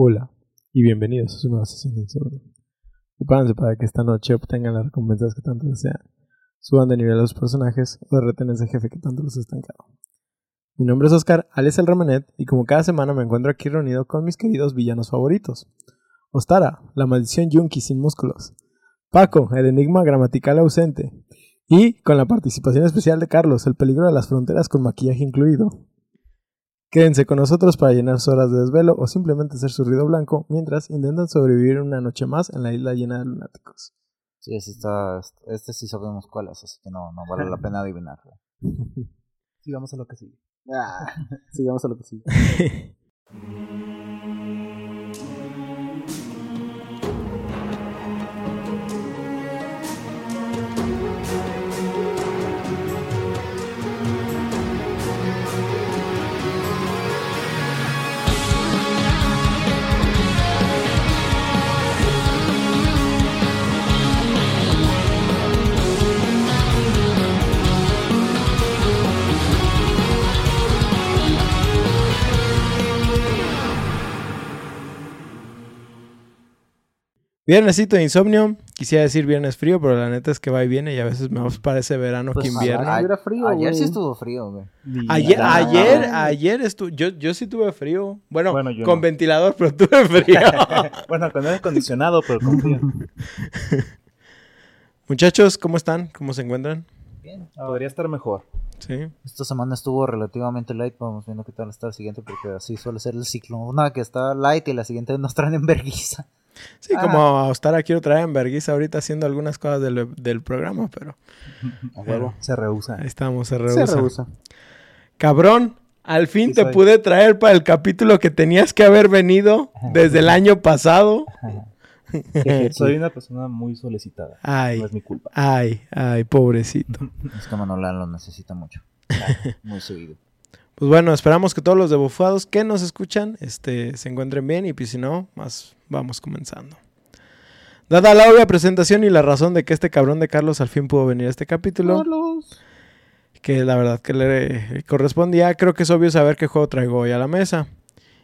Hola y bienvenidos a su nueva sesión de Insomnio. Prepárense para que esta noche obtengan las recompensas que tanto desean, suban de nivel a los personajes o derreten a ese jefe que tanto los ha estancado. Mi nombre es Oscar, alias el Ramanet, y como cada semana me encuentro aquí reunido con mis queridos villanos favoritos. Ostara, la maldición Yunki sin músculos. Paco, el enigma gramatical ausente. Y con la participación especial de Carlos, el peligro de las fronteras con maquillaje incluido. Quédense con nosotros para llenar sus horas de desvelo o simplemente ser su ruido blanco mientras intentan sobrevivir una noche más en la isla llena de lunáticos. Sí, este, está, este sí sabemos cuál es, así que no, no vale la pena adivinarlo. Sigamos a lo que sigue. Ah, Sigamos a lo que sigue. Viernesito de insomnio. Quisiera decir viernes frío, pero la neta es que va y viene y a veces me parece verano Pues, que invierno. a- Era frío, Ayer sí estuvo frío, güey. Ayer, ayer, ayer estuve. Yo, yo sí tuve frío. Bueno, con no. ventilador, pero tuve frío. Bueno, con aire acondicionado, pero con frío. Muchachos, ¿cómo están? ¿Cómo se encuentran? Bien. Podría estar mejor. Sí. Esta semana estuvo relativamente light, vamos viendo qué tal está el siguiente, porque así suele ser el ciclo. Una que está light y la siguiente nos traen en vergüenza. Sí, Ah. como a Ostara quiero traer en Berguisa ahorita haciendo algunas cosas del, del programa, pero A huevo. Se rehúsa. ahí estamos, se Se rehúsa. rehúsa. Cabrón, al fin Sí te soy. pude traer para el capítulo que tenías que haber venido desde el año pasado. Soy una persona muy solicitada. Ay, No es mi culpa. ay, ay, pobrecito. Es que Manuela lo necesita mucho. Muy seguido. Pues bueno, esperamos que todos los debufados que nos escuchan este, se encuentren bien y pues si no, más vamos comenzando. Dada la obvia presentación y la razón de que este cabrón de Carlos al fin pudo venir a este capítulo, que la verdad que le correspondía, creo que es obvio saber qué juego traigo hoy a la mesa.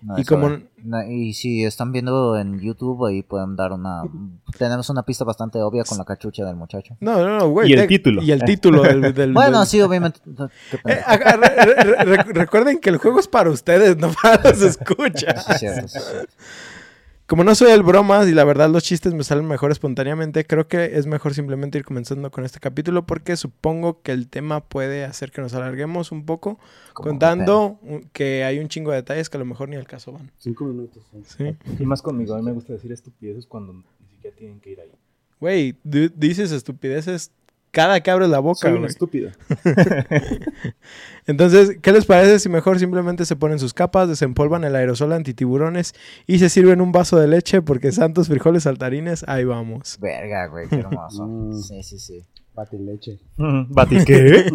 No, Y como- eh. No, y si están viendo en YouTube, ahí pueden dar una. Tenemos una pista bastante obvia con la cachucha del muchacho. No, no, no, güey. Y el de- título. Y el título del... del- Bueno, del- sí, obviamente. Eh, pendejo. aga- re- re- re- recuerden que el juego es para ustedes, no para los escuchas. Sí, cierto, sí, cierto. Como no soy el bromas y la verdad los chistes me salen mejor espontáneamente, creo que es mejor simplemente ir comenzando con este capítulo porque supongo que el tema puede hacer que nos alarguemos un poco Como contando que hay un chingo de detalles que a lo mejor ni al caso van. Cinco minutos. Sí. Y más conmigo. A mí me gusta decir estupideces cuando ni siquiera tienen que ir ahí. Güey, dices estupideces cada que abres la boca, Soy un estúpido. Entonces, ¿qué les parece si mejor simplemente se ponen sus capas, desempolvan el aerosol antitiburones y se sirven un vaso de leche porque santos frijoles saltarines, ahí vamos. Verga, güey, qué hermoso. Mm. Sí, sí, sí. Batileche. ¿Bati qué?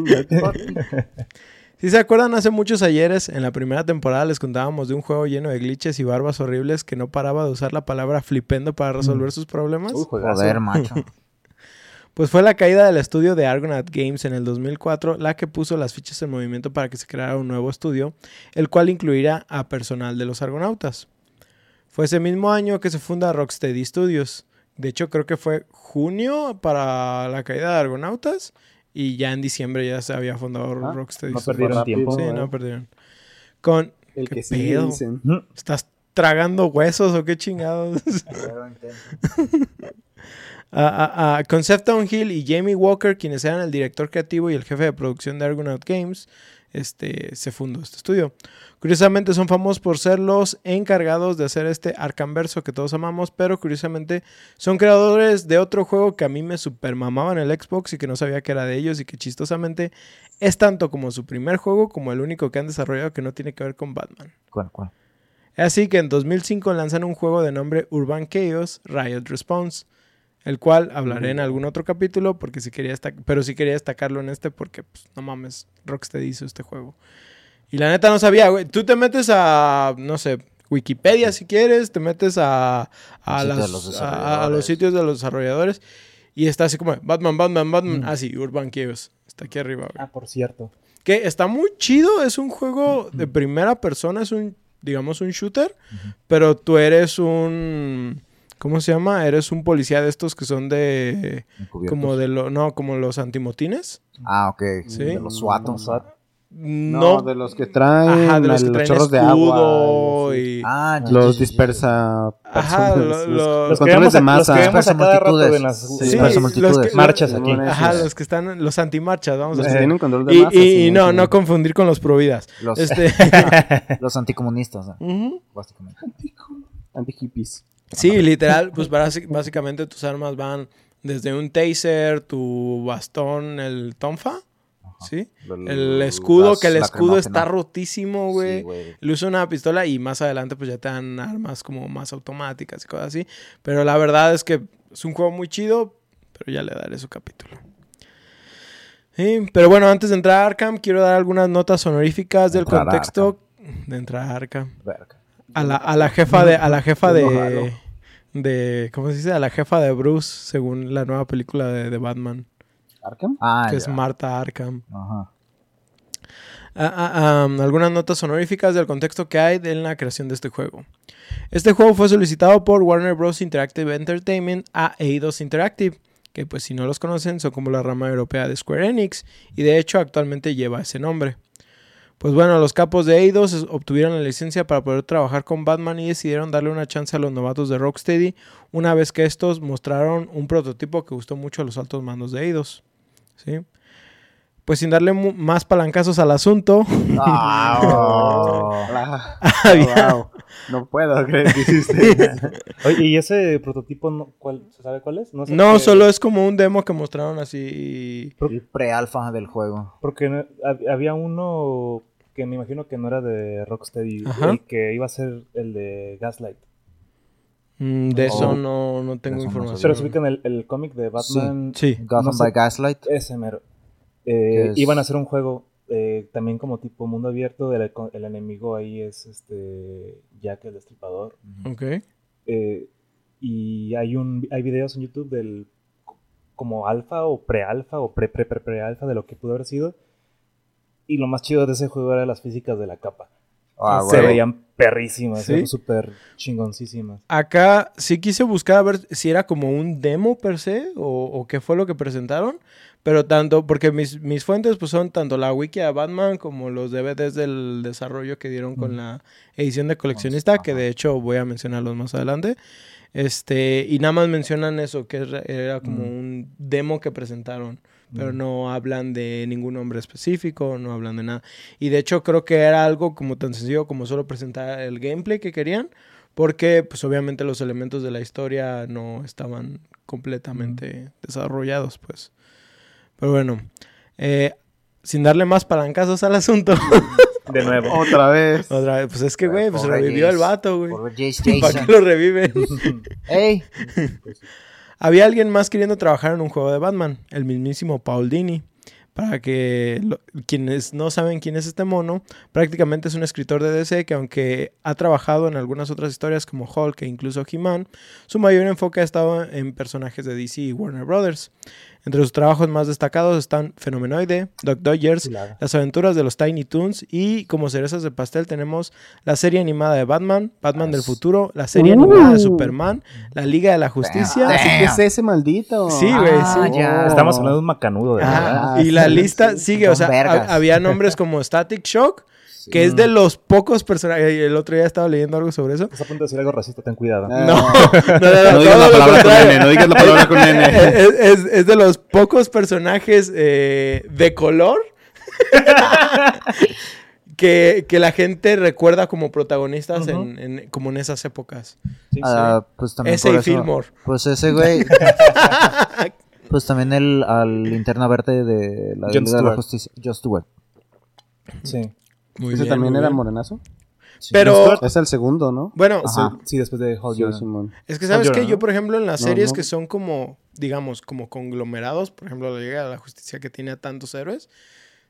Si se acuerdan, hace muchos ayeres, en la primera temporada, les contábamos de un juego lleno de glitches y barbas horribles que no paraba de usar la palabra flipendo para resolver sus problemas. Uy. Joder, macho. Pues fue la caída del estudio de Argonaut Games en el 2004 la que puso las fichas en movimiento para que se creara un nuevo estudio, el cual incluirá a personal de los Argonautas. Fue ese mismo año que se funda Rocksteady Studios. De hecho, creo que fue junio para la caída de Argonautas y ya en diciembre ya se había fundado Ah, Rocksteady No Studios. perdieron rápido, tiempo. Sí, ¿eh? no perdieron. Con... El ¿Qué que. Ujú. ¿Estás tragando huesos o qué chingados? Pero intenso. Ah, ah, ah, con Seth Hill y Jamie Walker, quienes eran el director creativo y el jefe de producción de Argonaut Games, este, se fundó este estudio. Curiosamente son famosos por ser los encargados de hacer este Arcanverso que todos amamos, pero curiosamente son creadores de otro juego que a mí me super mamaba en el Xbox y que no sabía que era de ellos y que chistosamente es tanto como su primer juego como el único que han desarrollado que no tiene que ver con Batman. ¿Cuál, cuál? Así que en 2005 lanzan un juego de nombre Urban Chaos Riot Response, el cual hablaré en algún otro capítulo, porque si quería pero sí quería destacarlo en este porque, pues, no mames, Rocksteady hizo este juego. Y la neta no sabía, güey. Tú te metes a, no sé, Wikipedia si quieres, te metes a, a, las- los a- a los sitios de los desarrolladores y está así como Batman, Batman, Batman. Ah, sí, Urban Chaos. Está aquí arriba, güey. Ah, por cierto. Que está muy chido, es un juego de primera persona, es un digamos, un shooter, pero tú eres un... ¿Cómo se llama? Eres un policía de estos que son de... Encubiertos. Como de lo... No, como los antimotines. Ah, ok. Sí. De los SWAT. No. No, de los que traen, Ajá, de los que traen chorros de agua. y... Ah, ya, Los dispersa. Ajá, personas, lo- los- lo- los que controles vemos de masa. Los que vemos a Dispersa cada rato multitudes. en las Sí, Sí, dispersa los que- marchas los- aquí. los- Ajá, los que están... Los antimarchas, vamos Los a que decir. tienen control de Y, masa. y- sí, y no, sí. no confundir con los providas. Los, Este... los anticomunistas, básicamente. Anti-hippies. Sí, literal, pues básicamente tus armas van desde un taser, tu bastón, el tonfa, ¿sí? El escudo, Las que el escudo está rotísimo, güey. Sí. Le usa una pistola y más adelante pues ya te dan armas como más automáticas y cosas así. Pero la verdad es que es un juego muy chido, pero ya le daré su capítulo. Sí, pero bueno, antes de entrar a Arkham, quiero dar algunas notas honoríficas del a contexto de entrar a Arkham. Verga. A la, a la jefa de. A la jefa de. De. ¿Cómo se dice? A la jefa de Bruce, según la nueva película de, de Batman. ¿Arkham? Ah, que ya. es Marta Arkham. Ajá. Ah, ah, algunas notas honoríficas del contexto que hay en la creación de este juego. Este juego fue solicitado por Warner Bros. Interactive Entertainment a Eidos Interactive, que pues si no los conocen son como la rama europea de Square Enix y de hecho actualmente lleva ese nombre. Pues bueno, los capos de Eidos obtuvieron la licencia para poder trabajar con Batman y decidieron darle una chance a los novatos de Rocksteady una vez que estos mostraron un prototipo que gustó mucho a los altos mandos de Eidos. ¿Sí? Pues sin darle más palancazos al asunto, Ah, oh. Ah, había- wow. No puedo creer que hiciste. Oye, ¿y ese prototipo no, cuál, se sabe cuál es? sé No, qué- solo es como un demo que mostraron así. El pre-alfa del juego. Porque había uno que me imagino que no era de Rocksteady, Ajá. el que iba a ser el de Gaslight. Mm, de eso Oh. no, no tengo Eso no sé. información. Pero se ubican el, el cómic de Batman. Sí. Gotham No sé. by Gaslight. Ese mero. Eh, Iban a hacer un juego eh, también como tipo mundo abierto. El, el enemigo ahí es este Jack el Destripador. Ok. Eh, y hay un hay videos en YouTube del como alfa o pre-alfa o pre pre pre pre alfa de lo que pudo haber sido. Y lo más chido de ese juego era las físicas de la capa. Ah, Se veían perrísimas, ¿Sí? eran súper chingoncísimas. Acá sí quise buscar a ver si era como un demo per se o, o qué fue lo que presentaron. Pero tanto, porque mis, mis fuentes pues son tanto la wiki de Batman como los DVDs del desarrollo que dieron con Mm. la edición de coleccionista, que de hecho voy a mencionarlos más adelante. Este, y nada más mencionan eso, que era- era como Mm. un demo que presentaron. Pero no hablan de ningún nombre específico, no hablan de nada. Y de hecho creo que era algo como tan sencillo como solo presentar el gameplay que querían. Porque pues obviamente los elementos de la historia no estaban completamente desarrollados, pues. Pero bueno, eh, sin darle más palancazos al asunto. De nuevo. Otra vez. otra vez, pues es que, güey, pues revivió el vato, güey. ¿Para qué lo revive? ¡Ey! Había alguien más queriendo trabajar en un juego de Batman, el mismísimo Paul Dini. Para que lo- quienes no saben quién es este mono, prácticamente es un escritor de DC que aunque ha trabajado en algunas otras historias como Hulk e incluso He-Man, su mayor enfoque ha estado en personajes de DC y Warner Brothers. Entre sus trabajos más destacados están Fenomenoide, Doc Dodgers, las aventuras de los Tiny Toons y como cerezas de pastel tenemos la serie animada de Batman, Batman del futuro, la serie animada de Superman, la Liga de la Justicia. Damn. Así que es ese maldito. Sí, güey, Ah, sí. ya. Estamos hablando de un macanudo, de verdad. Ah, y la sí, lista sí. sigue, o sea, vergas. había nombres como Static Shock, que es de los pocos personajes, el otro día estaba leyendo algo sobre eso. Estás a punto de decir algo racista, ten cuidado. No, no, no, No todo digas la palabra con. N, no digas la palabra con N. es, es- es de los pocos personajes eh, de color que, que la gente recuerda como protagonistas en, en- como en esas épocas. Sí, Ah, pues también Ese por y eso- Fillmore. Pues ese güey. pues también el al linterna verde de la Liga de la. Justicia. John Stewart. sí. Muy Ese bien, también muy era bien. morenazo. Pero, Es el segundo, ¿no? bueno, Ajá. Sí, después de Hall Sí. Es que sabes que ¿no? yo, por ejemplo, en las No, series no. que son como, digamos, como conglomerados, por ejemplo, la Liga de la Justicia que tiene a tantos héroes,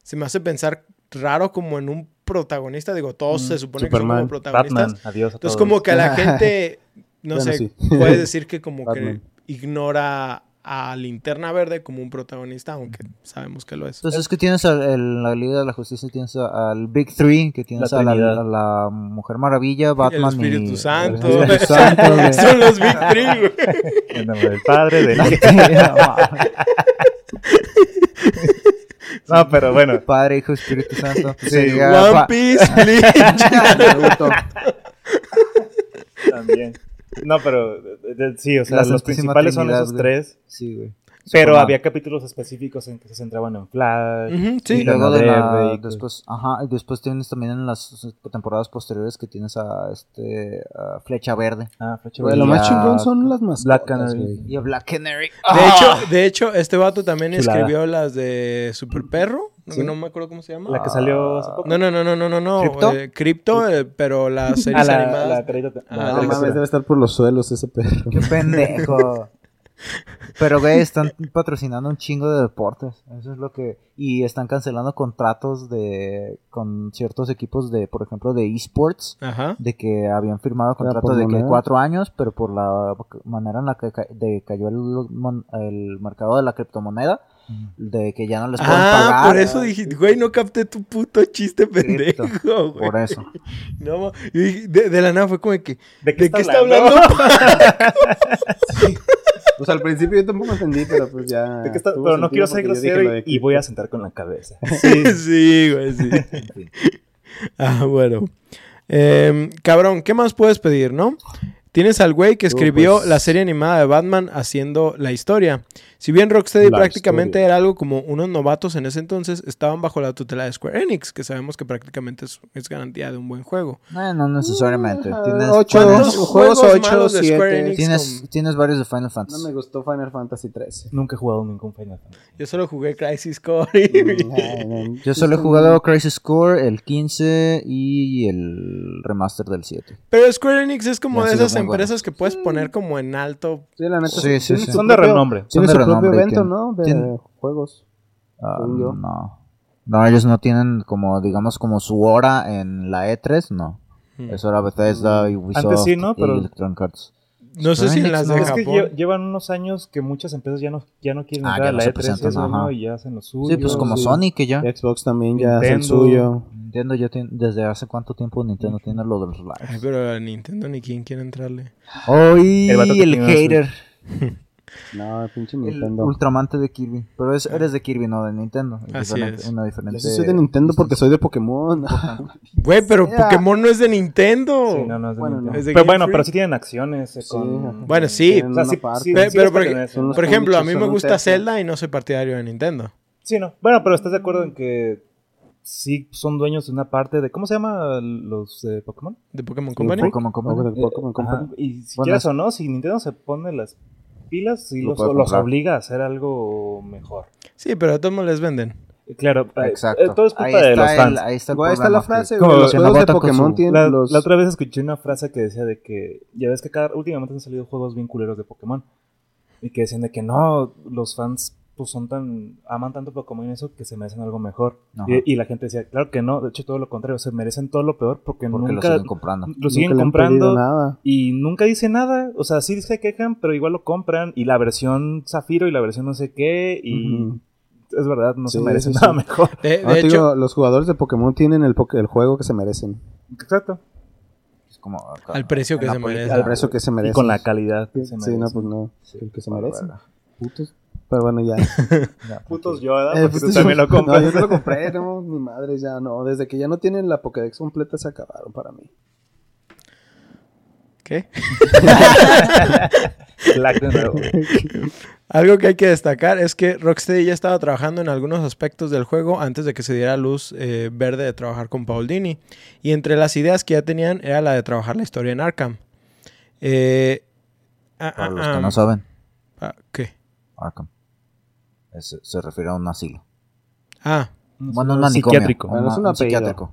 se me hace pensar raro como en un protagonista. Digo, todos Mm, se supone que son como protagonistas. Batman, adiós a Entonces, todos. como que a la gente, no Bueno, sé, sí. puedes decir que como que ignora a Linterna Verde como un protagonista, aunque sabemos que lo es. Entonces es que tienes al- el- la Liga de la Justicia, tienes al Big Three, que tienes La a la, Trinidad. a la Mujer Maravilla, Batman el Espíritu y... Santo. el Espíritu Santo. Son los Big Three, güey. En nombre del padre, del No, pero bueno. Padre, Hijo, Espíritu Santo. Sí, Sería One Piece. También. No, pero sí, o sea, La los principales son esos tres. Sí, güey. Pero Superman. había capítulos específicos en que se centraban en Flash. Y sí. luego de la, después, ajá, y después tienes también en las temporadas posteriores que tienes a este a Flecha Verde Ah, Güey, Verde. lo más chingón son las mascotas, Black Canary. y a Black Canary. De hecho, de hecho, este vato también Chulada. escribió las de Super Perro. No, Sí. no me acuerdo cómo se llama. La que salió hace poco. No, no, no, no, no, no, no. ¿Crypto? eh, Crypto, eh, pero las series Ah, la, animadas. la Ah, la no No caricatura. mames, debe estar por los suelos ese perro. Qué pendejo. Pero, güey, están patrocinando un chingo de deportes. Eso es lo que. Y están cancelando contratos de con ciertos equipos de, por ejemplo, de esports. Ajá. De que habían firmado contratos de que moneda. cuatro años, pero por la manera en la que ca- de cayó el, mercado de la criptomoneda, de que ya no les pueden Ah, pagar. por eso dije, güey, no capté tu puto chiste pendejo, Cripto. güey. Por eso. No, y de, de la nada fue como de que, ¿De ¿de qué está hablando? Pues al principio yo tampoco entendí, pero pues ya. ¿De qué está- tuvo Pero no quiero ser grosero y, y voy a sentar con la cabeza. sí, sí, güey, sí. Ah, bueno. Em, cabrón, ¿qué más puedes pedir, no? Tienes al güey que Tú, escribió pues- la serie animada de Batman haciendo la historia. Si bien Rocksteady prácticamente historia. era algo como unos novatos en ese entonces, estaban bajo la tutela de Square Enix, que sabemos que prácticamente es, es garantía de un buen juego. No, no necesariamente. Ah, Tienes, ocho, ¿Cuántos juegos juegos 8, malos de Square 7. Enix? tienes, tienes varios de Final No Fantasy. me gustó Final Fantasy 13. Nunca he jugado ningún Final Fantasy. Yo solo jugué Crisis Core. y- no. Yo solo he jugado Crisis Core, el 15 y el remaster del 7. Pero Square Enix es como de esas muy empresas que puedes poner como en alto. Sí, la neta. Sí, sí, Son de renombre. Tiene Son su de propio renombre, evento, tienen- ¿no? De tienen- juegos. Ah, no. No, ellos no tienen como, digamos, como su hora en la E3, no. Hmm. Eso era Bethesda y Ubisoft Antes sí, ¿no? Pero- y Electronic Arts. No sé si en las de. Es que llevan unos años que muchas empresas ya no, ya no quieren Ah, entrar ya a la se E3 y ya hacen lo suyo. Sí, pues como sí. Sony que ya. Xbox también ya hace el Nintendo. suyo. Nintendo ya tiene, desde hace cuánto tiempo Nintendo tiene lo de los Ay, lives. pero a Nintendo ni quién quiere entrarle. ¡Ay! El el hater. No, pinche El Nintendo. ultramante de Kirby. Pero es, eres de Kirby, no de Nintendo. Es Así diferente- es. Una Yo diferente. sí soy de Nintendo porque soy de Pokémon. Güey, pero. Pokémon no es de Nintendo. Sí, no, no es de Bueno, Nintendo. no. Es de Pero Game bueno, pero sí tienen acciones. eh, Sí, con-. Bueno, sí. O sea, sí- pero les por- ejemplo, a mí me gusta. Zelda y no soy partidario de Nintendo. Sí, no. Bueno, pero ¿estás de acuerdo en que sí son dueños de una parte de. ¿Cómo se llama los de Pokémon? De Pokémon Company. Pokémon Pokémon Company. Pokémon Company. Ajá, Y si Bueno, quieres es- o no, si Nintendo se pone las pilas, sí Lo los, los obliga a hacer algo mejor. Sí, pero a todos les venden. Claro, eh, Exacto. eh, todo es Ahí culpa de está los el- fans. ahí está el ahí está la frase, que-. Los juegos de Pokémon su- tienen La, los... la otra vez escuché una frase que decía de que ya ves que cada, últimamente han salido juegos bien culeros de Pokémon y que decían de que no, los fans pues son tan aman tanto Pokémon y eso que se merecen algo mejor y, y la gente decía claro que no, de hecho todo lo contrario, se merecen todo lo peor porque, Porque lo nunca siguen comprando. lo siguen nunca le han pedido comprando nada. y nunca dice nada, o sea sí se quejan pero igual lo compran y la versión Zafiro y la versión no sé qué y es verdad no se merecen sí, nada sí. mejor De, de Ah, te hecho, digo, los jugadores de Pokémon tienen el, juego que se merecen. exacto Es como acá, al precio que se merece. Al precio que se merecen. y con la calidad que Sí, se sí, no, pues no. Sí, el que se merece. Putos. Pero bueno, ya. Ya, putos yo ¿verdad? Eh, Porque pues, tú también lo No, compras yo no lo compré, no, mi madre ya no. Desde que ya no tienen la Pokédex completa se acabaron para mí. ¿Qué? Black de nuevo. Algo que hay que destacar es que Rocksteady ya estaba trabajando en algunos aspectos del juego antes de que se diera luz eh, verde de trabajar con Paul Dini. Y entre las ideas que ya tenían era la de trabajar la historia en Arkham. Eh, ah, Para ah, los ah, que no saben, ah, ¿Qué? Arkham. Es- se refiere a un asilo. Ah, Bueno, un psiquiátrico. un Bueno, es ma- un psiquiátrico.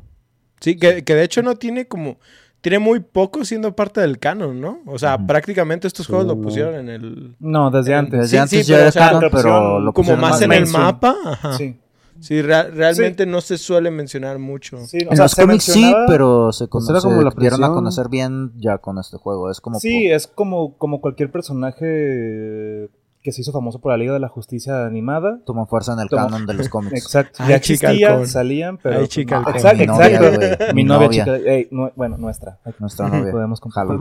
sí, que, que de hecho no tiene como... Tiene muy poco siendo parte del canon, ¿no? O sea, prácticamente estos juegos lo pusieron en el... No, desde antes. Desde Sí, antes sí, ya pero, era o sea, canon, pero lo Como más en el mapa. Ajá. Sí, Sí. rea- realmente no se suele mencionar mucho. Sí, o En sea, los se cómics sí, pero se, cono- era como la dieron a conocer bien ya con este juego. Es como Sí, es como, como cualquier personaje que se hizo famoso por la Liga de la Justicia animada. Tomó fuerza en el Tomó- canon de los cómics. Exacto. Ay, ya halcón. salían, pero... Ay, chica no, exacto, Mi novia, exacto. Mi chica... ey, bueno, nuestra. Nuestra novia. Podemos compartir.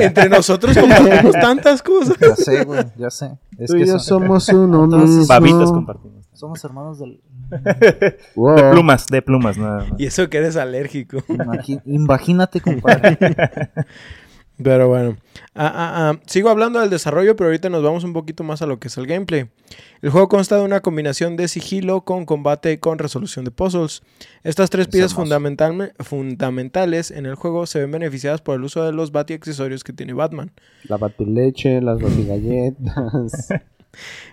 Entre, nosotros compartimos tantas cosas. Ya sé, güey, ya sé. Es Tú y que yo son- somos uno Entonces, mismo. Babitas compartimos. somos hermanos del... Wow. De plumas, de plumas, nada más. Y eso que eres alérgico. Imagínate, compadre. Pero bueno, Ah, ah, ah, sigo hablando del desarrollo, pero ahorita nos vamos un poquito más a lo que es el gameplay. El juego consta de una combinación de sigilo con combate y con resolución de puzzles. Estas tres Es piezas fundamental- fundamentales en el juego se ven beneficiadas por el uso de los bati accesorios que tiene Batman. La batileche, las batigalletas.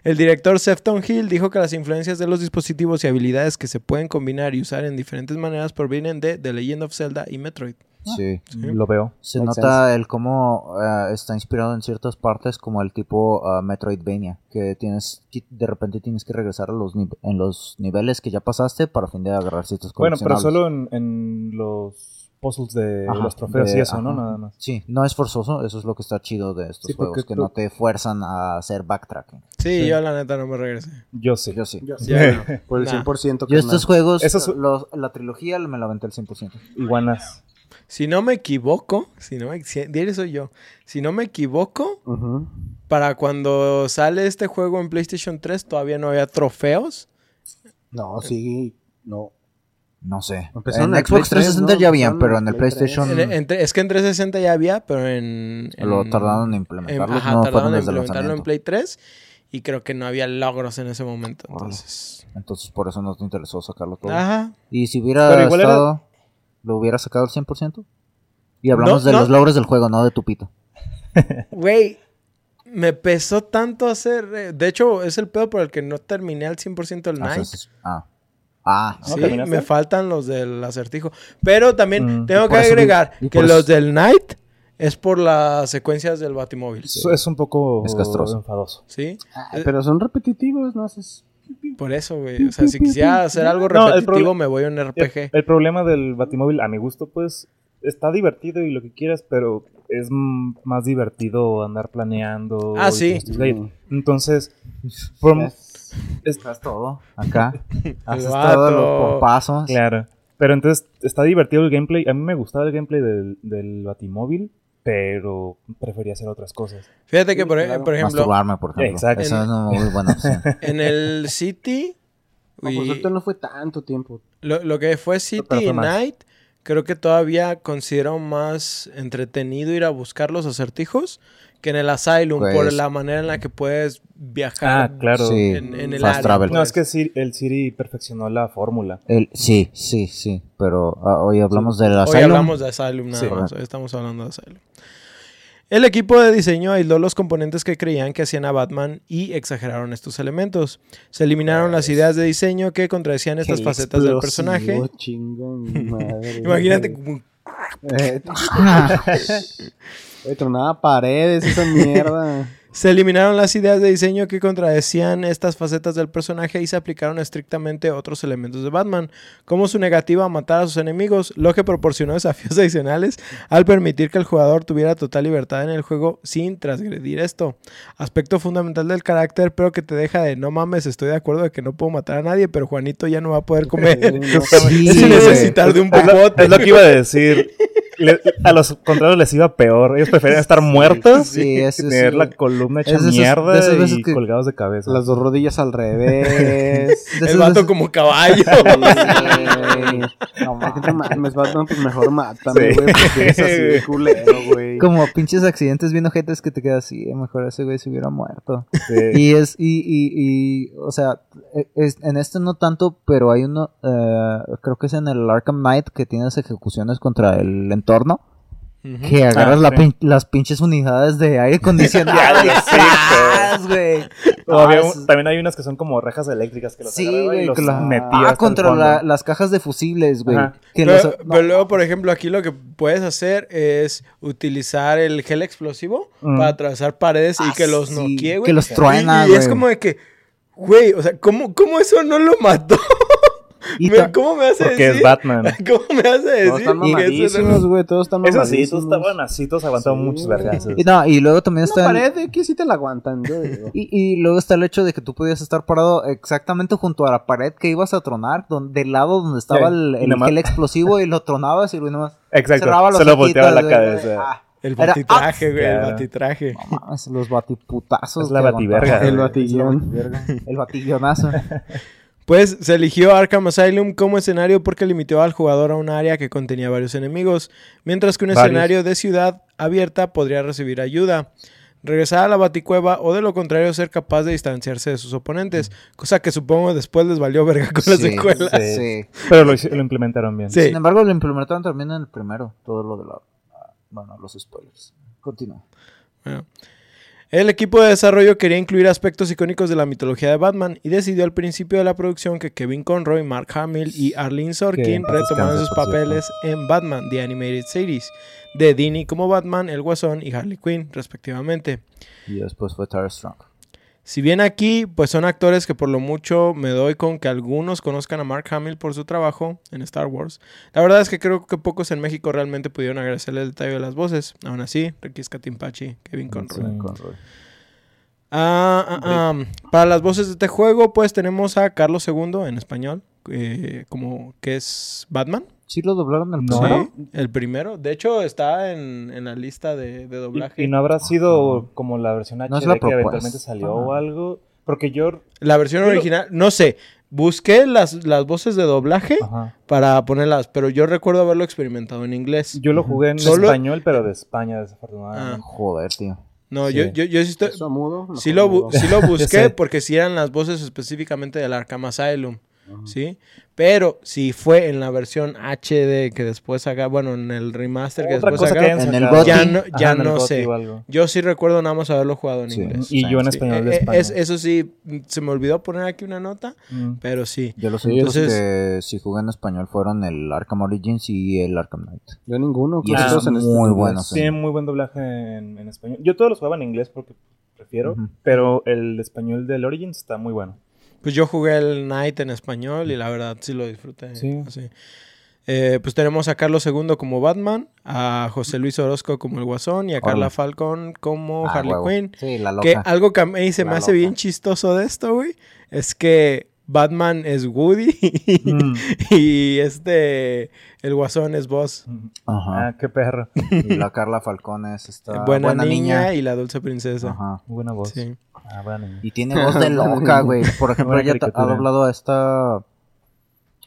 El director Sefton Hill dijo que las influencias de los dispositivos y habilidades que se pueden combinar y usar en diferentes maneras provienen de The Legend of Zelda y Metroid. Sí. Sí. Lo veo. Se Makes nota el cómo eh, está inspirado en ciertas partes como el tipo ah, Metroidvania, que tienes que- de repente tienes que regresar a los en los niveles que ya pasaste para fin de agarrar ciertos Bueno, pero solo en, en los puzzles de Ajá, los trofeos de- y eso, ¿no? ajá. Nada más. Sí, no es forzoso, eso es lo que está chido de estos Sí, juegos, que tú- no te fuerzan a hacer backtracking. Sí, Sí. yo la neta no me regresé. Yo sí. Yo sí. Yo no. Por el Nah. 100% Yo estos juegos, los- la trilogía me la aventé al 100%. Iguanas. Si no me equivoco, si no me, si, soy yo. Si no me equivoco, para cuando sale este juego en PlayStation 3 todavía no había trofeos. No, sí, no. No sé. En en el Xbox Play 3, 360 ¿no? ya Empezaron pero en el el Play 3. PlayStation En- en- es que en 360 ya había, pero en... en- lo tardaron en en- implementarlo. ajá, no tardaron en implementarlo en. Play 3 y creo que no había logros en ese momento. Entonces... Entonces por eso no te interesó sacarlo todo. Ajá. Y si hubiera Pero igual era- estado, ¿lo hubiera sacado al 100%? Y hablamos No, de no. los logros del juego, no de tu pito. Güey, me pesó tanto hacer... eh, De hecho, es el pedo por el que no terminé al 100% el Ah, Night. Ah. Ah, ¿No Sí, terminaste? me faltan los del acertijo. Pero también Mm, tengo que agregar que los del Night es por las secuencias del Batimóvil. Eso es un poco Es castroso. enfadoso. ¿Sí? Ay, pero son repetitivos, no haces. Por eso, güey. O sea, si quisiera hacer algo repetitivo, me voy a un RPG. el problema del Batimóvil, a mi gusto, pues, está divertido y lo que quieras, pero es más divertido andar planeando. Ah, sí. Mm. Entonces, por- Es- Estás todo acá. Haces vato. todos los pompazos. claro. Pero entonces está divertido el gameplay. A mí me gustaba el gameplay del, del Batimóvil, pero prefería hacer otras cosas. Fíjate que, por, claro. por ejemplo, Masturbarme, por ejemplo. Exacto. Esa es una muy buena opción. en el City, No, y por suerte no fue tanto tiempo. lo, lo que fue City y. Night, creo que todavía considero más entretenido ir a buscar los acertijos que en el Asylum, por Pues- la manera en la que puedes viajar. Ah, claro. Sí, en- en el fast área, travel. No, es que el Siri perfeccionó la fórmula. El, sí, sí, sí. Pero ah, hoy hablamos del Hoy Asylum. hablamos de Asylum nada Sí. más, hoy estamos hablando de Asylum. El equipo de diseño aisló los componentes que creían que hacían a Batman y exageraron estos elementos. Se eliminaron las ideas de diseño que contradecían estas facetas del personaje. madre, Imagínate como- Eh, tronaba paredes esa mierda. Se eliminaron las ideas de diseño que contradecían estas facetas del personaje y se aplicaron estrictamente otros elementos de Batman, como su negativa a matar a sus enemigos, lo que proporcionó desafíos adicionales al permitir que el jugador tuviera total libertad en el juego sin transgredir esto. Aspecto fundamental del carácter, pero que te deja de no mames, estoy de acuerdo de que no puedo matar a nadie, pero Juanito ya no va a poder comer. Sí, Sin necesitar de un popote. es lo que iba a decir. Le- a los contrarios les iba peor. Ellos preferían estar muertos Sí, y sí, tener la güey. Columna hecha Es de esas- mierda de esas veces y que- colgados de cabeza. Las dos rodillas al revés. El esas vato veces- como caballo. no mames, Batman, pues mejor mátame, Sí. güey, porque eres así de culero, güey. Como pinches accidentes bien ojetes que te quedas así, "Eh, mejor ese güey se hubiera muerto. Sí. Y es, y, y, y, o sea, e- es- en este no tanto, pero hay uno, eh, creo que es en el Arkham Knight que tienes ejecuciones contra el entorno, Que agarras Ah, la sí. pin- las pinches unidades de aire acondicionado Ya y lo sé, ¡zas, güey. Ah, es- también hay unas que son como rejas eléctricas que los Sí, agarraba y güey, los con la- metía ah, contra la- las cajas de fusibles, güey. Pero, los- no, pero luego, por ejemplo, aquí lo que puedes hacer es utilizar el gel explosivo Mm. para atravesar paredes y Ah, que los sí, noquee, güey. que los Y- truena, y, es güey. como de que, güey, o sea, ¿cómo, cómo eso no lo mató? ¿Cómo me hace Porque es decir? Batman. ¿Cómo me hace decir? Todos están güey. Todos están Eso sí, todos estaban así, todos aguantaban Sí, muchos vergazos. y, no, y luego también está el, pared de que sí te la aguantan, yo digo. y, y luego está el hecho de que tú podías estar parado exactamente junto a la pared que ibas a tronar, donde, del lado donde estaba Sí, el, el explosivo y lo tronabas y luego nomás Exacto, cerraba los solo ojitos, volteaba la cabeza. Ah, El Era- batitraje, güey, el batitraje. no los batiputazos. Es la bativerga. El batillón. El batiguionazo. Pues se eligió Arkham Asylum como escenario porque limitó al jugador a un área que contenía varios enemigos, mientras que un Varios. escenario de ciudad abierta podría recibir ayuda. Regresar a la baticueva o de lo contrario ser capaz de distanciarse de sus oponentes, cosa que supongo después les valió verga con las secuelas. sí. sí. Pero lo, hice- lo implementaron bien. Sí. Sin embargo, lo implementaron también en el primero, todo lo de la... Bueno, los spoilers. Continúa. Bueno. El equipo de desarrollo quería incluir aspectos icónicos de la mitología de Batman y decidió al principio de la producción que Kevin Conroy, Mark Hamill y Arlene Sorkin retomaran sus papeles en Batman, The Animated Series, de Dini como Batman, El Guasón y Harley Quinn, respectivamente. Y después fue Tara Strong. Si bien aquí, pues son actores que por lo mucho me doy con que algunos conozcan a Mark Hamill por su trabajo en Star Wars. La verdad es que creo que pocos en México realmente pudieron agradecerle el detalle de las voces. Aún así, Ricky Scatimpachi, Kevin Conroy. Sí. Conroy. Ah, ah, ah. Para las voces de este juego, pues tenemos a Carlos II en español, eh, como que es Batman. ¿Sí lo doblaron el primero? Sí, el primero. De hecho, está en, en la lista de, de doblaje. Y, y no habrá sido como la versión HD No es la que eventualmente salió o algo. Porque yo. La versión original, no sé. Busqué las, las voces de doblaje Ajá. para ponerlas, pero yo recuerdo haberlo experimentado en inglés. Yo lo jugué en Solo- español, pero de España, desafortunadamente. Joder, tío. No, Sí. yo, yo, yo sí, estoy- Eso mudo. sí lo, sí lo busqué porque sí eran las voces específicamente del Arkham Asylum. ¿Sí? Pero si fue en la versión HD que después saca, bueno, en el remaster que Otra después sacaron, En el ya no, ya Ajá, no sé. Yo sí recuerdo nada más haberlo jugado en Sí. inglés. Y yo en Sí. español de Eh, España. es- eso sí, se me olvidó poner aquí una nota, Mm. pero sí. Yo los Sí, entonces- que si jugué en español fueron el Arkham Origins y el Arkham Knight. Yo ninguno. Y casi esos todos son en muy inglés. buenos. Tiene muy buen doblaje en, en español. Yo todos los jugaba en inglés porque prefiero, Ujú. pero el español del Origins está muy bueno. Pues yo jugué el Night en español y la verdad sí lo disfruté. Sí. así. Eh, pues tenemos a Carlos II como Batman, a José Luis Orozco como el Guasón y a Carla. Falcón como Ah, Harley huevo. Quinn. Sí, la Que loca. algo que a mí se me hace bien chistoso de esto, güey, es que Batman es Woody Mm. y este, el Guasón es Boss. Ajá. Ah, qué perro. Y la Carla Falcón es esta buena, niña, y la dulce princesa. Ajá. Buena voz. Sí. Ah, buena niña. Y tiene voz de loca, güey. Por ejemplo, ella ha doblado a esta...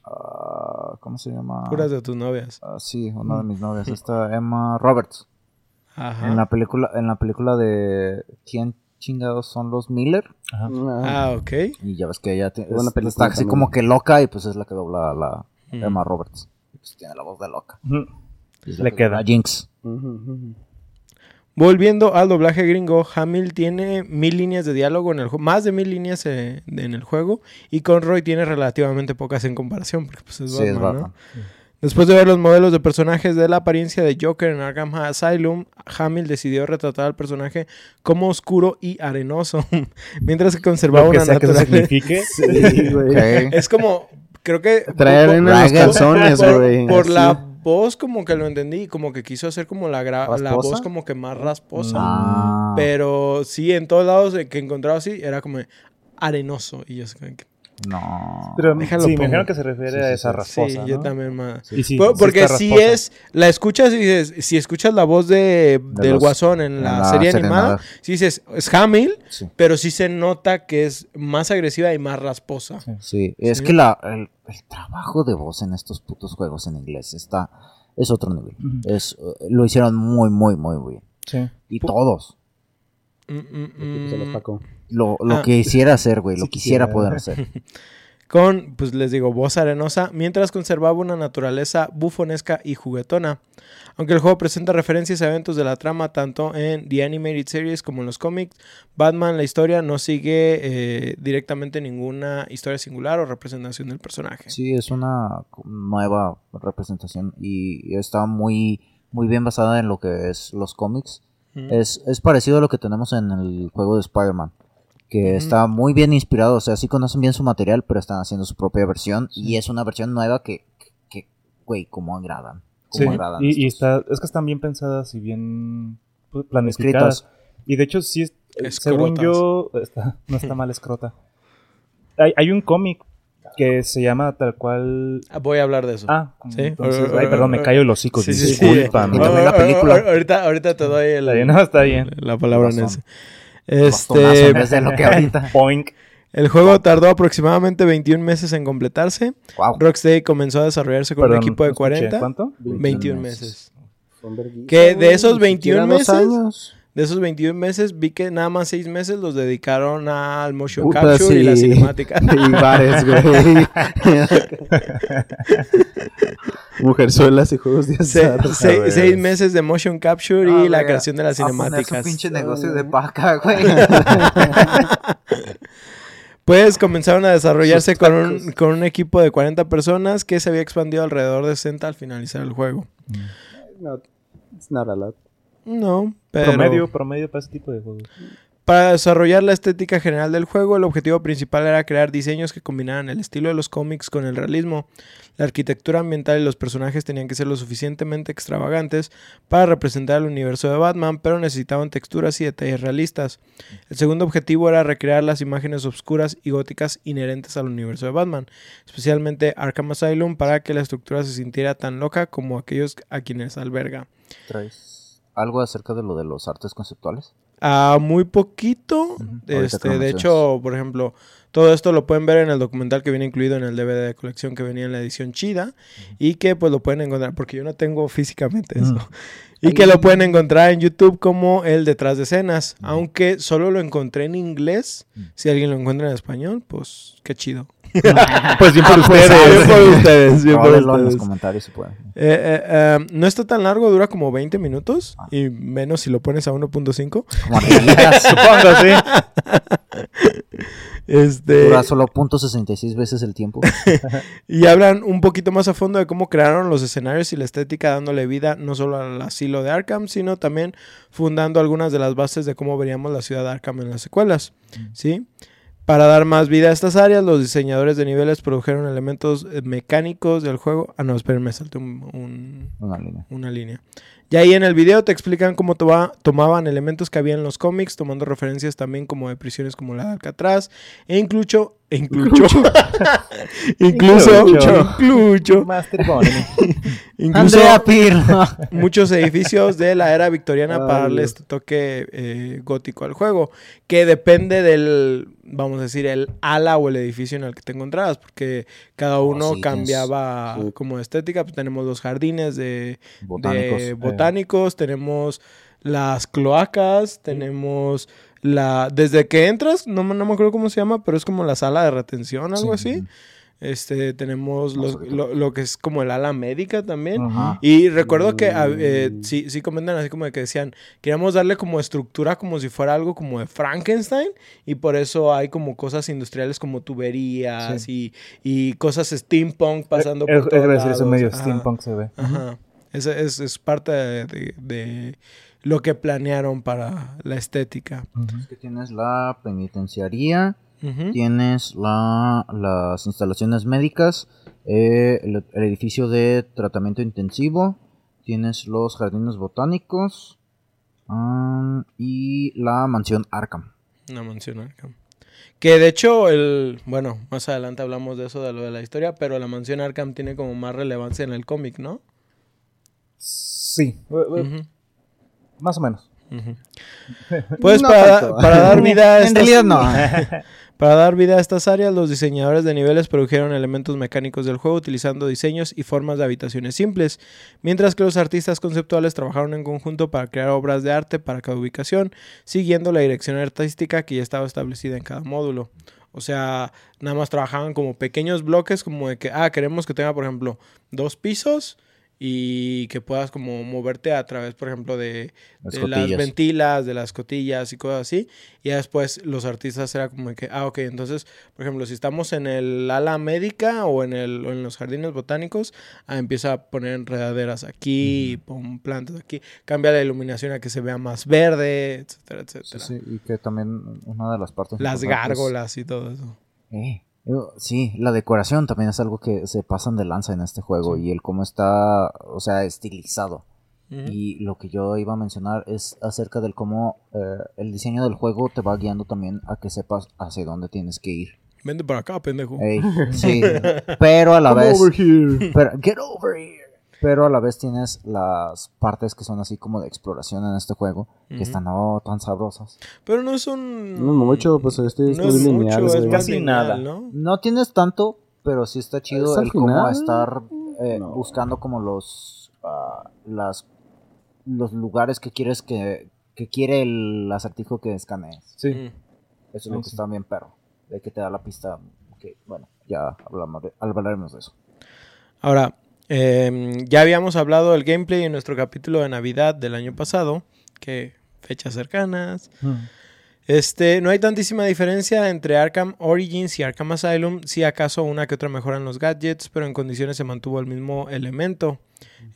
ah, ¿Cómo se llama? Puras de tus novias. Ah, sí, una de mis novias. Esta Emma Roberts. Ajá. En la película en la película de ¿Quién chingados son los Miller? Ajá. Ah, Ah, ok. Y ya ves que ella Buena es- película está así también. como que loca y pues es la que dobla a la Mm. Emma Roberts. Y, Pues tiene la voz de loca. Y Le que queda. a Jinx. Volviendo al doblaje gringo, Hamill tiene mil líneas de diálogo en el juego, más de mil líneas eh, de- en el juego, y Conroy tiene relativamente pocas en comparación, porque pues es Sí, Batman, ¿no? Después de ver los modelos de personajes de la apariencia de Joker en Arkham Asylum, Hamill decidió retratar al personaje como oscuro y arenoso, mientras que conservaba Lo que una sea que eso naturaleza. signifique. Sí, güey. Ok. Es como, creo que... Traer por- en los calzones, güey. por así. la voz como que lo entendí, como que quiso hacer como la, gra- la voz como que más rasposa. Ah. Pero sí, en todos lados que encontraba así, era como arenoso. Y yo que... No. Pero Déjalo sí, me imagino que se refiere Sí, a sí, esa sí. rasposa. Sí, ¿no? yo también más. Sí, Por- sí porque si es, la escuchas y dices, si escuchas la voz de, De del los- Guasón en la, serie animada, si dices, es Hamill, Sí. pero sí se nota que es más agresiva y más rasposa. Sí. Sí, es Sí. que la, el, el trabajo de voz en estos putos juegos en inglés está es otro nivel. Es eh, lo hicieron muy muy muy bien. Sí. Y todos Mm, mm, se los mm. Lo, lo Ah. quisiera hacer, güey, lo Sí quisiera quisiera. poder hacer. Con, pues les digo, voz arenosa, mientras conservaba una naturaleza bufonesca y juguetona. Aunque el juego presenta referencias a eventos de la trama tanto en The Animated Series como en los cómics, Batman, la historia, no sigue eh, directamente ninguna historia singular o representación del personaje. Sí, es una nueva representación y está muy muy bien basada en lo que es los cómics. Mm. Es, es parecido a lo que tenemos en el juego de Spider-Man. Que está muy bien inspirado, o sea, sí conocen bien su material, pero están haciendo su propia versión y es una versión nueva que, que güey, cómo agradan. Cómo Sí, agradan y, está, es que están bien pensadas y bien planificadas. Escritas. Y de hecho, sí, es- según yo, está- no está mal escrota. Hay, hay un cómic que se llama tal cual... Ah, Voy a hablar de eso. Ah, Sí. entonces, ay, perdón, me callo los hocico. Sí, sí, sí. discúlpame. Y también la Ah, película. ah, Ahorita, ahorita te doy el- no, está bien. la palabra en ese. Este, de lo que ahorita. Boink. el juego tardó aproximadamente 21 meses en completarse. Wow. Rocksteady comenzó a desarrollarse con Perdón, un equipo de no escuché. 40. ¿Cuánto? 21 meses. Verguísimas, Que de esos ni 21 siquiera dos meses. De esos 21 meses, vi que nada más 6 meses los dedicaron al motion Puta, capture y la sí. cinemática. Y bares, güey. Mujerzuelas y juegos de azar. se- seis meses de motion capture y Ah, la creación de las A poner su cinemáticas. pinche negocio de paca, güey. Pues comenzaron a desarrollarse con un, con un equipo de 40 personas que se había expandido alrededor de 60 al finalizar el juego. No, it's not a lot. No, pero... Promedio, promedio para ese tipo de juegos. Para desarrollar la estética general del juego, el objetivo principal era crear diseños que combinaran el estilo de los cómics con el realismo. La arquitectura ambiental y los personajes tenían que ser lo suficientemente extravagantes para representar el universo de Batman, pero necesitaban texturas y detalles realistas. El segundo objetivo era recrear las imágenes oscuras y góticas inherentes al universo de Batman, especialmente Arkham Asylum, para que la estructura se sintiera tan loca como aquellos a quienes alberga. ¿Traes algo acerca de lo de los artes conceptuales? Ah, muy poquito. Este, de hecho, por ejemplo, todo esto lo pueden ver en el documental que viene incluido en el DVD de colección que venía en la edición chida y que pues lo pueden encontrar porque yo no tengo físicamente eso. Y que lo pueden encontrar en YouTube como el detrás de escenas, aunque solo lo encontré en inglés. Si alguien lo encuentra en español, pues qué chido. Pues bien por Bien ustedes. por ustedes, bien por en los comentarios si pueden. Eh, eh, eh, no está tan largo, dura como 20 minutos y menos si lo pones a 1.5. Como ardillitas. Supongo, sí. Este, Dura solo .66 veces el tiempo. Y hablan un poquito más a fondo de cómo crearon los escenarios y la estética dándole vida no solo al asilo de Arkham, sino también fundando algunas de las bases de cómo veríamos la ciudad de Arkham en las secuelas, ¿sí? Para dar más vida a estas áreas, los diseñadores de niveles produjeron elementos eh, mecánicos del juego. Ah, no, esperen, me salté un- un, Una línea. una línea. Y ahí en el video te explican cómo toma- tomaban elementos que había en los cómics, tomando referencias también como de prisiones como la de Alcatraz, e incluso, incluso, incluso, Inclucho. incluso, Master Bonnie. incluso Andrea Pirlo. muchos edificios de la era victoriana para darle este toque eh, gótico al juego, que depende del, vamos a decir, el ala o el edificio en el que te encontrabas, porque cada Oh, uno sí, cambiaba sí. como de estética, pues tenemos los jardines de Botánicos. de botánicos, tenemos las cloacas, tenemos la... Desde que entras, no, me- no me acuerdo cómo se llama, pero es como la sala de retención, algo Sí. así. Este, tenemos lo, lo que es como el ala médica también. Ajá. Y recuerdo que ah, eh, Mm. sí, sí comentan así como de que decían, queríamos darle como estructura como si fuera algo como de Frankenstein y por eso hay como cosas industriales como tuberías y, y cosas steampunk pasando Es, por es todos lados. medio Ajá. steampunk se ve. Ajá. Es, es, es parte de, de- de lo que planearon para la estética. Es que tienes la penitenciaría, tienes la, las instalaciones médicas, eh, el, el edificio de tratamiento intensivo, tienes los jardines botánicos y la mansión Arkham. Una mansión Arkham. Que de hecho, el. Bueno, más adelante hablamos de eso, de lo de la historia, pero la mansión Arkham tiene como más relevancia en el cómic, ¿no? Sí. Ujú, Más o menos. Pues No para, para dar vida a En estas, realidad no. para dar vida a estas áreas, los diseñadores de niveles produjeron elementos mecánicos del juego utilizando diseños y formas de habitaciones simples, mientras que los artistas conceptuales trabajaron en conjunto para crear obras de arte para cada ubicación, siguiendo la dirección artística que ya estaba establecida en cada módulo. O sea, nada más trabajaban como pequeños bloques, como de que, ah, queremos que tenga, por ejemplo, dos pisos y que puedas como moverte a través, por ejemplo, de, Las de las cotillas. ventilas, de las cotillas y cosas así. Y después los artistas era como que, ah, ok, entonces, por ejemplo, si estamos en el ala médica o en, el, o en los jardines botánicos, ah, empieza a poner enredaderas aquí, pon plantas aquí, cambia la iluminación a que se vea más verde, etcétera, etcétera. sí, y que también una de las partes Las gárgolas y todo eso. Eh, sí, la decoración también es algo que se pasan de lanza en este juego y el cómo está, o sea, estilizado. Y lo que yo iba a mencionar es acerca del cómo eh, el diseño del juego te va guiando también a que sepas hacia dónde tienes que ir. Vente para acá, pendejo. Ey, sí, pero a la Come vez, over here. pero, get over here. Pero a la vez tienes las partes que son así como de exploración en este juego, que están no tan sabrosas. Pero no es un... No mucho, pues este es no muy es lineal, mucho, es Casi lineal, nada. ¿no? No tienes tanto, pero sí está chido ¿Es al el cómo estar eh, No. buscando como los ah, las los lugares que quieres que, que quiere el acertijo que escanees. Sí. Mm. Eso es lo que sí. está bien perro. De que te da la pista. Que, bueno, ya hablamos de, hablaremos de eso. Ahora, eh, ya habíamos hablado del gameplay en nuestro capítulo de Navidad del año pasado, que fechas cercanas. Este, no hay tantísima diferencia entre Arkham Origins y Arkham Asylum, si acaso una que otra mejora en los gadgets, pero en condiciones se mantuvo el mismo elemento.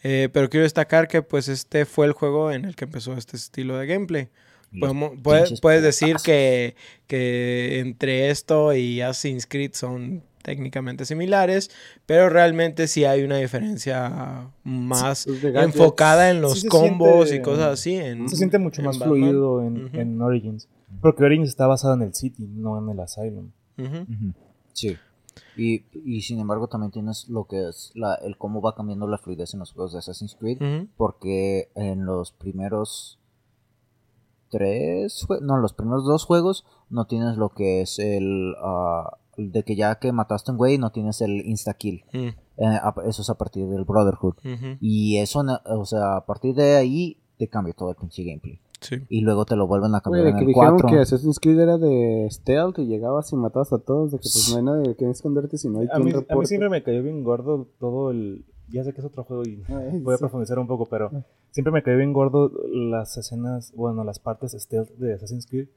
Eh, pero quiero destacar que pues este fue el juego en el que empezó este estilo de gameplay. Podemos- puede- puedes decir que, que entre esto y Assassin's Creed son técnicamente similares, pero realmente sí hay una diferencia más Pues enfocada en los Sí combos siente- y cosas así. En, Se siente mucho en más Batman. fluido en, en Origins. Porque Origins está basado en el City, no en el Asylum. Sí. Y, y sin embargo también tienes lo que es la, el cómo va cambiando la fluidez en los juegos de Assassin's Creed. Porque en los primeros tres no los primeros dos juegos no tienes lo que es el ah, de que ya que mataste a un güey no tienes el insta kill Mm, Eh, a- eso es a partir del Brotherhood. Y eso o sea a partir de ahí te cambia todo el pinche gameplay. Sí. y luego te lo vuelven a cambiar Oye, en que el dijeron 4 que Assassin's Creed era de stealth y llegabas y matabas a todos, de que pues no hay nadie de quien esconderte si no hay A quien mí, a mí siempre me cayó bien gordo todo el... Ya sé que es otro juego y Ay, voy a sí. profundizar un poco, pero siempre me cayó bien gordo las escenas, bueno, las partes stealth de Assassin's Creed.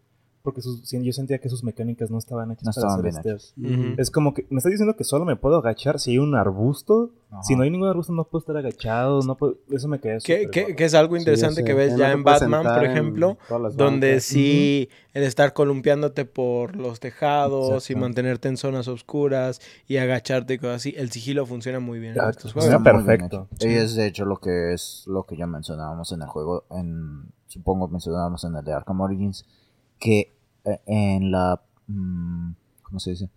Porque sus- yo sentía que sus mecánicas no estaban hechas No para estaban hacer bien stealth. Ujú. Es como que me está diciendo que solo me puedo agachar si hay un arbusto. Si no hay ningún arbusto no puedo estar agachado. No puedo- eso me cae Que, es algo interesante sí. que ves Ya en Batman, por ejemplo, donde sí el estar columpiándote por los tejados y mantenerte en zonas oscuras y agacharte y cosas así, el sigilo funciona muy bien en estos juegos. Bien perfecto. Y es de hecho lo que es lo que ya mencionábamos en el juego, en supongo mencionábamos en el de Arkham Origins, que en la mm, ¿cómo se dice?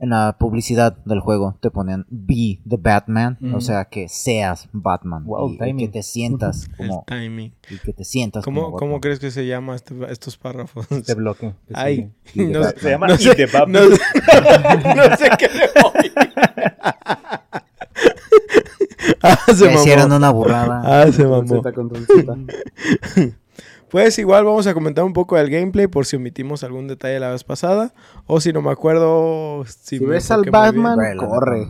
En la publicidad del juego te ponen be the Batman, o sea que seas Batman Wow, y, y que te sientas El como timing. y que te sientas ¿Cómo, como ¿Cómo crees que se llama este- estos párrafos? Este bloque. que Ay, no. Se llama no sé, the Batman. no sé- no sé qué demonios. ah, se hicieron mamó. una burrada. Ah, se mamó. Pues igual vamos a comentar un poco del gameplay por si omitimos algún detalle la vez pasada. O si no me acuerdo. Si, Si me ves al bien. Batman, corre.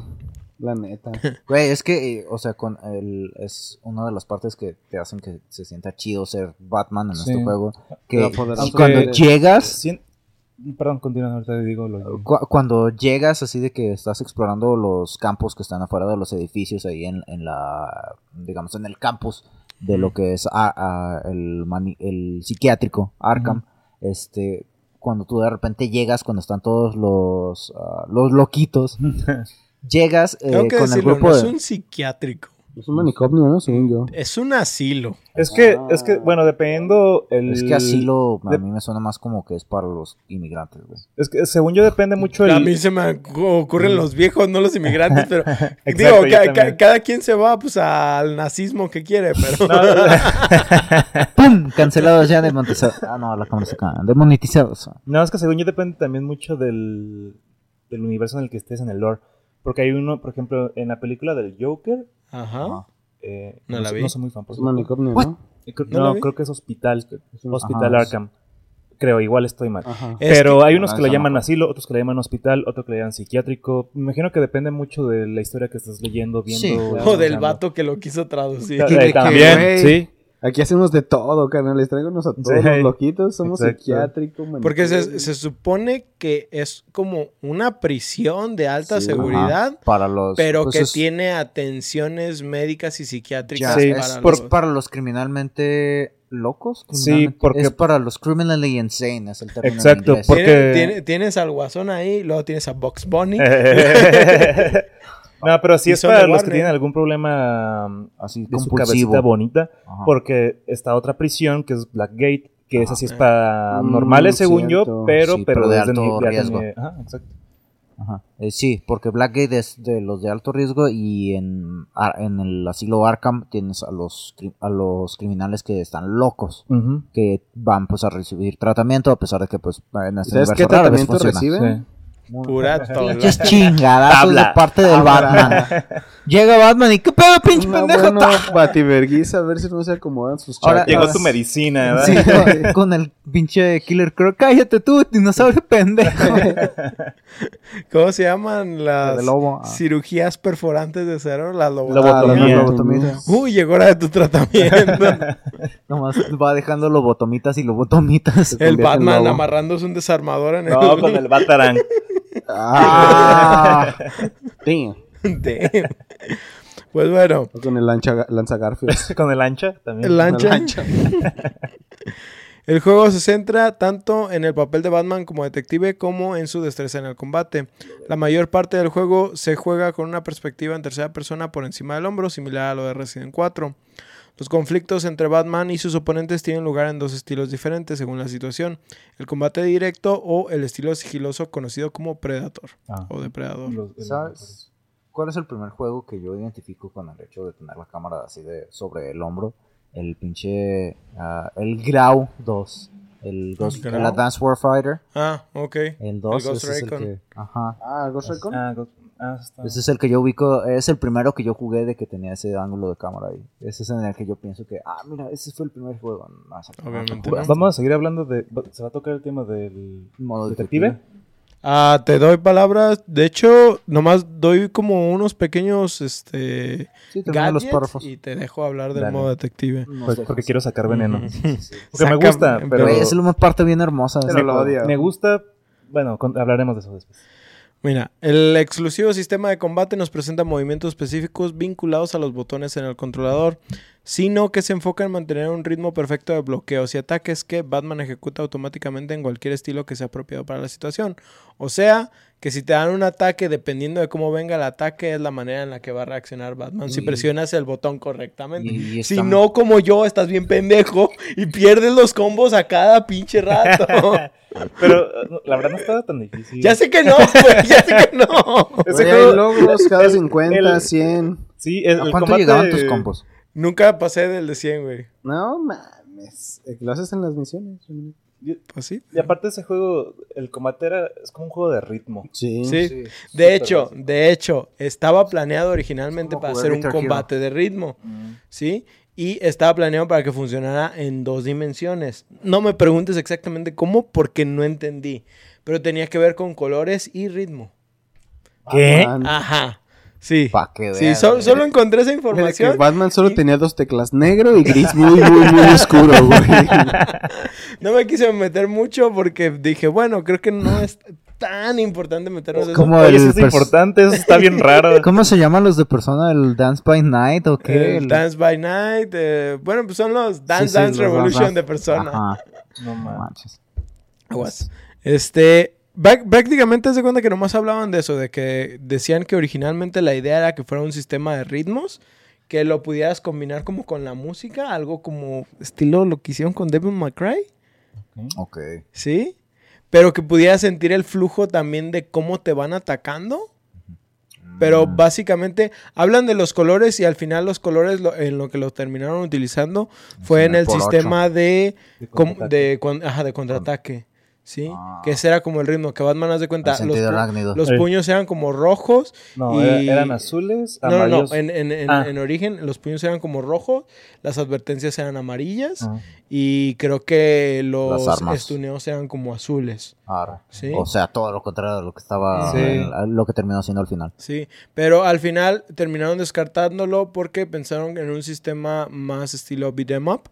La neta. Güey, es que, eh, o sea, con el, es una de las partes que te hacen que se sienta chido ser Batman en Sí. este juego. Que y cuando llegas, Cien- Perdón, continúa, ahorita te digo lo Cu- cuando llegas así de que estás explorando los campos que están afuera de los edificios ahí en, en la digamos en el campus de lo que es ah, el, mani- el psiquiátrico Arkham este cuando tú de repente llegas cuando están todos los ah, los loquitos llegas eh, Tengo que con el grupo no es de un psiquiátrico. Es un manicomio, ¿no? Según yo. Es un asilo. Es que, Ah. es que, bueno, dependiendo el... es que asilo a de- mí me suena más como que es para los inmigrantes güey Es que según yo depende mucho el... A mí se me ocurren los viejos, no los inmigrantes, pero Exacto, digo, ca- ca- cada quien se va pues al nazismo que quiere, pero ¡Pum! cancelados ya demonetizados ah no la cámara se cae demonetizados No, es que según yo depende también mucho del, del universo en el que estés en el lore. Porque hay uno, por ejemplo, en la película del Joker. Ajá. eh, No la sé- vi. no soy muy fan. por Es un cierto. manicomio? ¿no? Eh, creo- ¿No No, la creo que es Hospital. Es un- Hospital Ajá. Arkham. creo, igual estoy mal. Ajá. Es Pero que- hay unos que le no llaman asilo, otros que le llaman hospital, otros que le llaman psiquiátrico. Me imagino que depende mucho de la historia que estés leyendo, viendo. Sí, o del vato que lo quiso traducir. También, sí. Aquí hacemos de todo, carnales. Tráiganos a todos Sí. los loquitos. Somos psiquiátricos. Porque se, se supone que es como una prisión de alta Sí. seguridad, Ajá, para los pero pues que es- tiene atenciones médicas y ya, psiquiátricas Sí, es para por- los- para los criminalmente locos. Sí, porque- es para los criminally insane es el término Exacto, porque- Tiene- tiene- tienes al Guasón ahí, luego tienes a Box Bunny. no, pero sí es para los que tienen algún problema um, así de su compulsivo. cabecita bonita. Ajá. Porque está otra prisión que es Blackgate, que esa sí es para Mm, normales según cierto. yo, pero, Sí, pero, pero de es de alto riesgo. Ajá, exacto. Ajá. Eh, sí, porque Blackgate es de los de alto riesgo y en, en el asilo Arkham tienes a los, cri- a los criminales que están locos, Ujú. que van pues a recibir tratamiento a pesar de que pues en este ¿Sabes qué tratamiento reciben? Sí. Pura tola. Pinches chingadazos de parte del Batman. Llega Batman y ¿qué pedo, pinche pendejo? buena bativerguiza, a ver si no se acomodan sus Ahora-. Llegó tu medicina, ¿verdad? Sí, con, con el pinche Killer Croc. Cállate tú, dinosaurio pendejo. ¿Cómo se llaman las lobo, ah. cirugías perforantes de cerebro? Las Lobotomía. Uy, llegó la de tu tratamiento. Nomás va dejando lobotomitas y lobotomitas. el Batman amarrándose un desarmador en el... No, con el Batarang. Ah, Damn. Damn. Pues bueno, Con el lancha, lanza Garfield. con el ancha también. el lancha. lancha. El juego se centra tanto en el papel de Batman como detective como en su destreza en el combate. La mayor parte del juego se juega con una perspectiva en tercera persona por encima del hombro, similar a lo de Resident 4. Los conflictos entre Batman y sus oponentes tienen lugar en dos estilos diferentes según la situación, el combate directo o el estilo sigiloso conocido como Predator Ah. o Depredador. Los- ¿Sabes cuál es el primer juego que yo identifico con el hecho de tener la cámara así de sobre el hombro? El pinche. ah, el Grau 2. El, Ghost- Grau? el Advanced Warfighter. Ah, ok. El 2 Ghost ese es el Recon. que. Ajá. Ah, Ghost Recon. Ah, Ghost- ah, está. Ese es el que yo ubico. Es el primero que yo jugué de que tenía ese ángulo de cámara ahí. Ese es en el que yo pienso que. Ah, mira, ese fue el primer juego. No, ese- Obviamente no, no. Vamos a seguir hablando de. ¿Se va a tocar el tema del Modo detective? Ah, te doy palabras. De hecho, nomás doy como unos pequeños este Sí, los párrafos. y te dejo hablar del Dale. modo detective. Pues porque quiero sacar veneno. Ujú. Porque Saca- me gusta, pero. Es una parte bien hermosa. de Pero lo odio. Me gusta. Bueno, con- hablaremos de eso después. Mira, el exclusivo sistema de combate nos presenta movimientos específicos vinculados a los botones en el controlador, sino que se enfoca en mantener un ritmo perfecto de bloqueos y ataques que Batman ejecuta automáticamente en cualquier estilo que sea apropiado para la situación. O sea, que si te dan un ataque, dependiendo de cómo venga el ataque, es la manera en la que va a reaccionar Batman si presionas el botón correctamente. Y, y Si no, como yo, estás bien pendejo y pierdes los combos a cada pinche rato. Pero la verdad no estaba tan difícil. ya sé que no, güey, ya sé que no. Ese Güey, hay logros cada 50, el- 100. Sí, el, ¿A el cuánto combate- llegaban tus combos? Nunca pasé del de 100, güey. No mames. Eh, Lo haces en las misiones. Pues sí. Y aparte ese juego, el combate era, es como un juego de ritmo. Sí. Sí. Sí. De hecho, básico. de hecho, estaba planeado originalmente para hacer un Hero. combate de ritmo, ¿sí? Y estaba planeado para que funcionara en dos dimensiones. No me preguntes exactamente cómo, porque no entendí. Pero tenía que ver con colores y ritmo. ¿Qué? Ajá. Sí. Pa' que Sí, veas, so- güey. solo encontré esa que información. Batman solo y- tenía dos teclas, negro y gris, muy, muy, muy oscuro, güey. No me quise meter mucho porque dije, bueno, creo que no es tan importante meternos en eso. ¿Cómo Oye, el es pers- importante, eso está bien raro. ¿Cómo se llaman los de persona? ¿El Dance by Night o qué? El El- Dance by Night. eh, bueno, pues son los Dance Sí, sí, Dance los Revolution Dance- de persona. Ajá, No manches. Aguas. Este. Prácticamente se cuenta que nomás hablaban de eso, de que decían que originalmente la idea era que fuera un sistema de ritmos, que lo pudieras combinar como con la música, algo como estilo lo que hicieron con Devil May Cry, Ok. ¿sí? Pero que pudieras sentir el flujo también de cómo te van atacando. Pero básicamente hablan de los colores y al final los colores lo- en lo que los terminaron utilizando fue en el sistema de, De com- contraataque. de, con- ajá, de contraataque. ¿Sí? Ah. Que ese era como el ritmo, que Batman, haz de cuenta, El los, pu- Eh. puños eran como rojos. No, Y- eran azules, No, no, en, en, en, Ah. en origen los puños eran como rojos, las advertencias eran amarillas Ah. y creo que los estuneos eran como azules. Sí. O sea, todo lo contrario de lo que estaba, Sí. en- lo que terminó siendo al final. Sí, pero al final terminaron descartándolo porque pensaron en un sistema más estilo beat 'em up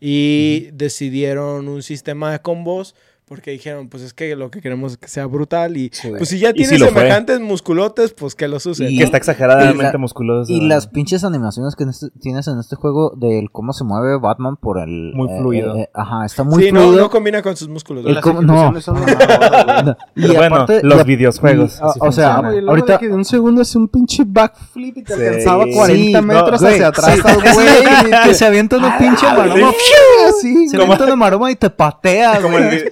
y decidieron un sistema de combos porque dijeron, pues es que lo que queremos es que sea brutal y Sí. pues si ya tiene semejantes musculotes, pues que los usen. Y- Que está exageradamente y la- musculoso. Y las pinches animaciones que en este- tienes en este juego del cómo se mueve Batman por el... Muy eh, fluido. eh, ajá, está muy sí, no, fluido. no combina con sus músculos. No. son. Y Pero bueno, aparte- los y videojuegos. y, o- sea, ahorita... que de un segundo hace un pinche backflip y te Sí. alcanzaba Sí, 40 no, metros hacia atrás sí, al güey. que se avienta una pinche maroma. Así. Se avienta una maroma y te patea, Como el,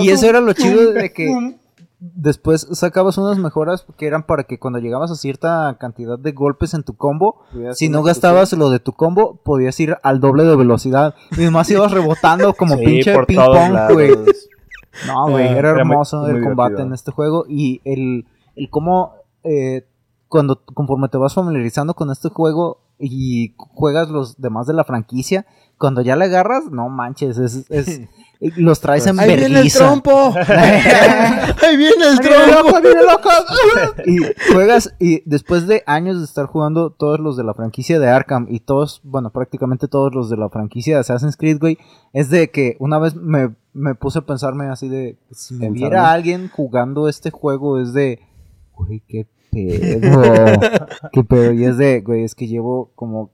Y eso era lo chido de que después sacabas unas mejoras que eran para que cuando llegabas a cierta cantidad de golpes en tu combo, si no gastabas lo de tu combo, podías ir al doble de velocidad. Y además ibas rebotando como Sí, pinche ping pong, güey. No, güey, Ah, era muy- hermoso muy el combate divertido. en este juego. Y el, el cómo, eh, cuando, conforme te vas familiarizando con este juego y juegas los demás de la franquicia, cuando ya le agarras, no manches, es, es- los traes en Ahí viene el trompo. Ahí viene el ¡Ahí viene trompo. loco, ahí viene loco! y juegas, y después de años de estar jugando todos los de la franquicia de Arkham y todos, bueno, prácticamente todos los de la franquicia de Assassin's Creed, güey, es de que una vez me, me puse a pensarme así de, si me viera alguien jugando este juego, es de, güey, qué pedo, qué pedo, y es de, güey, es que llevo como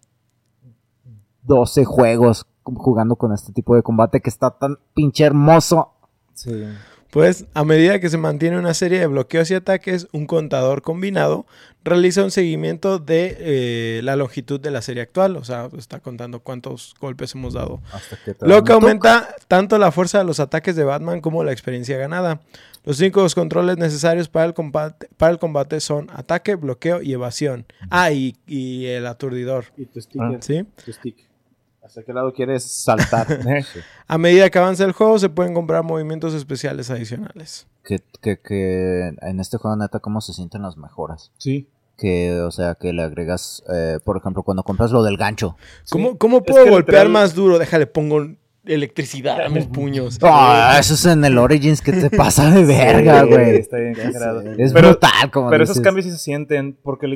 12 juegos jugando con este tipo de combate que está tan pinche hermoso. Sí. Pues a medida que se mantiene una serie de bloqueos y ataques, un contador combinado realiza un seguimiento de eh, la longitud de la serie actual. O sea, está contando cuántos golpes hemos dado. Hasta que te Lo que aumenta tanto la fuerza de los ataques de Batman como la experiencia ganada. Los cinco controles necesarios para el combate, para el combate son ataque, bloqueo y evasión. Ah, y, y el aturdidor. Y tu sticker. ¿Sí? Tu stick. ¿Hacia qué lado quieres saltar? A medida que avanza el juego, se pueden comprar movimientos especiales adicionales. que, que, que en este juego neta cómo se sienten las mejoras. sí. Que, o sea, que le agregas, eh, por ejemplo, cuando compras lo del gancho. ¿Cómo, cómo Es puedo que golpear literal- más duro? Déjale, pongo electricidad a mis puños. Ah, eso es en el Origins que te pasa de verga, Sí, güey. Está bien exagerado. Es Pero- brutal, como Pero dices. esos cambios sí se sienten porque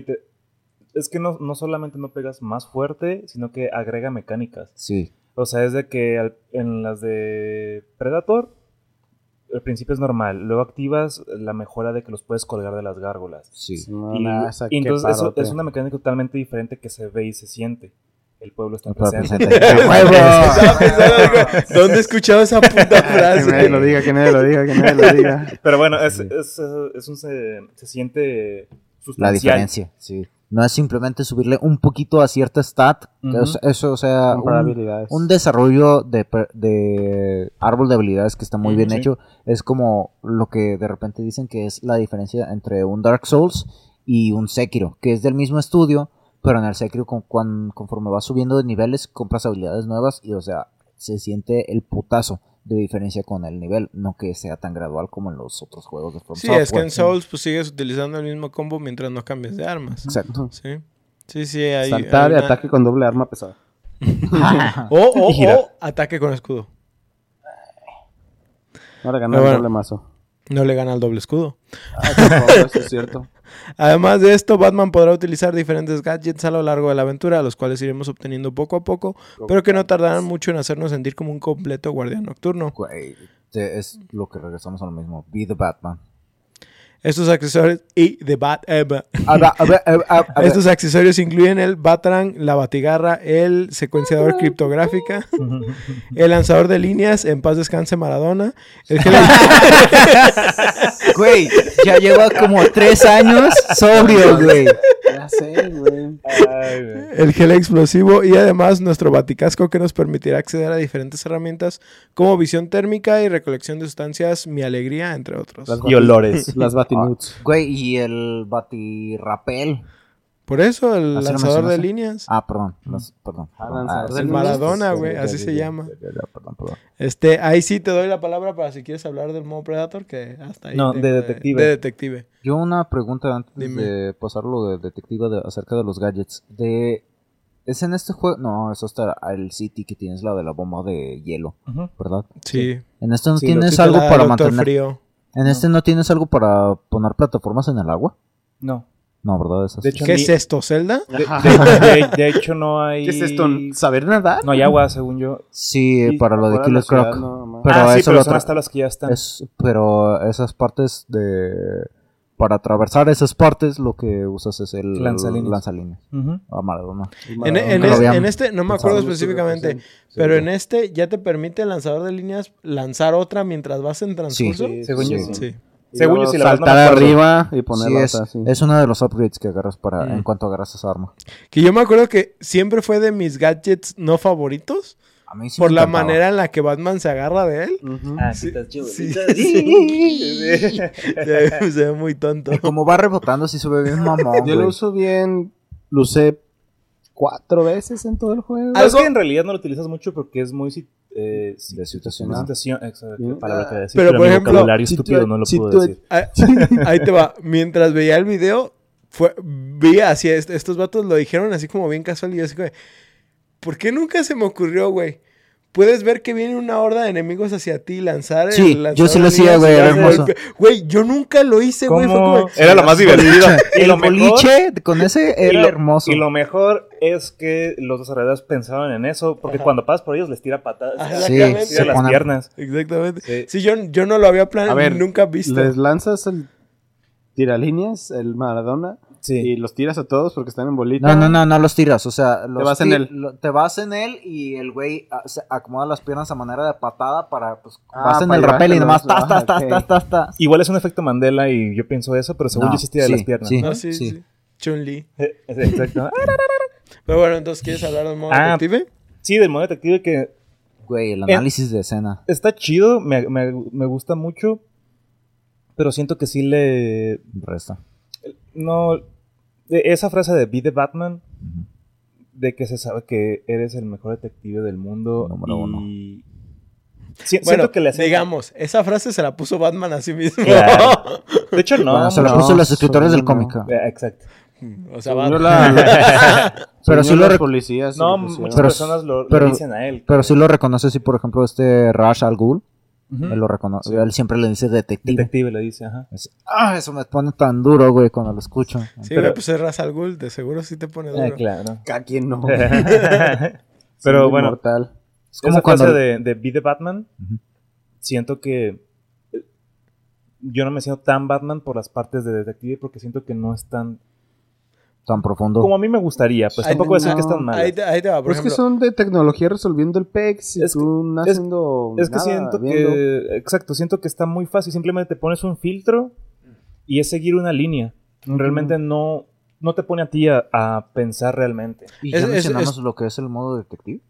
es que no, no solamente no pegas más fuerte, sino que agrega mecánicas. Sí, O sea, es de que al- en las de Predator, al principio es normal. Luego activas la mejora de que los puedes colgar de las gárgolas. sí. Y, Una, esa y que entonces eso es una mecánica totalmente diferente que se ve y se siente. El pueblo está presente. ¿Dónde he escuchado esa puta Que frase? nadie lo diga, que nadie lo diga, que nadie lo diga. Pero bueno, es, es, es un, se, se siente sustancial. La diferencia, sí. No es simplemente subirle un poquito a cierta stat. es- eso, o sea, un, habilidades. un desarrollo de, de árbol de habilidades que está muy bien sí. hecho. Es como lo que de repente dicen que es la diferencia entre un Dark Souls y un Sekiro, que es del mismo estudio, pero en el Sekiro con, cuan- conforme vas subiendo de niveles compras habilidades nuevas y o sea, se siente el putazo de diferencia con el nivel, no que sea tan gradual como en los otros juegos de From Sí, es que en Souls pues sigues utilizando el mismo combo mientras no cambies de armas. Exacto. Sí. Sí, sí, hay. Saltar hay una- ataque con doble arma pesada. O, o, o ataque con escudo. No le gané el bueno. doble mazo. No le gana el doble escudo. Ah, por favor, eso es cierto. Además de esto, Batman podrá utilizar diferentes gadgets a lo largo de la aventura, los cuales iremos obteniendo poco a poco, pero que no tardarán mucho en hacernos sentir como un completo guardián nocturno. Es lo que regresamos a lo mismo. Be the Batman. Estos accesorios y de Bat ba- A ver, a ver, a ver, a ver. Estos accesorios incluyen el Batarang, la batigarra, el secuenciador criptográfica, el lanzador de líneas, en paz descanse Maradona, el gel, Güey, ya lleva como tres años sobrio, güey. Ya sé, güey. El gel explosivo y además nuestro baticasco que nos permitirá acceder a diferentes herramientas como visión térmica y recolección de sustancias, mi alegría, entre otros. Las Y olores. Las batinuts. Güey, y el batirrapel. Por eso el ¿Así lo lanzador de líneas. Ah, perdón. los- perdón. Ah, perdón. Ah, el Maradona, güey, sí, así sí, se sí, llama. sí, sí, sí, Perdón, perdón. Este, ahí sí te doy la palabra para si quieres hablar del modo Predator, que hasta ahí. No, de detective. De, detective. Yo una pregunta antes Dime. de pasarlo de detective de- acerca de los gadgets. De ¿Es en este juego? No, es hasta el City que tienes la de la bomba de hielo. ¿verdad? Sí. En este no Sí, tienes algo para mantener. Frío. En este no tienes algo para poner plataformas en el agua. No. No, ¿verdad? Es así. De hecho, ¿Qué ni- es esto, Zelda? De, de- de- de hecho, no hay. ¿Qué es esto? ¿Saber nadar? No hay agua, según yo. Sí, Sí, para lo de Killer Croc. no. Pero ah, sí, pero lo son tra- las que ya están. Es, pero esas partes de... Para atravesar esas partes lo que usas es el Lanzalíneas. Ah, Maradona. En, es- este, no me acuerdo pensado. específicamente, pero en este ya te permite el lanzador de líneas lanzar otra mientras vas en transcurso. Sí, Según yo, sí. Sí. Según yo, sí, la no saltar acuerdo. arriba y Sí, ponerla es, así. es uno de los upgrades que agarras para Mm. en cuanto agarras esa arma. Que yo me acuerdo que siempre fue de mis gadgets no favoritos A mí sí por me la encantaba. manera en la que Batman se agarra de él. Ah, Sí, sí, está chido. sí. Se, se ve muy tonto. Como va rebotando, sí se ve bien mamón. Yo lo uso bien. Lo usé cuatro veces en todo el juego. Es que en realidad no lo utilizas mucho porque es muy. Eh, De situación. Exacto. Palabra que decir. Pero, Pero, por ejemplo, vocabulario si tú- estúpido no lo si puedo tú- decir. Ah, Ahí te va. Mientras veía el video, fue, vi así, est- estos vatos lo dijeron así como bien casual y yo así como, ¿por qué nunca se me ocurrió, güey? Puedes ver que viene una horda de enemigos hacia ti y lanzar Sí, el yo sí lo hacía, güey, era hermoso. Güey, yo nunca lo hice, güey. Como... Era lo más divertido. Y El lo mejor- boliche con ese y era lo- hermoso. Y lo mejor es que los desarrolladores pensaban en eso, porque Ajá. cuando pasas por ellos les tira patadas. Ajá, Sí, les se tira las ponen- piernas. Exactamente. Sí. Sí, yo, yo no lo había planeado, A ver, nunca visto. Les lanzas el tiralíneas, el Maradona, Sí. y los tiras a todos porque están en bolita. No, no, no, no los tiras. O sea, los vas en él. lo- te vas en él y el güey ah, se acomoda las piernas a manera de patada para, pues, Ah, vas en el rappel y nomás Ah, tas, ok. tas, tas, tas. Igual es un efecto Mandela y yo pienso eso, pero según No, yo sí tira de sí, las piernas. sí. ¿no? No, sí, sí. Sí. Chun-Li. Exacto. Pero bueno, entonces, ¿quieres hablar del modo Ah. detective? Sí, del modo detective que Güey, el Eh, análisis de escena. está chido, me, me, me gusta mucho, pero siento que sí le... Resta. No... de esa frase de Be the Batman, de que se sabe que eres el mejor detective del mundo Número y... uno. Si- Bueno, siento que le hacen- digamos, esa frase se la puso Batman a sí mismo. Claro. De hecho, no. Bueno, se no, puso los escritores del cómic. no. Eh, Exacto. o sea, Batman. la- Pero sí lo policías. No, muchas personas lo, dicen a él. Pero sí lo reconoce, sí, por ejemplo, este Rash al Ghul. Él lo reconoce. Él siempre le dice detective. Detective le dice, ajá. Es- ah, eso me pone tan duro, güey, cuando lo escucho. Sí, Pero- güey, pues es Ra's al Ghul, de seguro sí te pone duro. Ah, claro. Cada quien no. Pero Siendo bueno, inmortal. Es como esa cuando... de, de Be the Batman, siento que eh, yo no me siento tan Batman por las partes de detective porque siento que no es tan Tan profundo. como a mí me gustaría. Pues Ay, tampoco voy a decir que están mal. Ahí te, ahí te va, por Pues es que son de tecnología resolviendo el PEX y Es que- tú es- haciendo Es que nada, siento viendo. que, exacto, siento que está muy fácil. Simplemente te pones un filtro y es seguir una línea. Realmente no, no te pone a ti a, a pensar realmente. ¿Y Es- ya es- mencionamos es- lo que es el modo detective?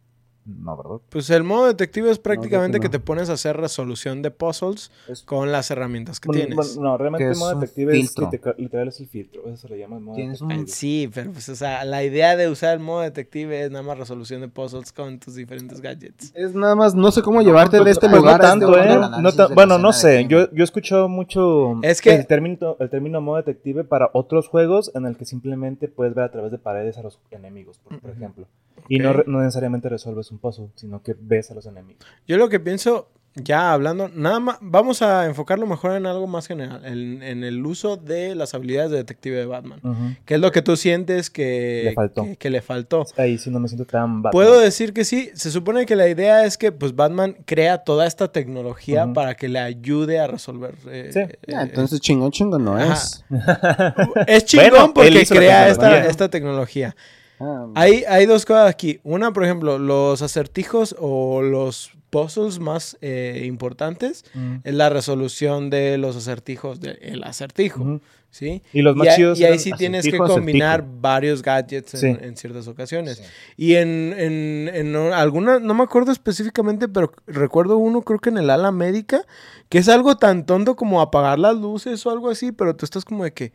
No, ¿verdad? Pues el modo detective es prácticamente no. que te pones a hacer resolución de puzzles Es- con las herramientas que Bueno, tienes. bueno, no, realmente el modo detective es literal, literal es el filtro. Eso se le llama el modo detective. un- Sí, pero pues, o sea, la idea de usar el modo detective es nada más resolución de puzzles con tus diferentes gadgets. Es nada más, no sé cómo llevarte de este lugar no este tanto. ¿eh? No ta- bueno, no sé. Yo, yo he escuchado mucho Es que- el, término, el término modo detective para otros juegos en el que simplemente puedes ver a través de paredes a los enemigos, por, ejemplo. Y no, no necesariamente resuelves un puzzle, sino que ves a los enemigos. Yo lo que pienso, ya hablando, nada más, vamos a enfocarlo mejor en algo más general, en, en el uso de las habilidades de detective de Batman. ¿Qué es lo que tú sientes que Le faltó. Que, que le faltó? Ahí sí no me siento tan Batman. Puedo decir que sí, se supone que la idea es que pues Batman crea toda esta tecnología para que le ayude a resolver. eh, Sí. eh, Ah, entonces chingón, chingón no Ajá. es. es chingón Bueno, porque crea esta tecnología. Ah, Hay, hay dos cosas aquí. Una, por ejemplo, los acertijos o los puzzles más eh, importantes Mm. es la resolución de los acertijos del acertijo. ¿sí? Y los más y, chidos y ahí sí tienes que combinar acertijo. varios gadgets en, Sí. en ciertas ocasiones. Y en, en, en alguna, no me acuerdo específicamente, pero recuerdo uno, creo que en el ala médica, que es algo tan tonto como apagar las luces o algo así, pero tú estás como de que,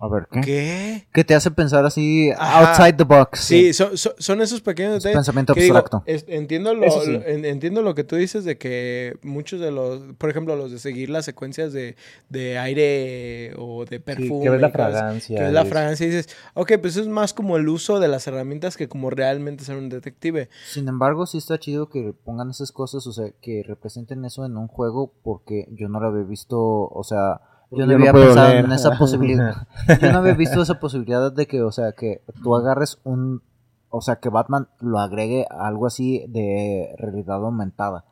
A ver, ¿qué? ¿Qué? ¿Qué te hace pensar así Ajá. outside the box? Sí, son, son- son esos pequeños Es detalles. pensamiento que digo, abstracto. es- entiendo, lo, sí. entiendo lo que tú dices de que muchos de los, por ejemplo, los de seguir las secuencias de, de aire o de Sí, perfume. que ves la fragancia. Que ves la fragancia y dices, ok, pues eso es más como el uso de las herramientas que como realmente ser un detective. Sin embargo, sí está chido que pongan esas cosas, o sea, que representen eso en un juego, porque yo no lo había visto, o sea, yo no Yo había pensado leer. en esa posibilidad. yo no había visto esa posibilidad de que, o sea, que tú agarres un, o sea, que Batman lo agregue a algo así de realidad aumentada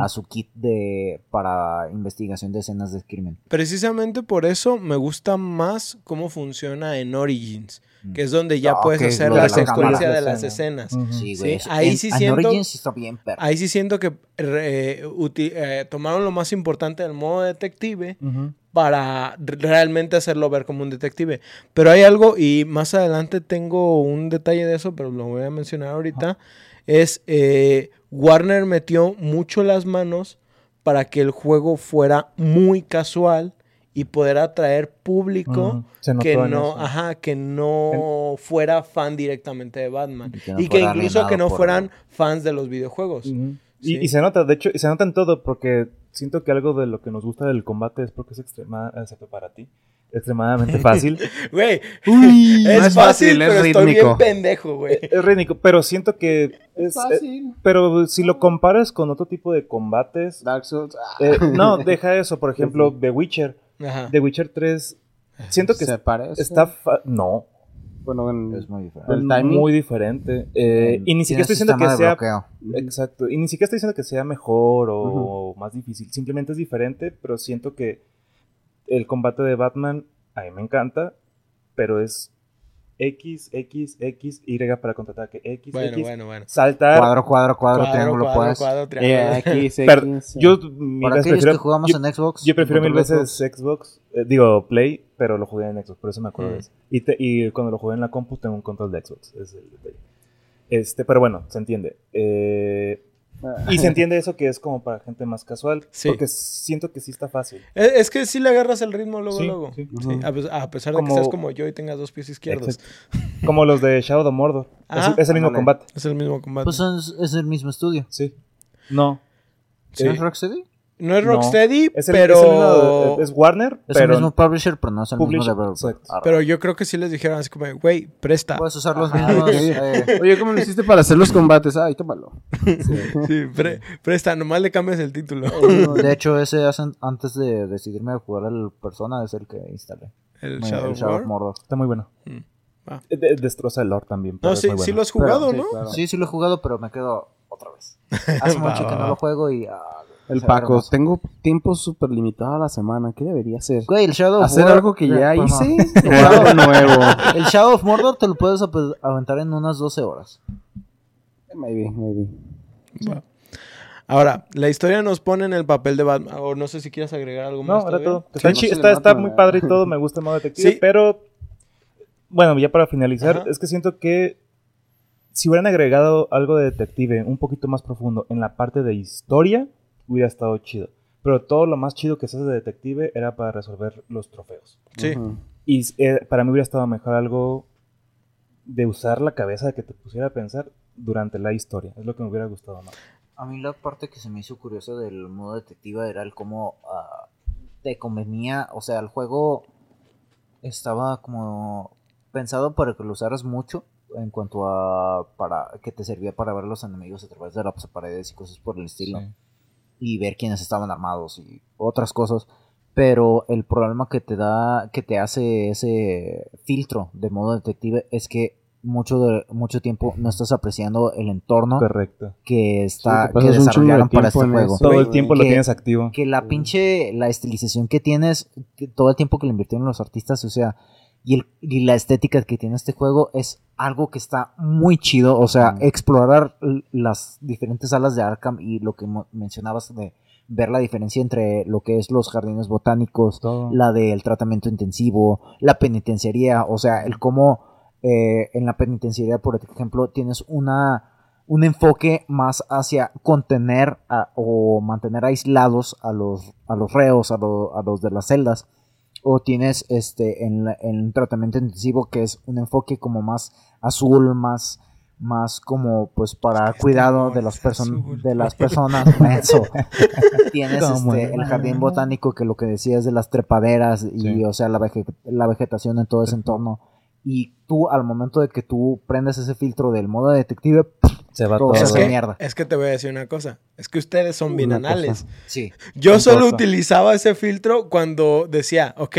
a su kit de para investigación de escenas de crimen. Precisamente por eso me gusta más cómo funciona en Origins, que es donde ya Ah, puedes hacer la secuencia de las Escena. escenas. Sí, Sí, güey. ahí en- sí en siento- bien. Ahí sí siento que eh, tomaron lo más importante del modo detective para re- realmente hacerlo ver como un detective. Pero hay algo, y más adelante tengo un detalle de eso, pero lo voy a mencionar ahorita, es eh, Warner metió mucho las manos para que el juego fuera muy casual y poder atraer público que no, ajá, que no fuera fan directamente de Batman. Y que no y que fuera incluso que no por- fueran fans de los videojuegos. Sí. Y, y se nota, de hecho, y se nota en todo, porque siento que algo de lo que nos gusta del combate es porque es extremadamente, excepto para ti, extremadamente fácil. Güey, es, no es fácil, fácil, es pero estoy bien rítmico. pendejo, güey. es rítmico, pero siento que es... eh, Fácil. pero si lo comparas con otro tipo de combates... Dark Souls. ah, eh, no, deja eso, por ejemplo, The Witcher. Ajá. The Witcher 3, siento que se parece. está... fa- no, Bueno, en- Es muy diferente. ¿El es timing? muy diferente. Eh, y ni siquiera estoy diciendo que sea... bloqueo. Exacto. Y ni siquiera estoy diciendo que sea mejor o más difícil. Simplemente es diferente, pero siento que el combate de Batman a mí me encanta, pero es X, X, X, Y para contraataque. X, Bueno, X. bueno, bueno. Saltar. Cuadro, cuadro, cuadro, Cuadro, triángulo, cuadro, pues. cuadro, Eh, triángulo. X, Pero X, yo mil Para veces prefiero, que jugamos yo, en Xbox. yo prefiero mil veces Xbox, eh, digo Play, pero lo jugué en Xbox, por eso me acuerdo Mm. de eso. Y, te- y cuando lo jugué en la compu tengo un control de Xbox, es el detalle. Este, pero bueno, se entiende. Eh. y se entiende eso que es como para gente más casual. Sí. Porque siento que sí está fácil. Es, es que sí le agarras el ritmo luego, Sí, luego. sí. Sí, a, pes- a pesar de Como- que seas como yo y tengas dos pies izquierdos. Exacto. Como los de Shadow of Mordor. Es, Ajá. es el mismo combate. Es el mismo combate. Pues es, es el mismo estudio. Sí. No. Sí. ¿No es Rocksteady? No es No. Rocksteady, Es el, pero... es el mismo- es Warner, Es pero el mismo publisher, pero no es el Publisher, mismo developer. exacto. Arre. pero yo creo que sí les dijeron así como, güey, presta. Puedes usar los Ah, mismos. eh, Oye, ¿cómo lo hiciste para hacer los combates? Ay, tómalo. Sí, pre- presta, nomás le cambias el título. de hecho, ese hacen antes de decidirme a jugar al Persona es el que instalé. El Muy- Shadow, el Shadow of War. Mordor. está muy bueno. Mm. Eh, de- destroza el lore también. pero No, es sí, sí lo has jugado, ¿no? claro. Sí, sí lo he jugado, pero me quedo otra vez. Hace mucho que no lo juego y... ah, El Paco, tengo tiempo súper limitado a la semana. ¿Qué debería hacer? Güey, el Shadow of ¿Hacer War- algo que ya Bueno, hice? ¿O algo nuevo? El Shadow of Mordor te lo puedes aventar en unas 12 horas. Maybe, maybe. Ahora, la historia nos pone en el papel de Batman. O no sé si quieres agregar algo más. No, era todo. Está, no muy nada. padre y todo, me gusta el modo detective, Sí. pero bueno, ya para finalizar, Ajá. es que siento que si hubieran agregado algo de detective un poquito más profundo en la parte de historia, hubiera estado chido. Pero todo lo más chido que se hace de detective era para resolver los trofeos. Sí. Y eh, para mí hubiera estado mejor algo de usar la cabeza, de que te pusiera a pensar durante la historia. Es lo que me hubiera gustado más. A mí la parte que se me hizo curiosa del modo detective era el cómo ah, te convenía, o sea, el juego estaba como pensado para que lo usaras mucho en cuanto a para que te servía para ver los enemigos a través de las paredes y cosas por el estilo y ver quiénes estaban armados y otras cosas. Pero el problema que te da, que te hace ese filtro de modo detective es que mucho de mucho tiempo no estás apreciando el entorno Correcto. que está Sí, que de desarrollaron para este juego. Todo el tiempo lo que- tienes activo. Que la pinche la estilización que tienes, que todo el tiempo que le invirtieron los artistas, o sea, y, el, y la estética que tiene este juego es algo que está muy chido, o sea, Mm. explorar las diferentes salas de Arkham y lo que mencionabas de ver la diferencia entre lo que es los jardines botánicos, Todo. la del tratamiento intensivo, la penitenciaría, o sea, el cómo eh, en la penitenciaría, por ejemplo, tienes una un enfoque más hacia contener a- o mantener aislados a los, a los reos, a, lo- a los de las celdas, o tienes este en, en un tratamiento intensivo que es un enfoque como más azul, más más como pues para cuidado de las personas azul. de las personas tienes este, el el jardín botánico que lo que decías de las trepaderas y Sí. o sea la, vege- la vegetación en todo ese entorno. Y tú al momento de que tú prendes ese filtro del modo detective Se va todo Es que, mierda es que te voy a decir una cosa. Es que ustedes son bien anales. sí Yo solo utilizaba ese filtro cuando decía, ok,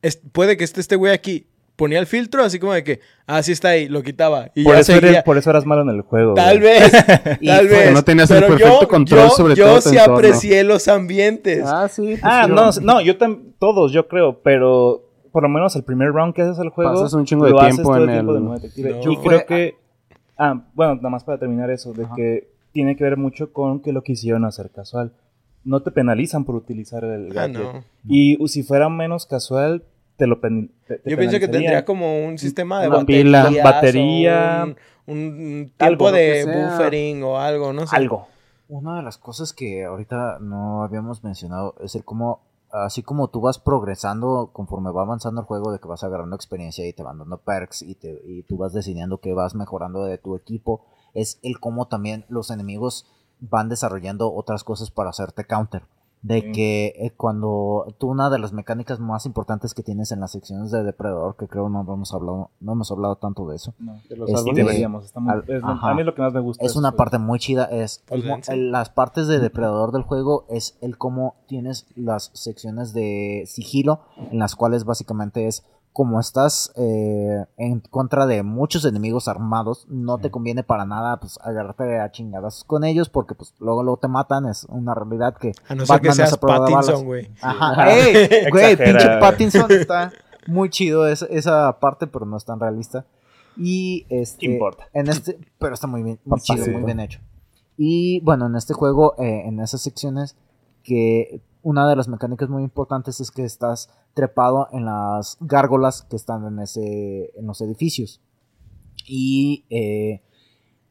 es- puede que esté este güey aquí. Ponía el filtro así como de que, ah, sí está ahí, lo quitaba. Y Por ya eso, seguía. eres, por eso eras malo en el juego. Tal güey. vez, Y tal vez. no tenías el perfecto yo- control yo- sobre yo todo tu sí entorno. aprecié los ambientes. Ah, sí. pues Ah, no, no, yo tam- todos, yo creo, pero por lo menos el primer round que haces el juego, Pasas un chingo de tiempo el en tiempo el- de. No. Y Yo creo que, ah, bueno, nada más para terminar eso, de Ajá. que tiene que ver mucho con que lo quisieron hacer casual. No te penalizan por utilizar el Ah, gadget. no. Y si fuera menos casual, te lo pen- te- te Yo pienso que tendría como un sistema de Una pila, batería, un, un tiempo de buffering o algo, no sé. algo. Una de las cosas que ahorita no habíamos mencionado es el cómo, así como tú vas progresando conforme va avanzando el juego, de que vas agarrando experiencia y te van dando perks y, te, y tú vas decidiendo que vas mejorando de tu equipo, es el cómo también los enemigos van desarrollando otras cosas para hacerte counter. De Sí. que eh, cuando tú una de las mecánicas más importantes que tienes en las secciones de depredador, que creo no hemos hablado, no hemos hablado tanto de eso, No. De los Este, Y árboles. deberíamos. está muy- al- es ajá. a mí lo que más me gusta. es una parte muy chida es el el- las partes de depredador del juego es el cómo tienes las secciones de sigilo en las cuales básicamente es como estás eh, en contra de muchos enemigos armados no te conviene para nada pues agarrarte a chingadas con ellos porque pues luego luego te matan es una realidad que A no ser que Batman no seas se. Pattinson, güey. Ajá. ¡Ey! Güey, pinche. Pattinson está muy chido esa, esa parte, pero no es tan realista. Y este. ¿Qué importa? En este, pero está muy bien, muy chido, muy bien hecho. Y bueno, en este juego, eh, en esas secciones, que una de las mecánicas muy importantes es que estás trepado en las gárgolas que están en ese, en los edificios. Y eh,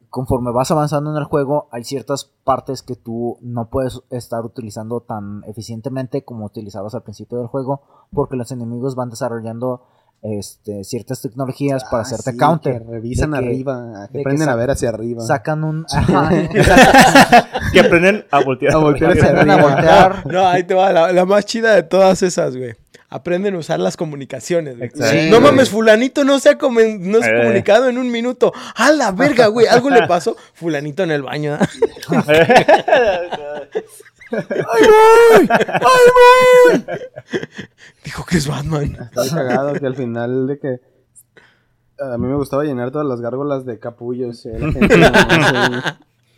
conforme vas avanzando en el juego, hay ciertas partes que tú no puedes estar utilizando tan eficientemente como utilizabas al principio del juego, porque los enemigos van desarrollando este, ciertas tecnologías para Ah, hacerte sí, counter. Que revisan que- arriba, que que a ver hacia arriba. Sacan un. Ajá, Que aprenden a voltear. A voltear hacia a voltear. No, ahí te va, la, la más chida de todas esas, güey. Aprenden a usar las comunicaciones, güey. Sí, no güey. mames, fulanito no se ha, comen- no se ha Eh. comunicado en un minuto. ¡A la verga, güey! Algo le pasó. Fulanito en el baño. ¿ah? Dijo que es Batman. Está cagado que al final de que a mí me gustaba llenar todas las gárgolas de capullos. eh, la gente no, no sé.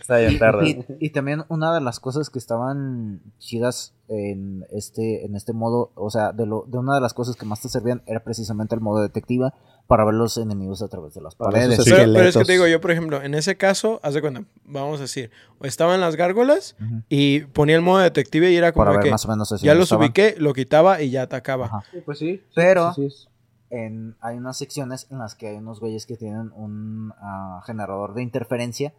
Está bien tarde. Y, y también una de las cosas que estaban chidas en este, en este modo, o sea, de, lo, de una de las cosas que más te servían era precisamente el modo detectiva para ver los enemigos a través de las paredes. Pero, pero es que te digo, yo, por ejemplo, en ese caso, haz de cuenta, vamos a decir, estaban las gárgolas y ponía el modo detective y era como Para de ver que más o menos hacia ya los estaban. ubiqué, lo quitaba y ya atacaba. Ajá. Sí, pues sí. Pero- sí, sí, es- En, hay unas secciones en las que hay unos güeyes que tienen un ah, generador de interferencia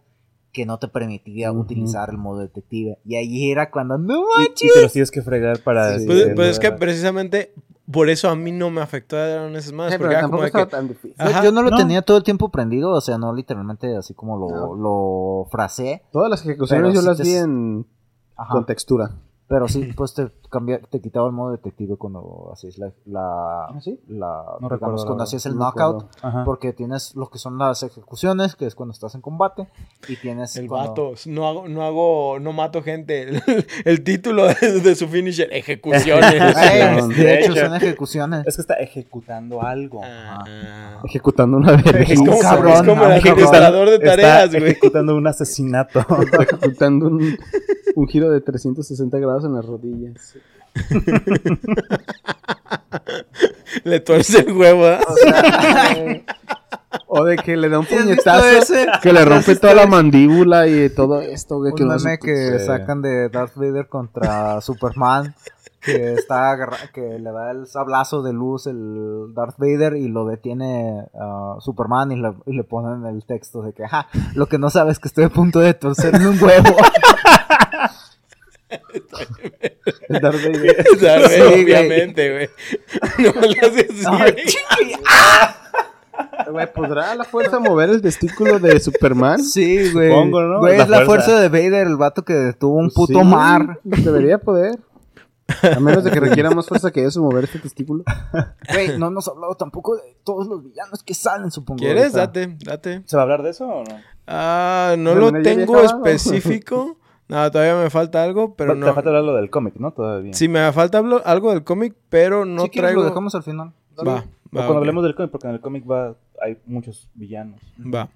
que no te permitía utilizar el modo detective. Y ahí era cuando, no manches. y te los tienes que fregar para... Sí. Pues, pues es que precisamente por eso a mí no me afectaron esas más. Sí, porque pero tampoco de estaba que, tan difícil. Yo- Ajá, yo no lo no. tenía todo el tiempo prendido, o sea, no literalmente así como lo, No. lo frasé. Todas las ejecuciones yo sí las te vi en Ajá. con textura. Pero sí, pues te, cambia, te quitaba el modo detective cuando hacías la, la, ¿Ah, sí? la No digamos, recuerdo, cuando hacías el No knockout, porque tienes lo que son las ejecuciones, que es cuando estás en combate, y tienes el cuando- vato, no hago, no hago, no mato gente. El, el título de, de su finisher, ejecuciones. De hecho, son ejecuciones. Es que está ejecutando algo. Ah. Ejecutando una verga. Es como, cabrón, es como el administrador de tareas, güey. ejecutando un asesinato. ejecutando un, un giro de 360 grados en las rodillas. Le tuerce el huevo, ¿ah? O sea, O de que le da un ¿Sí has visto puñetazo que le ¿Sí has rompe toda la mandíbula y todo esto, un que meme que sacan de Darth Vader contra Superman que está que le da el sablazo de luz el Darth Vader y lo detiene ah, Superman y le, y le ponen el texto de que "Ja, lo que no sabes es que estoy a punto de torcerme un huevo Darth Vader. Darth obviamente, güey. No le haces así, Ay, güey. ¿podrá la fuerza mover el testículo de Superman? Sí, güey. Supongo, ¿no? Güey, La es la fuerza. de Vader, el vato que detuvo un puto Sí, mar. Debería poder. A menos de que requiera más fuerza que eso mover este testículo. Güey, no hemos hablado tampoco de todos los villanos que salen, supongo. ¿Quieres? ahorita. Date, date. ¿Se va a hablar de eso o no? Ah, no lo ya tengo acabado. específico. No, todavía me falta algo, pero Te no. falta hablar lo del cómic, ¿no? Todavía. Sí, me falta algo del cómic, pero no si quieres, traigo. lo dejamos al final. Va, va. O cuando hablemos del cómic, porque en el cómic va, hay muchos villanos. Va.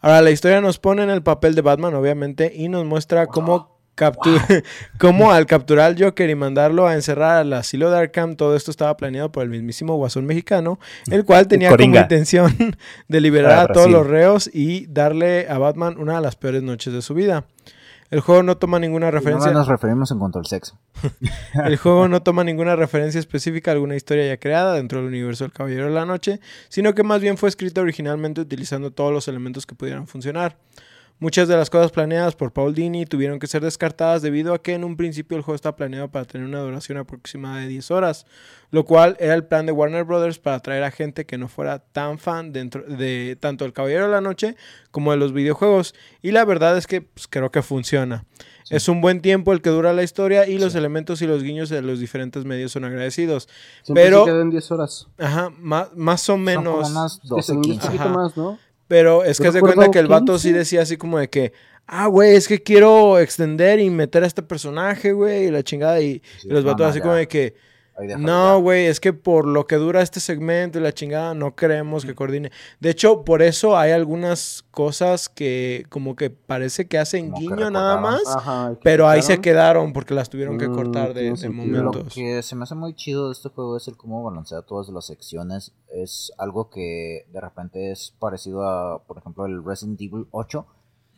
Ahora, la historia nos pone en el papel de Batman, obviamente, y nos muestra cómo, captu- cómo al capturar al Joker y mandarlo a encerrar al asilo de Arkham, todo esto estaba planeado por el mismísimo Guasón mexicano, el cual tenía como intención de liberar a todos los reos y darle a Batman una de las peores noches de su vida. El juego no toma ninguna No referencia. nos referimos en cuanto al sexo. El juego no toma ninguna referencia específica a alguna historia ya creada dentro del universo del Caballero de la Noche, sino que más bien fue escrito originalmente utilizando todos los elementos que pudieran funcionar. Muchas de las cosas planeadas por Paul Dini tuvieron que ser descartadas debido a que en un principio el juego estaba planeado para tener una duración aproximada de 10 horas, lo cual era el plan de Warner Brothers para atraer a gente que no fuera tan fan dentro de tanto el Caballero de la Noche como de los videojuegos. Y la verdad es que pues, creo que funciona. Es un buen tiempo el que dura la historia y los elementos y los guiños de los diferentes medios son agradecidos. Siempre Pero- se quedan 10 horas. Ajá, más, más o Son como menos. unas Es que 12, según yo es 15. un poquito más, ¿no? Pero es que de cuenta que el vato sí 15. decía así como de que, ah, güey, es que quiero extender y meter a este personaje, güey, y la chingada. Y, Sí, y los vatos así como de que, no, güey, es que por lo que dura este segmento y la chingada, no queremos que coordine. De hecho, por eso hay algunas cosas que como que parece que hacen Como que guiño nada más. Ajá. ¿y Pero ahí se quedaron porque las tuvieron que Mm, cortar de, de sentido. Lo momentos. que se me hace muy chido de este juego es el cómo balancea todas las secciones. Es algo que de repente es parecido a, por ejemplo, el Resident Evil 8,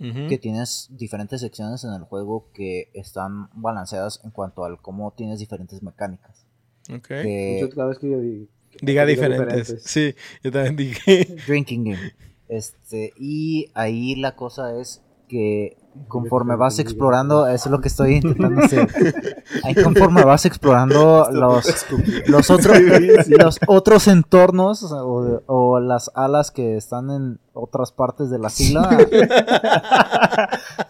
Ujú. que tienes diferentes secciones en el juego que están balanceadas en cuanto al cómo tienes diferentes mecánicas. Ok. Que- Yo cada vez que yo digo. Diga diferentes. Sí, yo también dije. Drinking Game. Este, y ahí la cosa es que conforme vas explorando, eso es lo que estoy intentando hacer. Ahí conforme vas explorando los, los, otros, los otros entornos o, las alas que están en otras partes de la isla,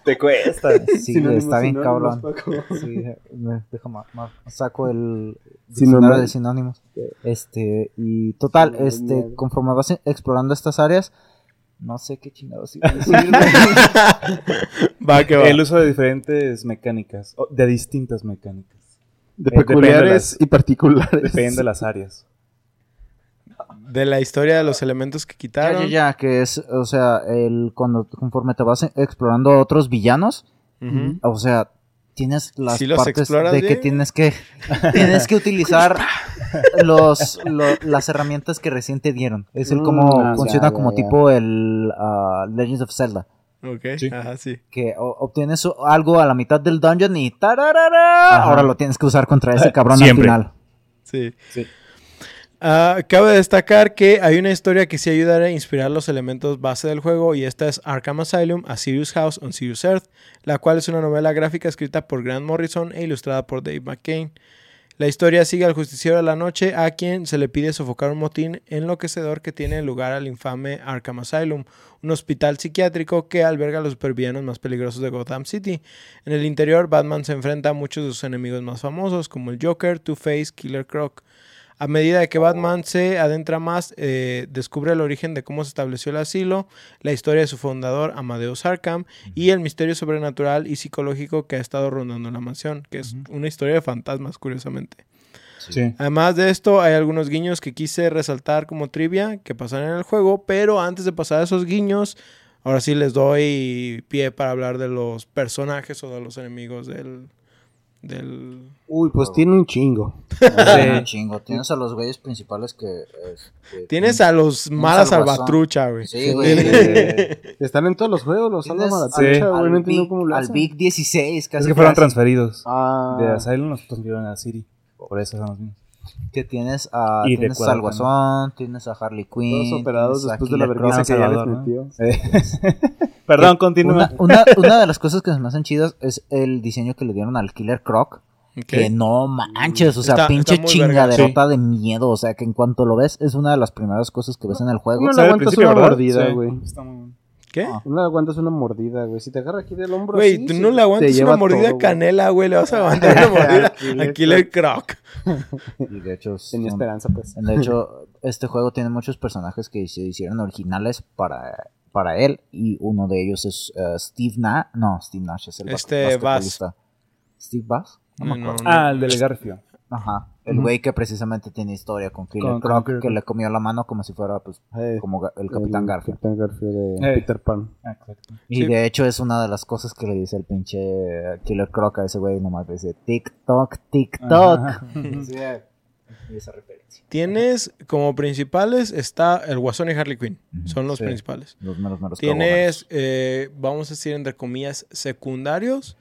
Te cuesta. sí, está bien cabrón. Sí, me- deja saco el Sinónimo. diccionario de sinónimos. Este, y total, este, conforme vas explorando estas áreas, no sé qué chingados iba a decir. Va que va. El uso de diferentes mecánicas, o de distintas mecánicas. De Eh, de peculiares las- y particulares. Depende de las áreas. De la historia de los elementos que quitaron. ya, ya, que es, o sea, el cuando conforme te vas explorando a otros villanos, o sea, tienes las ¿Sí los partes de que tienes que tienes que utilizar los, lo- las herramientas que recién te dieron. Es el Mm, cómo ah, funciona ya, como ya, ya. tipo el ah, Legends of Zelda. Ok, Sí. ajá, sí. Que o- obtienes algo a la mitad del dungeon y tararara, ahora lo tienes que usar contra ese cabrón Siempre. al final. Sí. Sí. Ah, cabe destacar que hay una historia que sí ayudará a inspirar los elementos base del juego y esta es Arkham Asylum, A Serious House on Serious Earth, la cual es una novela gráfica escrita por Grant Morrison e ilustrada por Dave McCain. La historia sigue al justiciero de la noche a quien se le pide sofocar un motín enloquecedor que tiene lugar al infame Arkham Asylum, un hospital psiquiátrico que alberga a los supervillanos más peligrosos de Gotham City. En el interior, Batman se enfrenta a muchos de sus enemigos más famosos, como el Joker, Two-Face, Killer Croc. A medida de que Batman se adentra más, eh, descubre el origen de cómo se estableció el asilo, la historia de su fundador, Amadeus Arkham, y el misterio sobrenatural y psicológico que ha estado rondando la mansión, que es una historia de fantasmas, curiosamente. Sí. Además de esto, hay algunos guiños que quise resaltar como trivia que pasan en el juego, pero antes de pasar a esos guiños, ahora sí les doy pie para hablar de los personajes o de los enemigos del... del... Uy, pues tiene un chingo. Sí, un chingo. Tienes a los güeyes principales que... este, Tienes a los malas salvatrucha, güey. Sí, güey. Están en todos los juegos, los Tienes salva al- Malatucha, Sí. güey. al No entiendo Big- cómo lo Al hacen. Big 16, casi Es que fueron casi, transferidos. Ah, De Asylum los transfirieron a City. Por eso son los mismos. Que tienes a, Y tienes al Guasón, tienes a Harley Quinn. todos operados después de la vergüenza que ya les metió. Perdón, continúa. Una, una, una de las cosas que se me hacen chidas es el diseño que le dieron al Killer Croc. Que no manches, o sea, Está- pinche está chingaderota de miedo, o sea, que en cuanto lo ves es una de las primeras cosas que ves en el juego. No muy- ¿Qué? No le aguantas una mordida, güey. Si te agarra aquí del hombro Güey, así, tú no le aguantas una mordida todo, canela, güey. Le vas a aguantar una mordida a Killer Killer Croc. Y de hecho, Tenía son- esperanza, pues. de hecho, este juego tiene muchos personajes que se hicieron originales para, para él y uno de ellos es eh, Steve Nash. No, Steve Nash es el Este, basquetbolista. Steve Bass. No me No, acuerdo. no. Ah, el del Garfio. Ajá. El güey que precisamente tiene historia con Killer Con- Croc, con Killer que le comió la mano como si fuera pues como el Capitán Garfield. Capitán Garfield de. Peter Pan. Exacto. Y Sí. de hecho es una de las cosas que le dice el pinche Killer Croc a ese güey, nomás le dice TikTok, TikTok. Sí, y esa referencia. Tienes como principales está el Guasón y Harley Quinn. Son los sí. principales. Los meros meros Tienes, eh, vamos a decir entre comillas, secundarios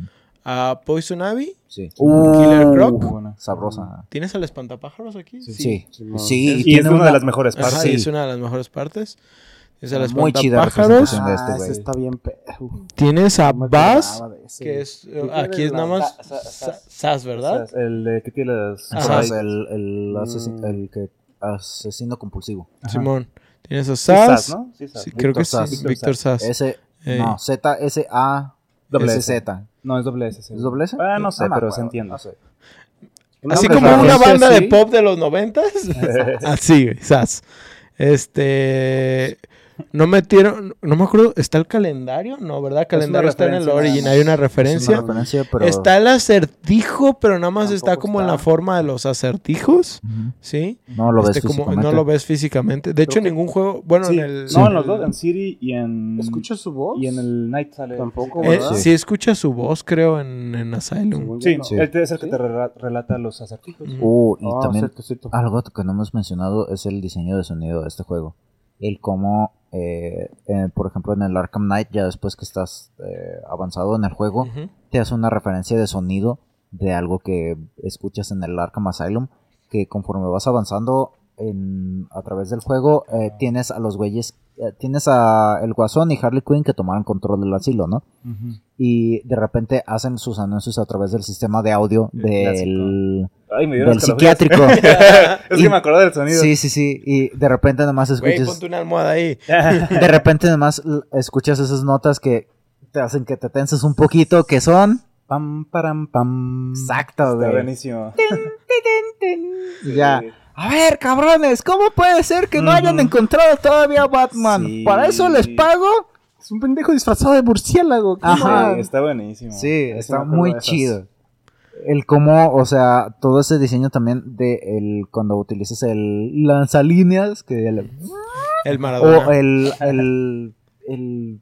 a Poison Ivy. Sí. Killer Croc. Muy buena. Sabrosa. ¿Tienes al espantapájaros aquí? Sí. Sí. Sí, Y tiene es una de las mejores Ajá, partes. y es una de las mejores partes. Tienes al Muy chida espantapájaros. representación. de este Ah, güey. ese está bien. Uf, Tienes a no Bass, que es... ¿Qué Aquí es nada más Sa- sa- Sa- sa- Sas, ¿verdad? El de que tiene las. Ajá. Sas, el, el, Mm. el que asesino compulsivo. Ajá. Simón. Tienes a Sí, Sas. Sas, ¿no? Sí. Sí, creo que sí. Sass. Víctor Sass. Ese, Ey. no, Z, S, A, Doble S, S. Z. No, es doble S. sí. ¿Es doble S? Ah, no sé, pero se entiende. no sé. Un Así como una banda de pop de los noventas. Así, Sas. Este. No metieron. No me acuerdo. ¿Está el calendario? No, ¿verdad? Calendario está en el más. Hay una Es una referencia. pero... Está el acertijo, pero nada más está como en la forma de los acertijos. ¿Sí? No lo ves Este, como- físicamente. no lo ves físicamente. De hecho, en que- ningún juego. Bueno, Sí. en el. No, en los dos, en City y en. ¿Escuchas su voz? Y en el Night sale. Tampoco, Eh, ¿verdad? sí. escucha su voz, creo, en, en Asylum. Sí. Sí. él es el que ¿Sí? te rela- relata los acertijos. Uh, y Ah, también cierto, cierto. algo que no hemos mencionado es el diseño de sonido de este juego. El cómo, eh, eh, por ejemplo, en el Arkham Knight, ya después que estás eh, avanzado en el juego, te hace una referencia de sonido de algo que escuchas en el Arkham Asylum, que conforme vas avanzando en, a través del juego, eh, tienes a los güeyes, eh, tienes a el Guasón y Harley Quinn que tomaron control del asilo, ¿no? Y de repente hacen sus anuncios a través del sistema de audio El del, Ay, me del psiquiátrico. es Y- que me acordé del sonido. Sí, sí, sí. Y de repente nomás Güey, escuchas. ponte una almohada ahí. De repente nomás escuchas esas notas que te hacen que te tenses un poquito, que son. Pam, param, pam. Exacto, Está güey. buenísimo. Y ya. A ver, cabrones, ¿cómo puede ser que no hayan encontrado todavía a Batman? Sí. Para eso les pago. Es un pendejo disfrazado de murciélago. ¿cómo? Ajá. Sí, está buenísimo. Sí, está muy chido. El cómo, o sea, todo ese diseño también de el cuando utilizas el lanzalíneas, que el, El Maradona. o el, el, el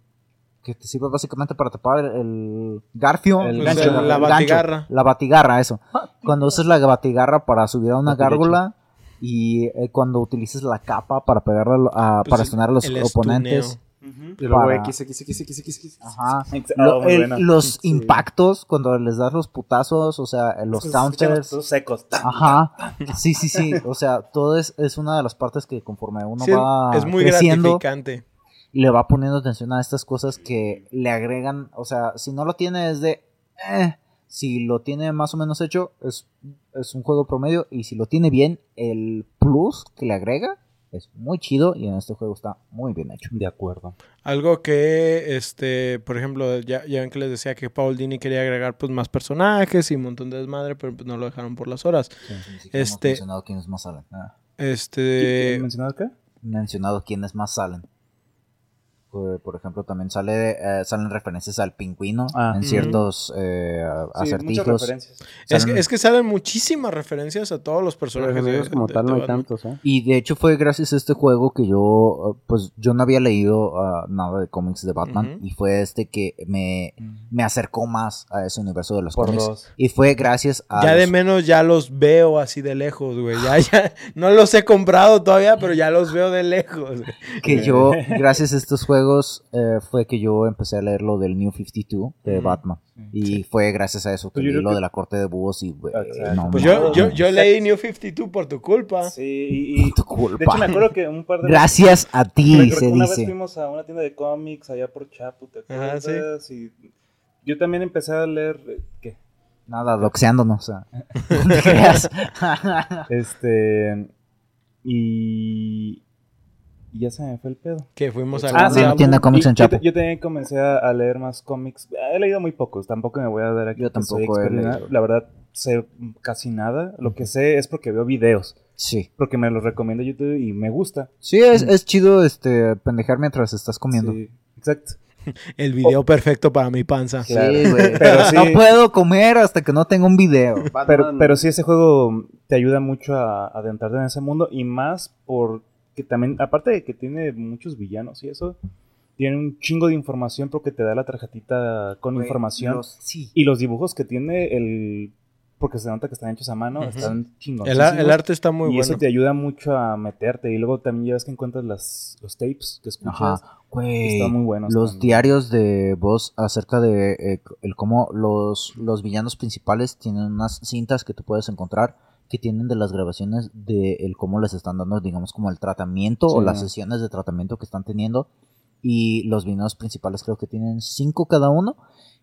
que te sirve básicamente para tapar el garfio, El Pues gancho, la gancho, batigarra. la batigarra, eso. Cuando usas la batigarra para subir a una gárgola y eh, cuando utilizas la capa para pegarle a, lo- a- Pues para estunear a los oponentes. Y luego para- X, X, X, X, X, X. Ajá. Ex- Lo- muy el- buena. los Sí. impactos cuando les das los putazos, o sea, los Se escuchan counters. todos secos. Ajá. Sí, sí, sí. O sea, todo es, es una de las partes que conforme uno Sí, es- va es muy creciendo gratificante. le va poniendo atención a estas cosas que le agregan. O sea, si no lo tiene es de. eh, si lo tiene más o menos hecho, es, es un juego promedio. Y si lo tiene bien, el plus que le agrega es muy chido. Y en este juego está muy bien hecho. De acuerdo. Algo que, este, por ejemplo, ya, ya ven que les decía que Paul Dini quería agregar pues más personajes y un montón de desmadre, pero pues no lo dejaron por las horas. Siquiera hemos Este- mencionado quiénes más salen. Ah, Este, ¿Qué- ¿Mencionado qué? mencionado quiénes más salen. Por, por ejemplo, también sale eh, salen referencias al pingüino Ah. en ciertos eh, Sí, acertijos. referencias. es, que, es que salen muchísimas referencias a todos los personajes. de- ellos como de- tal de no hay tantos, ¿eh? Y de hecho fue gracias a este juego que yo, pues yo no había leído uh, nada de cómics de Batman y fue este que me, me acercó más a ese universo de los Por cómics. dos. Y fue gracias a... Ya de menos ya los veo así de lejos, güey. Ya, ya, no los he comprado todavía, pero ya los veo de lejos. que yo, gracias a estos juegos, eh, fue que yo empecé a leer lo del New 52 de Ujú. Batman. Y fue gracias a eso que Pues leí lo que- de la corte de búhos y... Exacto. no Pues Yo, yo, yo leí New 52 por tu culpa. Sí, y, y- Tu culpa. de hecho me acuerdo que un par de Gracias a ti, se una dice. vez fuimos a una tienda de cómics allá por Chapu, ¿te Ajá, acuerdas? Y yo también empecé a leer, eh, ¿qué? Nada, doxeándonos, o sea. Este. Y. y ya se me fue el pedo. Que fuimos a Ah, sí. Tienda cómics en Chapo. yo también comencé a, a leer más cómics. He leído muy pocos, tampoco me voy a dar aquí. Yo tampoco he leído. La verdad, sé casi nada. Lo que sé es porque veo videos. Sí. Porque me los recomienda YouTube y me gusta. Sí, es, es chido este pendejar mientras estás comiendo. Sí, exacto. El video perfecto para mi panza. Sí, Claro. Pero sí- No puedo comer hasta que no tenga un video. Pero, pero sí, ese juego te ayuda mucho a a adentrarte en ese mundo y más porque también, aparte de que tiene muchos villanos y eso, tiene un chingo de información porque te da la tarjetita con Güey, información los- sí. y los dibujos que tiene el... Porque se nota que están hechos a mano, están chingos. El, ar- el arte está muy y bueno. eso te ayuda mucho a meterte. Y luego también ya ves que encuentras las, los tapes que escuchas. Ajá. Güey. Están muy buenos. Los también. diarios de voz acerca de eh, el cómo los, los villanos principales tienen unas cintas que tú puedes encontrar que tienen de las grabaciones de el cómo les están dando, digamos, como el tratamiento o las sesiones de tratamiento que están teniendo. Y los villanos principales creo que tienen cinco cada uno.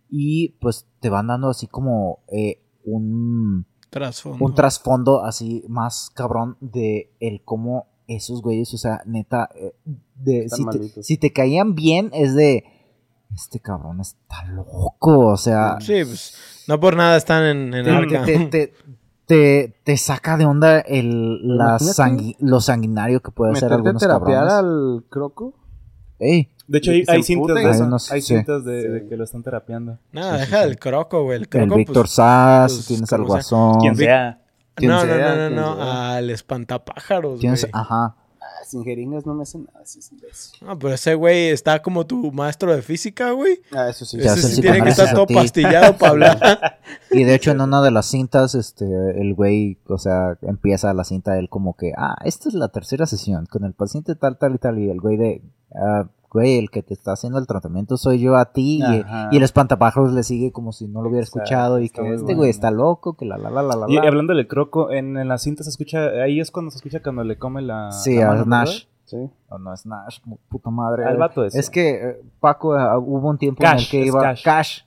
Y pues te van dando así como eh, un, Trasfondo. un trasfondo así más cabrón de el cómo esos güeyes, o sea, neta, eh, de, si, te, malitos. si te caían bien es de, este cabrón está loco, o sea, Sí, pues no por nada están en, en te, Arca. te, te, te- te saca de onda el, la sangui- lo sanguinario que puede ser Meterte a algunos terapiar cabrones. al croco. Ey, De hecho, hay, cintas de Hay eso. unos- hay sí. cintas de, que lo están terapiando. Nada, Sí, sí, deja sí. el croco, güey. El el Víctor pues, Sass, pues, tienes al. Guasón, Quien sea. ¿Quién No, no, sea, no, no, no, al espantapájaros, güey. ajá, sin jeringas no me hacen nada, sí, es imbécil. No, pero ese güey está como tu maestro de física, güey. Ah, eso sí. Hace Ese sí tiene que estar todo ti. pastillado para hablar. Y de hecho en una de las cintas, este, el güey, o sea, empieza la cinta él como que, ah, esta es la tercera sesión con el paciente tal, tal y tal, y el güey de, ah, güey, el que te está haciendo el tratamiento soy yo a ti, y, y el espantapájaros le sigue como si no lo hubiera escuchado, y que este bueno. güey está loco, que la la la la la. Y la. hablando del croco, en, en la cinta se escucha, ahí es cuando se escucha cuando le come la. Sí, la a Nash. Sí. No, no es Nash, puta madre. Al vato ese. Es que eh, Paco, ah, hubo un tiempo en el que iba Cash. Cash.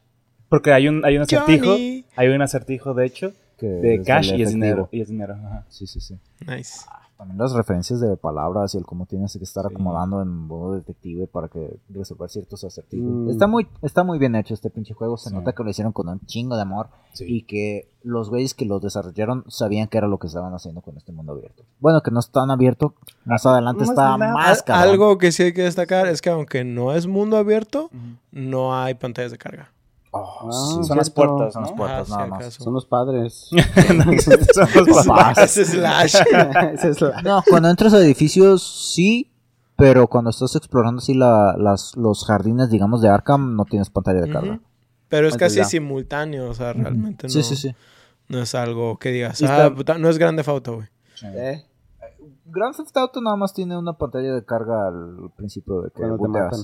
Porque hay un, hay un acertijo. Johnny. Hay un acertijo, de hecho, que de cash y es dinero. Y es dinero. Ajá. Sí, sí, sí. Nice. También las referencias de palabras y el cómo tienes que estar Sí. acomodando en modo detective para que resolver ciertos acertijos. Mm. Está muy está muy bien hecho este pinche juego. Se Sí. nota que lo hicieron con un chingo de amor Sí. y que los güeyes que lo desarrollaron sabían que era lo que estaban haciendo con este mundo abierto. Bueno, que no es tan abierto. Más adelante está nada. más cabrón. Algo que sí hay que destacar es que aunque no es mundo abierto, no hay pantallas de carga. Oh, Ah, sí, Son las puertas, Son las puertas Ah, nada si más. acaso. Son los padres. Son los papás. Slash. No, cuando entras a edificios sí, pero cuando estás explorando así la, las, los jardines, digamos, de Arkham, no tienes pantalla de carga. Pero es casi ya. simultáneo, o sea, realmente no, Sí, sí, sí. no es algo que digas, ah, puta, no es grande foto, güey. Eh, Grand Theft Auto nada más tiene una pantalla de carga al principio de que cuando te matan.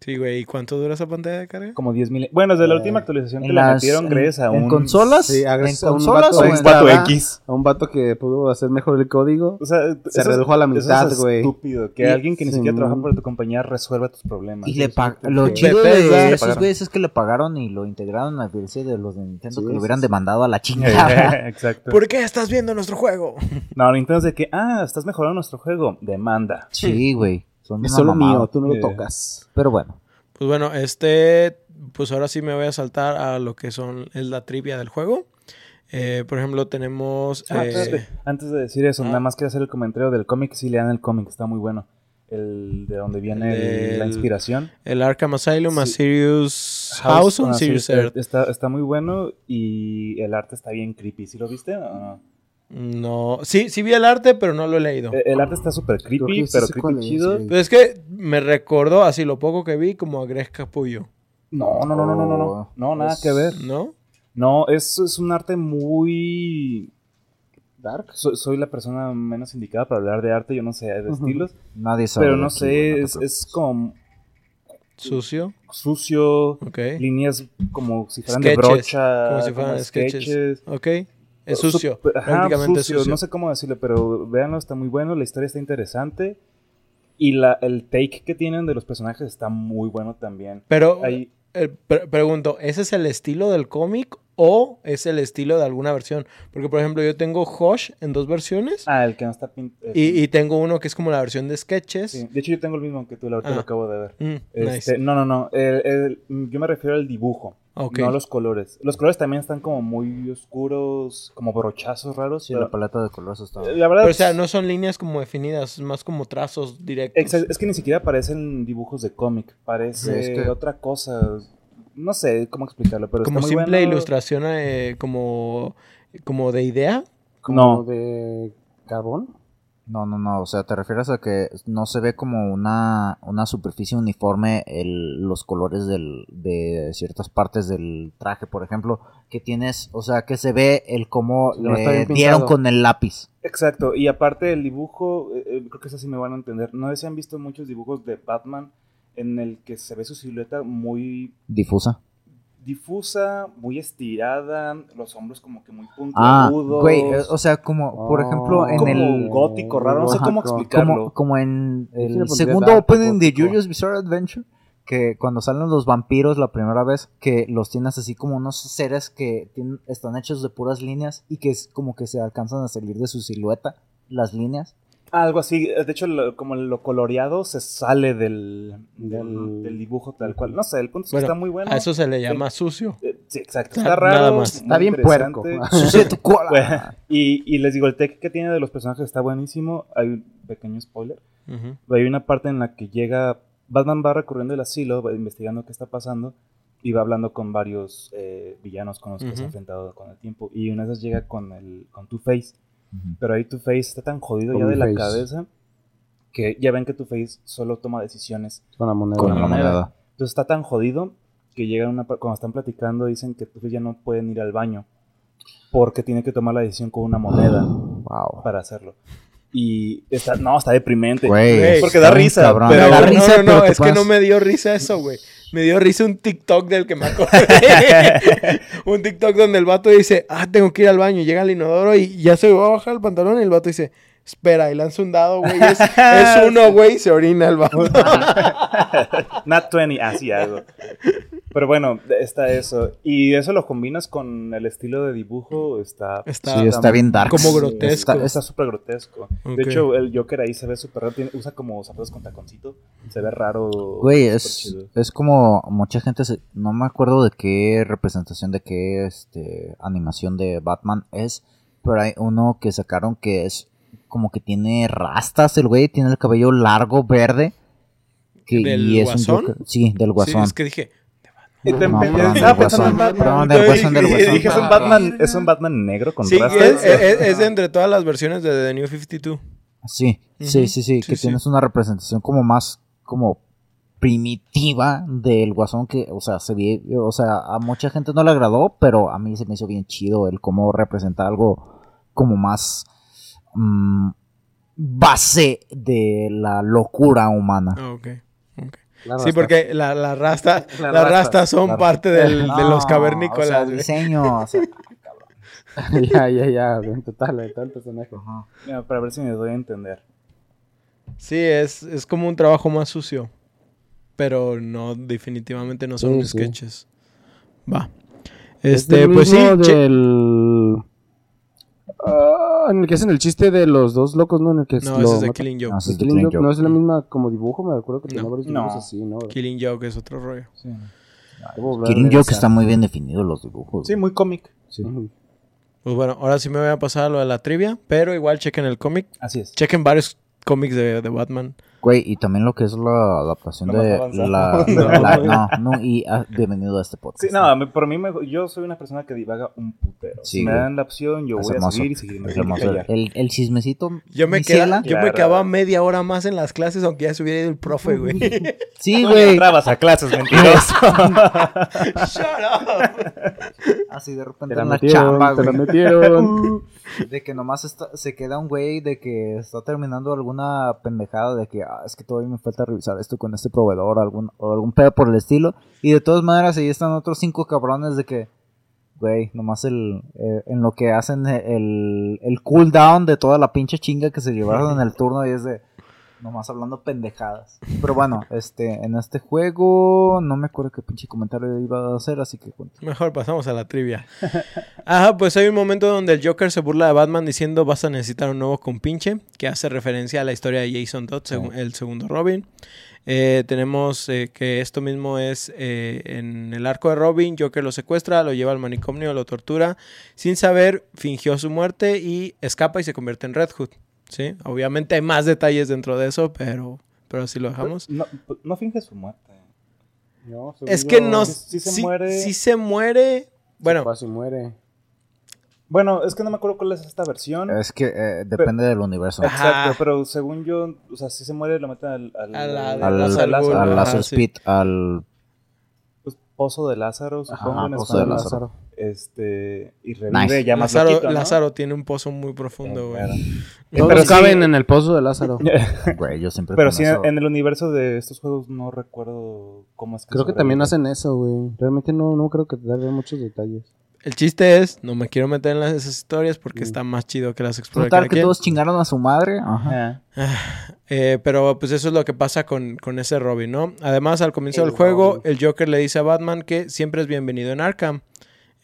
Sí, güey, ¿y cuánto dura esa pantalla de carga? Como 10 mil. Bueno, desde la Eh, última actualización que En la metieron en- gracias a en un. consolas, Sí, en gracias a un consolas vato o un en vato X. A un vato que pudo hacer mejor el código. O sea, Se eso es- redujo a la eso mitad, es güey. estúpido. Que Y- alguien que ni siquiera Simón. trabaja para tu compañía resuelva tus problemas. Y le es lo chido de esos güeyes es que le pagaron y lo integraron a diferencia de los de Nintendo Sí, que lo hubieran sí. demandado a la chingada. Exacto. ¿Por qué estás viendo nuestro juego? No, Nintendo es de que, ah, estás mejorando nuestro juego. Demanda. sí, güey. Son Es solo mamada. mío, tú no lo tocas. Pero bueno. Pues bueno, este, pues ahora sí me voy a saltar a lo que son, es la trivia del juego. Eh, por ejemplo, tenemos... Ah, eh, espérate. Antes de decir eso, ah. nada más quiero hacer el comentario del cómic. Sí, lean el cómic, está muy bueno. El de donde viene el- la del- inspiración. el Arkham Asylum, Sí. a Sirius House on Sirius está- Earth. Está, está muy bueno y el arte está bien creepy. ¿Sí lo viste? o no? No, sí, sí vi el arte, pero no lo he leído. Eh, El arte está súper creepy, sí pero creepy chido. sí. Pero es que me recordó, así lo poco que vi, como a Greg Capullo, No, no, no, no, no, no, no. No, nada Es- que ver. ¿no? No, es, es un arte muy... Dark. Soy, soy la persona menos indicada para hablar de arte, yo no sé, de estilos. Nadie sabe. Pero no aquí, sé, es, es como Sucio, sucio, ok. líneas como si fueran Sketches, de brocha, como si fueran sketches. Ok, es sucio, Sup- ajá, prácticamente sucio, sucio. No sé cómo decirlo, pero véanlo, está muy bueno, la historia está interesante. Y la, el take que tienen de los personajes está muy bueno también. Pero Ahí, eh, pre- pregunto, ¿ese es el estilo del cómic o es el estilo de alguna versión? Porque, por ejemplo, yo tengo Hosh en dos versiones Ah, el que no está pintado. y, y tengo uno que es como la versión de sketches. De hecho, yo tengo el mismo que tú, ahorita Ah. lo acabo de ver. Mm, Este, nice. No, no, no. el- el- yo me refiero al dibujo, Ok. no los colores. Los colores también están como muy oscuros, como brochazos raros. Sí, pero- la paleta de colores está. la verdad Pero, o sea, no son líneas como definidas, es más como trazos directos. Exacto, es que ni siquiera parecen dibujos de cómic, parece Sí, es que- otra cosa. No sé cómo explicarlo, pero como está muy simple bueno. ilustración eh, como, como de idea. Como No. de carbón. No, no, no. O sea, te refieres a que no se ve como una, una superficie uniforme el, los colores del, de ciertas partes del traje, por ejemplo, que tienes, o sea, que se ve el cómo No le dieron con el lápiz. Exacto, y aparte el dibujo, eh, eh, creo que eso sí me van a entender. No sé si han visto muchos dibujos de Batman en el que se ve su silueta muy Difusa. Difusa, muy estirada, los hombros como que muy Ah, puntiagudos. güey, eh, o sea, como, por ejemplo, en como el... gótico raro, no sé cómo como- explicarlo. Como, como en el segundo opening de. JoJo's Bizarre Adventure, que cuando salen los vampiros la primera vez, que los tienes así como unos seres que tienen- están hechos de puras líneas y que es como que se alcanzan a salir de su silueta, las líneas. Algo así, de hecho, lo- como lo coloreado se sale del, del, Del- del dibujo tal cual. No sé, el punto es que Bueno, está muy bueno. A eso se le llama sucio. Eh, sí, exacto. Está raro. nada más. Está bien puerco. Sucia tu cola. Bueno, y, y les digo, el tech que tiene de los personajes está buenísimo. Hay un pequeño spoiler. Ujú. Hay una parte en la que llega. Batman va recorriendo el asilo, va investigando qué está pasando. Y va hablando con varios eh, villanos con los que se ha enfrentado con el tiempo. Y una de esas llega con el con Two-Face. Pero ahí Two-Face está tan jodido Con ya de la cabeza. Que ya ven que Two-Face solo toma decisiones Con la moneda. Con la moneda. Entonces está tan jodido que llega una cuando están platicando dicen que Two-Face ya no pueden ir al baño porque tiene que tomar la decisión con una moneda Wow. para hacerlo. Y está no, está deprimente. Güey, porque está da risa, cabrón. pero- da no, risa, no, no, pero es que no me dio risa eso, güey. Me dio risa un TikTok del que me acordé. un TikTok donde el vato dice, ah, tengo que ir al baño. Llega al inodoro y ya se va a bajar el pantalón y el vato dice, espera, y lanza un dado, güey. Es, es uno, güey, y se orina el vato. Not 20, así algo. Pero bueno, está eso. Y eso lo combinas con el estilo de dibujo, está Está, Sí, está bien dark. Como Sí, grotesco. Está está súper grotesco. De hecho, el Joker ahí se ve súper raro. tiene- usa como zapatos con taconcito. Se ve raro. Güey, es, es como mucha gente, se- no me acuerdo de qué representación, de qué este, animación de Batman es, pero hay uno que sacaron que es como que tiene rastas el güey, tiene el cabello largo, verde. Que, ¿Del y es un Guasón? Joker- sí, del Sí, guasón. es que dije, Y te No, pensando en. Batman. Y dije, es un Batman, es un Batman negro con sí, es, rastas. es- es de entre todas las versiones de The New 52. Sí, sí, sí, sí, sí, que sí. tienes una representación como más como primitiva del guasón que, o sea, se ve, o sea, a mucha gente no le agradó, pero a mí se me hizo bien chido el cómo representa algo como más mm, base de la locura humana. Ah, ok. La Sí, rasta. porque la, la rasta, rastas. rastas son La- parte del- de los o cavernícolas. sea, güey. diseño, o sea, ya, ya, ya. En total, personaje. ajá. Mira, para ver si me doy a entender. Sí, es, es como un trabajo más sucio. Pero no, definitivamente no son Sí, sí. sketches. Va. Es Este, pues sí. che- Ah, en el que hacen el chiste de los dos locos, ¿no? En el que No, lo ese es de. Killing Joke. No, ese es de Killing Joke. No es la misma como dibujo, me acuerdo que tenía No. varios dibujos No. así, ¿no? Killing Joke es otro rollo. Sí, Debo volver a Killing Joke está muy bien definido los dibujos. Sí, muy cómic. Ujú. Pues bueno, ahora sí me voy a pasar a lo de la trivia. Pero igual chequen el cómic. Así es. Chequen varios cómics de, de Batman. Güey, y también lo que es la adaptación de la, No. la- no, no, y ah, bienvenido a este podcast. Sí, no, me- por mí, me- yo soy una persona que divaga un putero. Sí, si me dan la opción, yo Es voy hermoso. a seguir y seguir. Es hermoso. El, el chismecito. Yo me, queda, yo me quedaba media hora más en las clases, aunque ya se hubiera ido el profe, güey. Sí, güey. entrabas a clases, mentiroso. Shut up. Así de Te repente la en la metieron, chamba, te la metieron. De que nomás está- se queda un güey de que está terminando alguna pendejada de que ah, es que todavía me falta revisar esto con este proveedor algún, o algún pedo por el estilo. Y de todas maneras ahí están otros cinco cabrones de que, güey, nomás el, eh, en lo que hacen el, el cooldown de toda la pinche chinga que se llevaron en el turno y es de, Nomás hablando pendejadas. Pero bueno, este, en este juego no me acuerdo qué pinche comentario iba a hacer, así que cuento. Mejor pasamos a la trivia. Ajá, pues hay un momento donde el Joker se burla de Batman diciendo vas a necesitar un nuevo compinche, que hace referencia a la historia de Jason Todd, el segundo Robin. Eh, tenemos eh, que esto mismo es eh, en el arco de Robin, Joker lo secuestra, lo lleva al manicomio, lo tortura, sin saber, fingió su muerte y escapa y se convierte en Red Hood. ¿Sí? Obviamente hay más detalles dentro de eso, pero, pero así lo dejamos. No, no finge su muerte. No, según Es que yo, no... sí se muere. sí se muere... Bueno, Casi muere. Bueno, es que no me acuerdo cuál es esta versión. Es que eh, depende del universo. Ajá. Exacto, pero según yo, o sea, si se muere, lo meten al, al, A la de Al, al, al pues, pozo de Lázaro, supongo. Ajá, en pozo de. Lázaro. Este, y revive Nice. ya más Lázaro, loquito, ¿no? Lázaro tiene un pozo muy profundo, güey. Claro. Todos Pero sí- caben en el pozo de Lázaro. Güey, yo siempre Pero sí, eso- en el universo de estos juegos no recuerdo cómo es que Creo que también hacen eso, güey. Realmente no, no creo que te den muchos detalles. El chiste es, no me quiero meter en las, esas historias porque Mm. está más chido que las explore Total cada que quien. todos chingaron a su madre. Ajá. Ah, Eh, pero pues eso es lo que pasa con, con ese Robin, ¿no? Además, al comienzo El del juego, Robin. el Joker le dice a Batman que siempre es bienvenido en Arkham.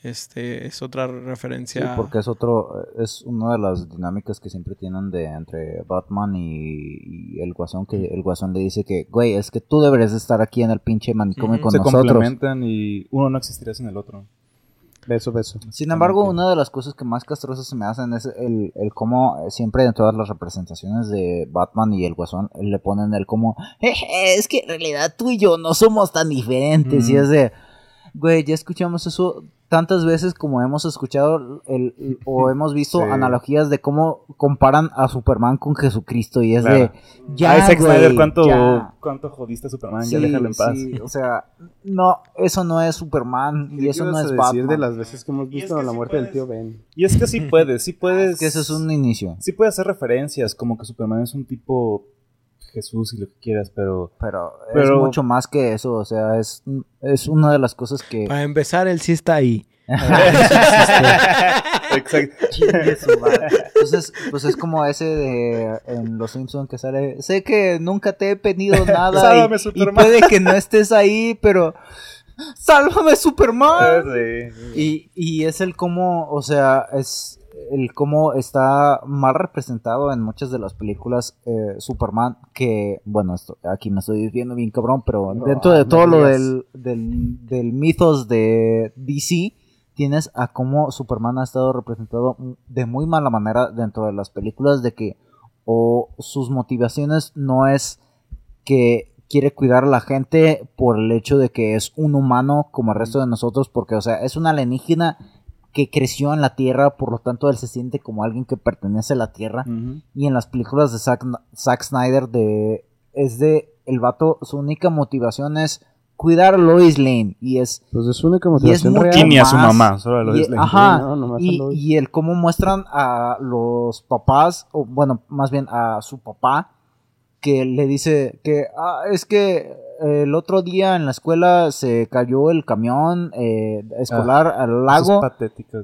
Este es otra Sí, referencia. porque es otro, es una de las dinámicas que siempre tienen de entre Batman y, y el Guasón, que el Guasón le dice que, güey, es que tú deberías de estar aquí en el pinche manicomio Ujú. con se nosotros. complementan y uno no existiría sin el otro. Beso, beso. Sin embargo, una de las cosas que más castrosas se me hacen es el, el cómo eh, siempre en todas las representaciones de Batman y el Guasón eh, le ponen el como, "Jeje, es que en realidad tú y yo no somos tan diferentes. Y es de, güey, ya escuchamos eso tantas veces como hemos escuchado el, el- o hemos visto Sí. analogías de cómo comparan a Superman con Jesucristo. Y es Claro. de, ya, Ay, Zack Snyder, ¿cuánto, ya". ¿cuánto jodiste a Superman? Sí, ya déjalo en paz. sí, o sea, no, eso no es Superman y eso no es decir Batman. de las veces que hemos Y es visto que la sí muerte del puedes- tío Ben? Y es que sí puedes, sí puedes. que eso es un inicio. Sí puede hacer referencias, como que Superman es un tipo Jesús y lo que quieras, pero. Pero, Pero- es mucho más que eso, o sea, es, es una de las cosas que... Para empezar, él sí está ahí. Exacto. Chingue su madre. Entonces, pues es como ese de en Los Simpsons que sale, sé que nunca te he pedido nada Sálvame, y, y Superman". puede que no estés ahí, pero sálvame Superman. Sí. Y, y es el cómo, o sea, es el cómo está mal representado en muchas de las películas eh, Superman, que, bueno, esto, aquí me estoy viendo bien cabrón, pero No, dentro de no todo lo del, del mitos de DC, tienes a cómo Superman ha estado representado de muy mala manera dentro de las películas, de que o sus motivaciones no es que quiere cuidar a la gente por el hecho de que es un humano como el resto de nosotros, porque, o sea, es un alienígena que creció en la Tierra, por lo tanto él se siente como alguien que pertenece a la Tierra. Y en las películas de Zack, Zack Snyder, de, es de el vato, su única motivación es cuidar a Lois Lane. Y es Pues es su única y es motivación real. A su mamá, solo a Lois y- Lane. Ajá, No, a y, Lois. y el cómo muestran a los papás, o bueno, más bien a su papá, que le dice que "Ah, es que el otro día en la escuela se cayó el camión eh, escolar al Eso es lago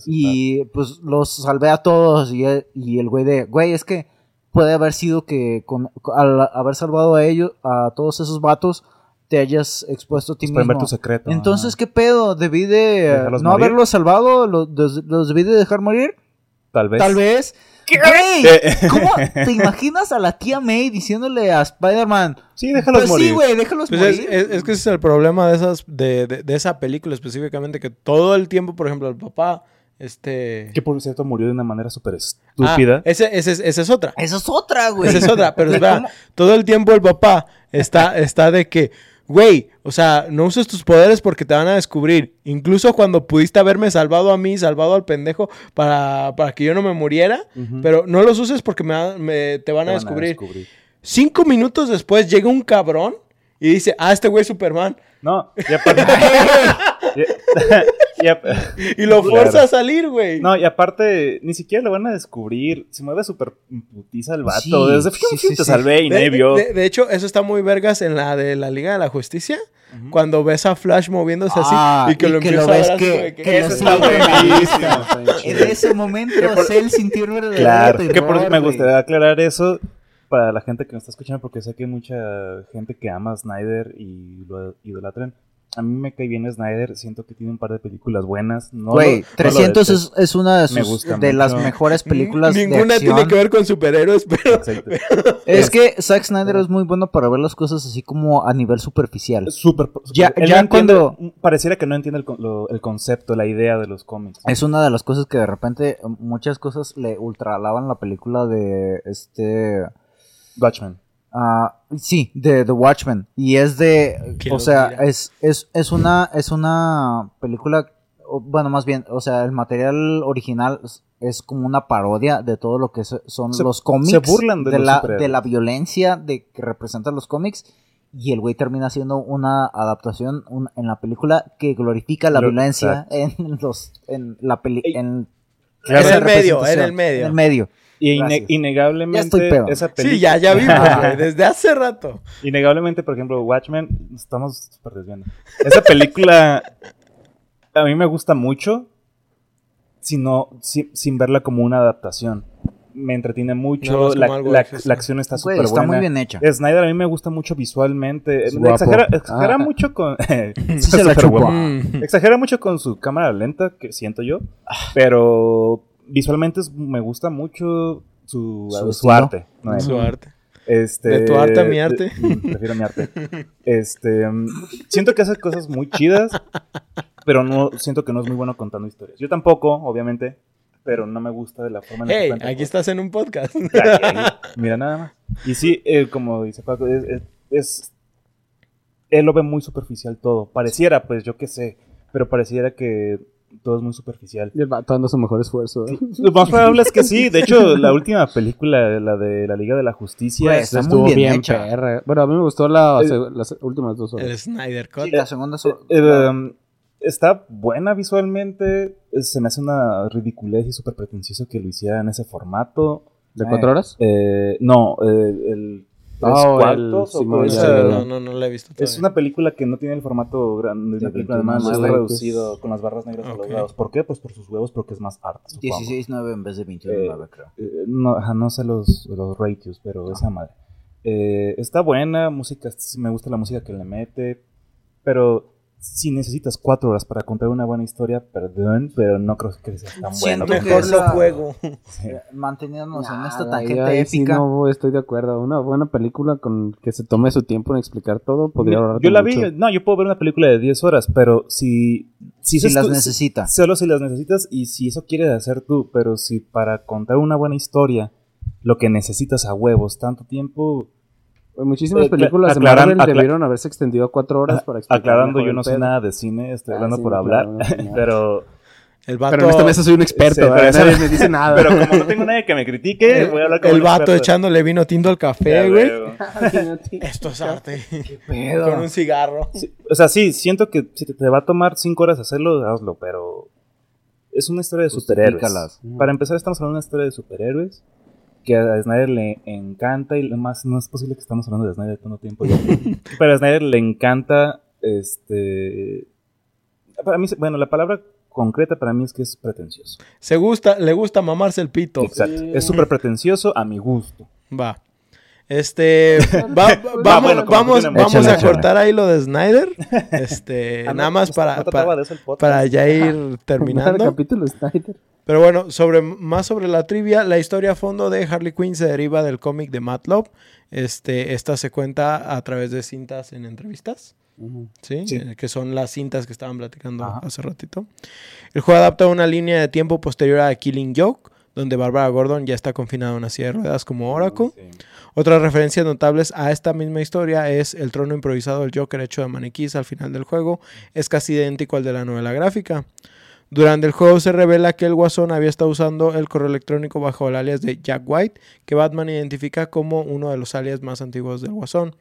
y pues los salvé a todos y el, y el güey de, güey, es que puede haber sido que con, al haber salvado a ellos, a todos esos vatos, te hayas expuesto a ti ver mismo. tu secreto. Entonces. ¿qué pedo? ¿Debí de eh, ¿Dejarlos no morir? haberlos salvado? ¿Los, los- los debí de dejar morir? Tal vez. Tal vez. Güey, ¿cómo te imaginas a la tía May diciéndole a Spider-Man? Sí, déjalos Pues morir. sí, güey, déjalos Pues es, morir. es- es que ese es el problema de esas de, de- de esa película específicamente que todo el tiempo, por ejemplo, el papá este Que por cierto murió de una manera súper estúpida. Ah, ese, ese, es- esa es otra. Esa es otra, güey. Esa es otra, pero espera, cómo- todo el tiempo el papá está, está de que, güey, o sea, no uses tus poderes porque te van a descubrir. Incluso cuando pudiste haberme salvado a mí, salvado al pendejo para, para que yo no me muriera, pero no los uses porque me, te van Te a van descubrir. Cinco minutos después llega un cabrón y dice, ah, este güey es Superman. No, y aparte. y, y ap- Y lo Claro. fuerza a salir, güey. no, y aparte, ni siquiera lo van a descubrir. Se mueve súper putiza el vato. Sí, Desde sí, sí, te sí. salvé y De, nadie vio. de- de hecho, eso está muy vergas en la de la Liga de la Justicia. Cuando ves a Flash moviéndose Ah, así y que y lo que empieza lo a ves ver que- que- que Eso está buenísimo. En ese momento, Cell sintió el verdadero Claro, terror, que por me gustaría aclarar eso. Para la gente que nos está escuchando, porque sé que hay mucha gente que ama a Snyder y lo idolatran. A mí me cae bien Snyder, siento que tiene un par de películas buenas. No Güey, lo- no lo 300 detesto. es, es una de, Me sus- de las mejores películas de Ninguna acción. tiene que ver con superhéroes, pero Exacto. Es que Zack Snyder es muy bueno para ver las cosas así como a nivel superficial. Súper- Ya- ya no entiende- cuando- Pareciera que no entiende el, lo- el concepto, la idea de los cómics. Es una de las cosas que de repente muchas cosas le ultralaban la película de este Watchmen. ah, sí, de The Watchmen y es de o sea, es, es es una es una película bueno, más bien, o sea, el material original es, es como una parodia de todo lo que se- son Se- los cómics se burlan de los la superhéroes. de la violencia de que representan los cómics y el güey termina haciendo una adaptación un- en la película que glorifica la Lo- violencia en los en la peli Ey, en Claro, en el medio, en el medio. en el medio. Y. Ya innegablemente, esa película. Sí, ya, ya vimos, güey, desde hace rato. Innegablemente, por ejemplo, Watchmen, estamos súper desviando. Esa película a mí me gusta mucho, sino, sin, sin verla como una adaptación. Me entretiene mucho, la, la- acción está súper está muy buena. bien hecha. Snyder a mí me gusta mucho visualmente. Exagera, exagera Ah. mucho con. Sí se la. Mm. Exagera mucho con su cámara lenta, que siento yo. Ah. Pero visualmente es- me gusta mucho su, Su arte. ¿no? Su arte. Este, De tu arte a mi arte. de- mm, prefiero mi arte. Este, mm, siento que hace cosas muy chidas, pero no siento que no es muy bueno contando historias. Yo tampoco, obviamente, pero no me gusta de la forma en la que Hey, cuenta aquí estás en un podcast. Aquí, aquí. Mira nada más. Y sí, eh, como dice Paco, es, es- es- él lo ve muy superficial todo. Pareciera, pues yo qué sé, pero pareciera que todo es muy superficial. Y el vato dando su mejor esfuerzo. ¿eh? Lo más probable es que sí. De hecho, la última película, la de la Liga de la Justicia, muy Estuvo bien bien, hecha. perra. Bueno, a mí me gustó la- Eh, las últimas dos horas. El Snyder Cut. Sí, la segunda so- Eh, eh, está buena visualmente. Se me hace una ridiculez y súper pretencioso que lo hiciera en ese formato. ¿De cuatro horas? Eh, no, eh, el tres Ah, el cuartos o Esa no, no, no la he visto todavía. Es una película que no tiene el formato grande de De una película 21 normal, está nueve, reducido con las barras negras a Ok. los lados. ¿Por qué? Pues por sus huevos, porque es más arte. supongo. 16.9 en vez de 21.9, creo. Eh, no, ajá, no sé los, los ratios, pero esa madre. Eh, está buena, música, me gusta la música que le mete, pero si necesitas cuatro horas para contar una buena historia, perdón, pero no creo que sea tan Siento bueno. que Mejor lo juego. Sí. Manteniéndonos en esta tangente ahí sí épica. no estoy de acuerdo. Una buena película con que se tome su tiempo en explicar todo podría ahorrarte Yo la mucho. vi, no, yo puedo ver una película de 10 horas, pero si... Si, Si las es tu- necesita. Solo si las necesitas y si eso quieres hacer tú, pero si para contar una buena historia lo que necesitas a huevos tanto tiempo, Pues Muchísimas Eh, películas de Marvel debieron haberse extendido a cuatro horas para explicar aclarando yo no sé nada de cine, estoy Ah, hablando sí, por no, hablar, no pero El vato, Pero en esta mesa soy un experto, Sí, pero nadie me dice nada. pero como no tengo nadie que me critique, voy a hablar como el vato experto. echándole vino tinto al café, güey. Esto es arte. pedo? Con un cigarro. Sí, o sea, sí, siento que si te, te va a tomar cinco horas hacerlo, hazlo, pero es una historia de superhéroes. Para empezar, estamos hablando de una historia de superhéroes que a Snyder le encanta y más no es posible que estamos hablando de Snyder tanto tiempo ya. pero a Snyder le encanta este para mí bueno la palabra concreta para mí es que es pretencioso Se gusta, le gusta mamarse el pito. exacto es súper pretencioso a mi gusto Va. Este, va- va- vamos, bueno, vamos, vamos Échale, a échale. cortar ahí lo de Snyder. Este, Ah, no, nada más pues, para, no para, el ya ir terminando. capítulo Snyder. Pero bueno, sobre, más sobre la trivia, la historia a fondo de Harley Quinn se deriva del cómic de Matt Love. Este, esta se cuenta a través de cintas en entrevistas. ¿sí? Sí. Eh, que son las cintas que estaban platicando Ajá. hace ratito. El juego adapta una línea de tiempo posterior a Killing Joke, donde Barbara Gordon ya está confinada en una silla de ruedas como Oracle. Sí. Otras referencias notables a esta misma historia es el trono improvisado del Joker hecho de maniquís al final del juego. Es casi idéntico al de la novela gráfica. Durante el juego se revela que el Guasón había estado usando el correo electrónico bajo el alias de Jack White, que Batman identifica como uno de los alias más antiguos del Guasón.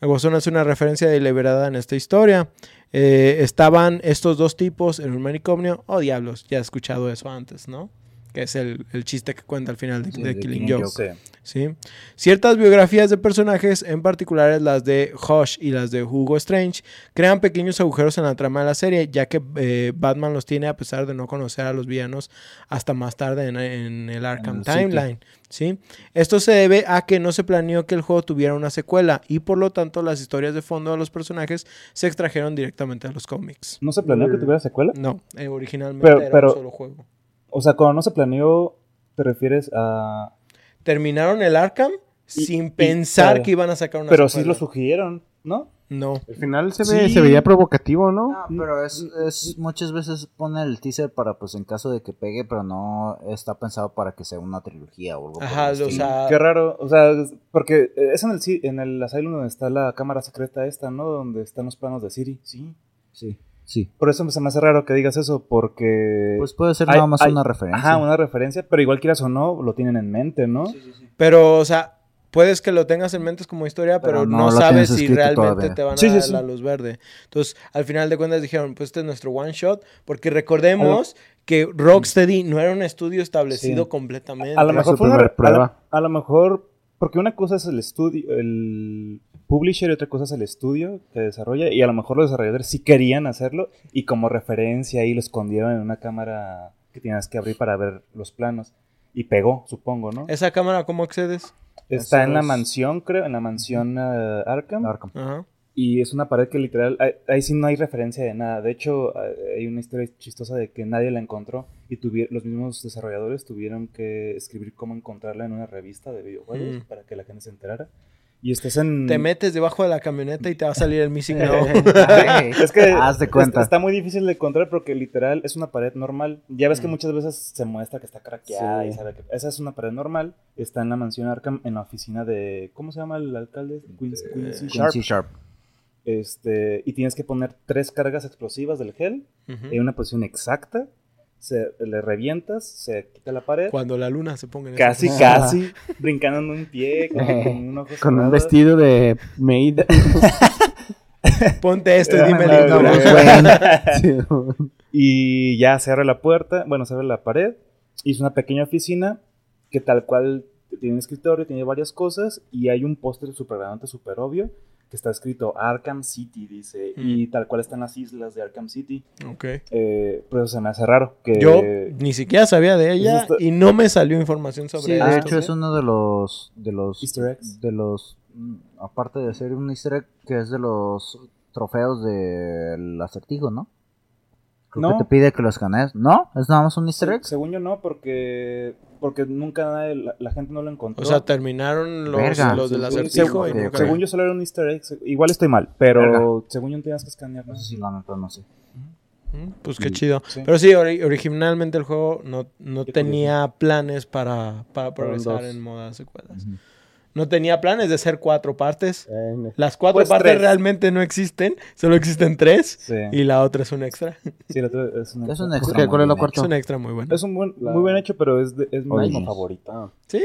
El Guasón es una referencia deliberada en esta historia. Eh, estaban estos dos tipos en un manicomio. Oh, diablos, ya he escuchado eso antes, ¿no? Que es el, el chiste que cuenta al final de, Sí, de de Killing Killing Joke. Joke. Sí. Ciertas biografías de personajes, en particular las de Hush y las de Hugo Strange, crean pequeños agujeros en la trama de la serie, ya que eh, Batman los tiene a pesar de no conocer a los villanos hasta más tarde en, en el Arkham el. Timeline. ¿sí? Esto se debe a que no se planeó que el juego tuviera una secuela y por lo tanto las historias de fondo de los personajes se extrajeron directamente de los cómics. ¿No se planeó que tuviera secuela? No, eh, originalmente Pero- era pero- un solo juego. O sea, cuando no se planeó, ¿te refieres a...? Terminaron el Arkham Y- sin y- pensar claro. que iban a sacar una Pero sí lo sugirieron, ¿no? No. Al final se, Sí. ve, se veía provocativo, ¿no? No, pero es, es muchas veces pone el teaser para pues en caso de que pegue, pero no está pensado para que sea una trilogía o algo. por Ajá, el o sea, Qué raro, o sea, porque es en el, en el Asylum donde está la cámara secreta esta, ¿no? Donde están los planos de Siri, sí. sí, sí. Por eso se me hace raro que digas eso, porque... Pues puede ser hay- nada más hay- una referencia. Ajá, una referencia, pero igual quieras o no, lo tienen en mente, ¿no? Pero, o sea, puedes que lo tengas en mente como historia, pero, Pero no sabes si realmente todavía. te van a Sí, sí, dar sí. la luz verde. Entonces, al final de cuentas dijeron, pues este es nuestro one shot, porque recordemos que Rocksteady no era un estudio establecido Sí. completamente. A lo mejor fue una a prueba. A, lo mejor, porque una cosa es el estudio, el publisher y otra cosa es el estudio que desarrolla, y a lo mejor los desarrolladores sí querían hacerlo, y como referencia ahí lo escondieron en una cámara que tienes que abrir para ver los planos. Y pegó, supongo, ¿no? ¿Esa cámara cómo accedes? Está en la es- mansión, creo, en la mansión eh, Arkham. Arkham. Ajá. Y es una pared que literal, ahí, ahí sí no hay referencia de nada. De hecho, eh, hay una historia chistosa de que nadie la encontró y los mismos desarrolladores tuvieron que escribir cómo encontrarla en una revista de videojuegos Mm. para que la gente se enterara. Y estás en... Te metes debajo de la camioneta y te va a salir el Missing No. Ay, Es que Haz de cuenta. está muy difícil de encontrar porque literal es una pared normal. Ya ves que Mm. muchas veces se muestra que está craqueada Sí. y sabe que esa es una pared normal. Está en la mansión Arkham en la oficina de ¿cómo se llama el alcalde? Quincy, Quincy Sharp. Quincy Sharp. Este, y tienes que poner tres cargas explosivas del gel en una posición exacta. Se, le revientas, se quita la pared. Cuando la luna se ponga en esa Casi, casi, brincando en un pie, con, con un ojo Con un vestido de maid. Ponte esto y dime güey. Bruce Wayne. Sí. Y ya se abre la puerta, bueno, se abre la pared. Y es una pequeña oficina que tal cual tiene un escritorio, tiene varias cosas. Y hay un póster súper grande, súper obvio, que está escrito Arkham City, dice. Mm. Y tal cual están las islas de Arkham City. Ok. Eh, pero se me hace raro. Que, Yo ni siquiera sabía de ella y no me salió información sobre Sí, de esto. hecho es uno de los de los Easter eggs. de los mm, aparte de ser un Easter egg que es de los trofeos del acertijo, ¿no? Creo No. que te pide que lo escanees. ¿No? ¿Es nada más un Easter egg? Según yo no, porque porque nunca nadie- la, la gente no lo encontró. O sea, terminaron los, Verga. los del Sí, acertijo y según, nunca- según yo solo era un easter egg. Igual estoy mal, pero según yo no tenías que escanear. ¿no? No sé si la neta no sé. Pues qué chido. sí. Pero sí, ori- originalmente el juego no, no tenía planes para, para progresar en modas secuelas. No tenía planes de ser cuatro partes. Eh, Las cuatro Pues partes tres. realmente no existen, solo existen tres. Sí, Y la otra es un extra. sí, la tuve- es un Es un extra. extra. ¿Qué? ¿Cuál es la bien cuarta? Es un extra muy bueno. Es un buen, La- muy buen hecho, pero es, de- es mi favorito. ah. ¿Sí?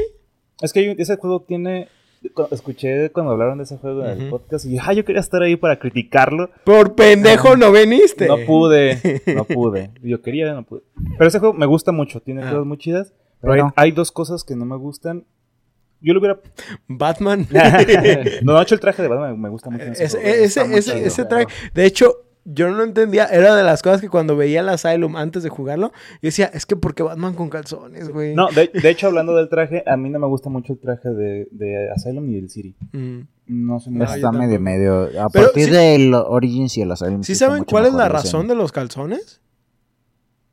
Es que ese juego tiene. cu- Escuché cuando hablaron de ese juego en el podcast y ah, yo quería estar ahí para criticarlo. Por pendejo no veniste. No pude, no pude. Yo quería, no pude. Pero ese juego me gusta mucho, tiene Ah. cosas muy chidas. Pero hay, Pero- hay dos cosas que no me gustan. Yo lo hubiera. Batman. no, de hecho, el traje de Batman me gusta mucho. en ese Ese, ese, traje. De hecho, yo no entendía. Era de las cosas que cuando veía el Asylum antes de jugarlo, yo decía, es que ¿por qué Batman con calzones, güey? No, de, de hecho, hablando del traje, a mí no me gusta mucho el traje de, de Asylum ni del City. Mm. No sé. No, me yo Está medio medio. A Pero partir sí- del Origins y el Asylum. ¿Sí saben cuál es la razón de los calzones?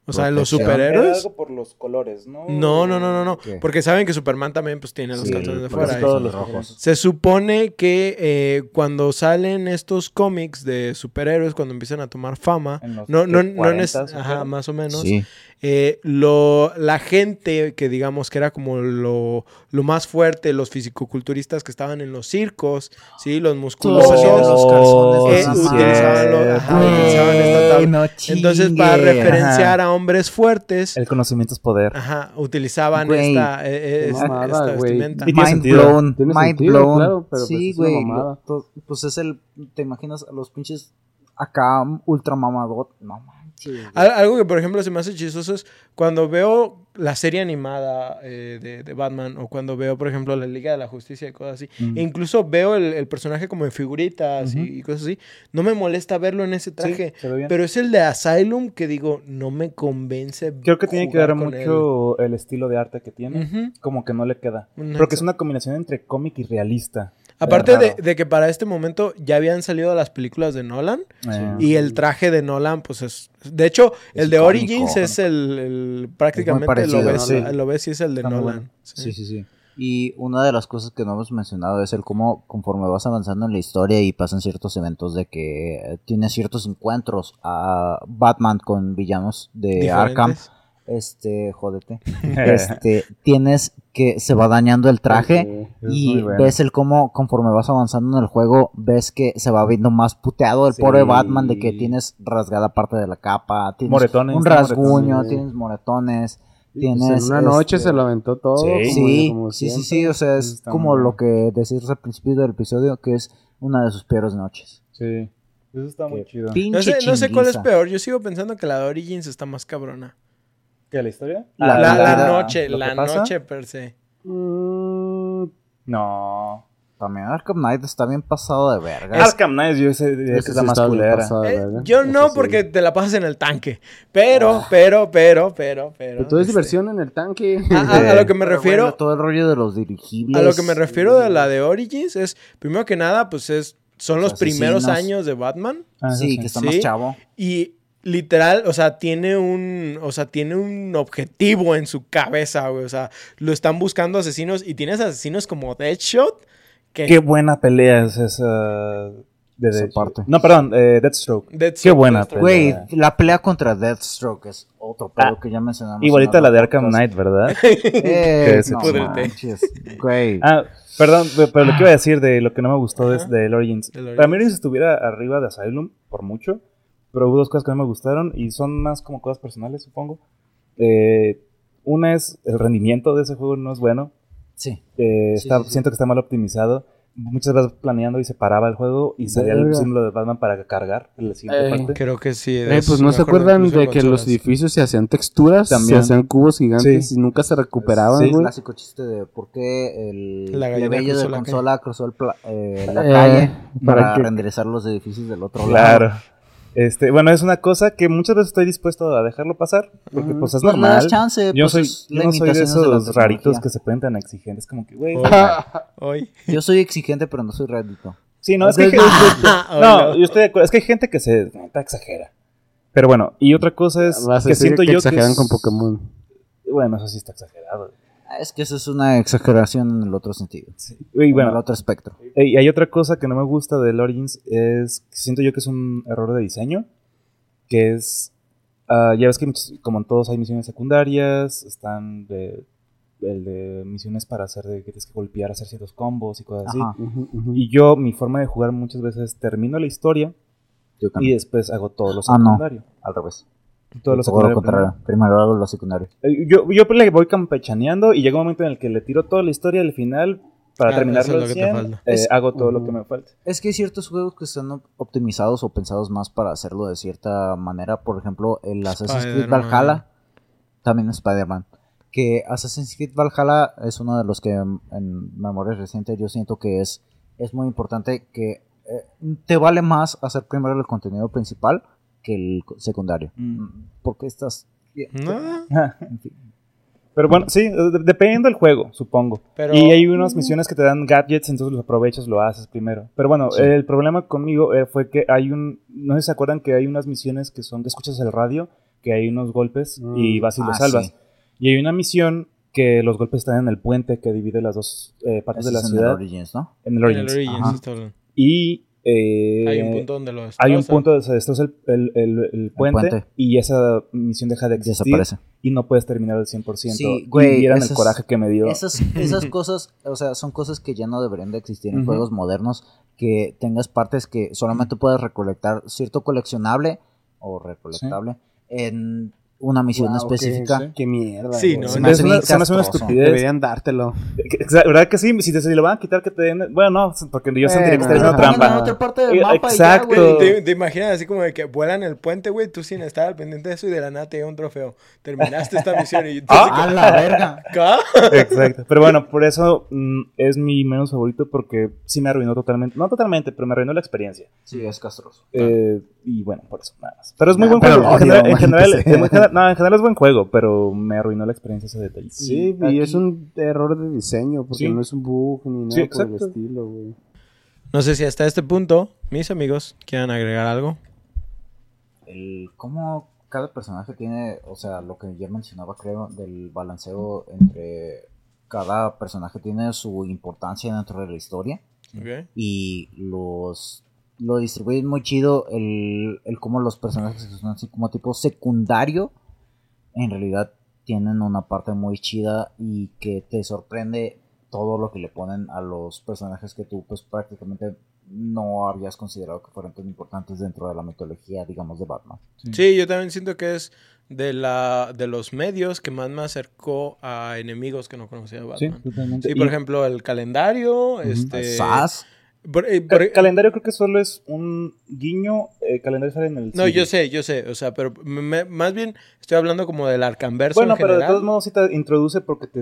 O sea, los superhéroes. algo por los colores, ¿no? No, no, no, no, no. ¿Qué? Porque saben que Superman también pues tiene los Sí, calzones de fuera. todos y- los rojos. Se supone que eh, cuando salen estos cómics de superhéroes, cuando empiezan a tomar fama, En los no, no, ¿qué? no 40s, neces- ajá, más o menos, Sí. Eh, lo, la gente que digamos que era como lo, lo más fuerte, los fisicoculturistas que estaban en los circos, ¿sí? los musculosos, los calzones eh, de sí, utilizaban, los- cierto. ajá, utilizaban esta tabla. no Entonces, para referenciar a hombres fuertes, El conocimiento es poder. ajá, utilizaban esta, eh, eh, esta- mamada, esta vestimenta. Mind sentido. blown. Mind sentido, blown. claro, pero pues sí, güey. Pues es el. ¿Te imaginas a los pinches acá ultra mamadot? No algo que, por ejemplo, se me hace chistoso es cuando veo la serie animada eh, de, de Batman o cuando veo, por ejemplo, la Liga de la Justicia y cosas así. Mm. E incluso veo el, el personaje como en figuritas y- cosas así. No me molesta verlo en ese traje. Sí. Pero es el de Asylum que digo, no me convence. Creo que tiene que ver mucho el estilo de arte que tiene. Como que no le queda. Porque es una combinación entre cómic y realista. Aparte Es de, de que para este momento ya habían salido las películas de Nolan Eh, y el traje de Nolan, pues es. De hecho, Es el de icónico. Origins es el. el- prácticamente parecido, lo ves, sí. lo ves y es el de Está Nolan. bueno. Sí, sí, sí. Y una de las cosas que no hemos mencionado es el cómo conforme vas avanzando en la historia y pasan ciertos eventos de que tienes ciertos encuentros a Batman con villanos de Arkham. Este, jódete. Este, tienes que se va dañando el traje y bueno. ves el cómo conforme vas avanzando en el juego, ves que se va viendo más puteado el Sí. pobre Batman de que tienes rasgada parte de la capa, tienes Moretones, un rasguño, moretones. tienes moretones, pues, en una noche este, se lo aventó todo. Sí. como- Sí, como sí, sí, o sea, es está como lo que decís al principio del episodio, que es una de sus peores noches. Sí. Eso está muy chido. No sé, no sé cuál es peor. Yo sigo pensando que la de Origins está más cabrona. ¿Qué, la historia? La- Ah, La, la la- noche, ¿lo que la noche per se. Mm, No. También Arkham Knight está bien pasado de verga. Arkham Knight yo sé es la sí más culera. Eh, yo no, sí. porque te la pasas en el tanque. Pero, pero, pero, pero, pero. Pero todo es este, diversión en el tanque. A, a- a lo que me refiero, bueno, todo el rollo de los dirigibles. a lo que me refiero de la de Origins es, primero que nada, pues es, son los Los primeros años de Batman. Ah, eso Sí, que está más Sí. chavo. Y literal, o sea, tiene un, o sea, tiene un objetivo en su cabeza, güey. O sea, lo están buscando asesinos y tienes asesinos como Deadshot. Que Qué buena pelea es esa. De Esa parte. No, perdón, eh, Deathstroke. Deathstroke, Qué buena Deathstroke. Güey, pelea. la pelea contra Deathstroke es otro pedo Ah, que ya mencionamos. Igualita la de Arkham. Knight, ¿verdad? Eh, no manches, Güey. Ah, perdón, pe- pero lo que iba a decir de lo que no me gustó es Ajá. de Origins. Del Para mí Origins. Origins estuviera arriba de Asylum, por mucho. Pero hubo dos cosas que no me gustaron y son más como cosas personales, supongo. Eh, una es el rendimiento de ese juego no es bueno. Sí. Eh, Sí, está- sí, sí. Siento que está mal optimizado. Muchas veces planeando y se paraba el juego y salía el símbolo de Batman para cargar en la siguiente parte. Creo que sí. Eh, es pues no se acuerdan de en que los edificios se hacían texturas, También. se hacían cubos gigantes Sí. y nunca se recuperaban, Sí. El güey. clásico chiste de por qué el La gallina plebeyo de la consola cruzó el pla- eh, la Eh, calle para para que- renderizar los edificios del otro lado. Claro. Este, bueno, es una cosa que muchas veces estoy dispuesto a dejarlo pasar, porque pues es normal. chance, Yo pues, soy, yo no soy de esos raritos que se ponen tan exigentes, como que, güey. Hoy. Yo soy exigente, pero no soy rédito. Sí, no, es que hay gente- no, yo estoy de acuerdo, es que hay gente que se exagera. Pero bueno, y otra cosa es que siento que yo exageran con Pokémon. Bueno, eso sí está exagerado. Es que eso es una exageración en el otro sentido. Y en el bueno, otro espectro. y hay otra cosa que no me gusta del Origins es que siento yo que es un error de diseño, que es ah, ya ves que como en todos hay misiones secundarias, están de el de misiones para hacer de que tienes que golpear, hacer ciertos combos y cosas así. Ajá. Y yo, mi forma de jugar muchas veces termino la historia Yo y después hago todo lo Ah, no. Al revés. Todo lo secundario. Primero hago lo secundario. Yo, yo le voy campechaneando y llega un momento en el que le tiro toda la historia al final para Ah, terminarlo eso es lo al que te 100, falta. eh, Es- hago todo lo que me falta. Es que hay ciertos juegos que están op- optimizados o pensados más para hacerlo de cierta manera. Por ejemplo, el Assassin's Creed. Valhalla. También Spider-Man. Que Assassin's Creed Valhalla es uno de los que en, en memoria reciente yo siento que es, es muy importante que eh, te vale más hacer primero el contenido principal que el secundario. Mm. Porque estás... No, en fin. Pero bueno, sí, de- dependiendo del juego, supongo. pero. Y hay unas misiones que te dan gadgets, entonces los aprovechas, lo haces primero. Pero bueno, Sí. el problema conmigo eh, fue que hay un... No sé si se acuerdan que hay unas misiones que son que escuchas el radio, que hay unos golpes y Mm. vas y los Ah, salvas. sí. Y hay una misión que los golpes están en el puente que divide las dos eh, partes de la es en el ciudad. Origins, ¿no? En el En el Origins. Origins. Y eh, Hay un punto donde lo hay un punto donde se destroza el, el- el- el puente, puente. y esa misión deja de existir Desaparece. y no puedes terminar al 100%. Sí, y güey, vieran el esas- coraje que me dio. Esas, esas cosas, o sea, son cosas que ya no deberían de existir en juegos modernos, que tengas partes que solamente puedes recolectar cierto coleccionable o recolectable en una misión Wow, específica. Qué, mierda. Sí. ¿no? Se me hace Es una- bien se me hace una castroso. estupidez. Deberían dártelo. ¿Verdad que sí? Si, te, si lo van a quitar, que te den. Bueno, no, porque yo sentiría que haciendo trampa. en otra parte del Eh, mapa y ya, exacto. ¿Te, te imaginas así como de que vuelan el puente, güey, tú sin estar al pendiente de eso y de la nada te llega un trofeo. Terminaste esta misión y tú así A la verga. como. Exacto. Pero bueno, por eso mm, es mi menos favorito porque sí me arruinó totalmente. No totalmente, pero me arruinó la experiencia. Sí, es castroso. Eh, y bueno, por eso, nada más. Pero es muy buen juego. En general, en, general, maldita en general- no, en general es buen juego, pero me arruinó la experiencia ese detalle. Sí, y, aquí- es un error de diseño, porque Sí. no es un bug ni nada Sí, por el estilo, güey. No sé si hasta este punto, mis amigos, quieran agregar algo. El cómo cada personaje tiene, o sea, lo que ya mencionaba, creo, del balanceo entre cada personaje tiene su importancia dentro de la historia Ok. y los lo distribuyen muy chido el, el cómo los personajes que son así como tipo secundario en realidad tienen una parte muy chida y que te sorprende todo lo que le ponen a los personajes que tú pues prácticamente no habías considerado que fueran tan importantes dentro de la mitología digamos de Batman. Sí, yo también siento que es de la de los medios que más me acercó a enemigos que no conocía de Sí, Batman. totalmente. Sí, Y por ejemplo, el calendario, este... Sas, por- eh, ca- por- calendario creo que solo es un guiño. El calendario sale en el. no, yo sé, yo sé, o sea, pero me- más bien estoy hablando como del Arcanverso Bueno, en pero de todos modos sí te introduce porque te,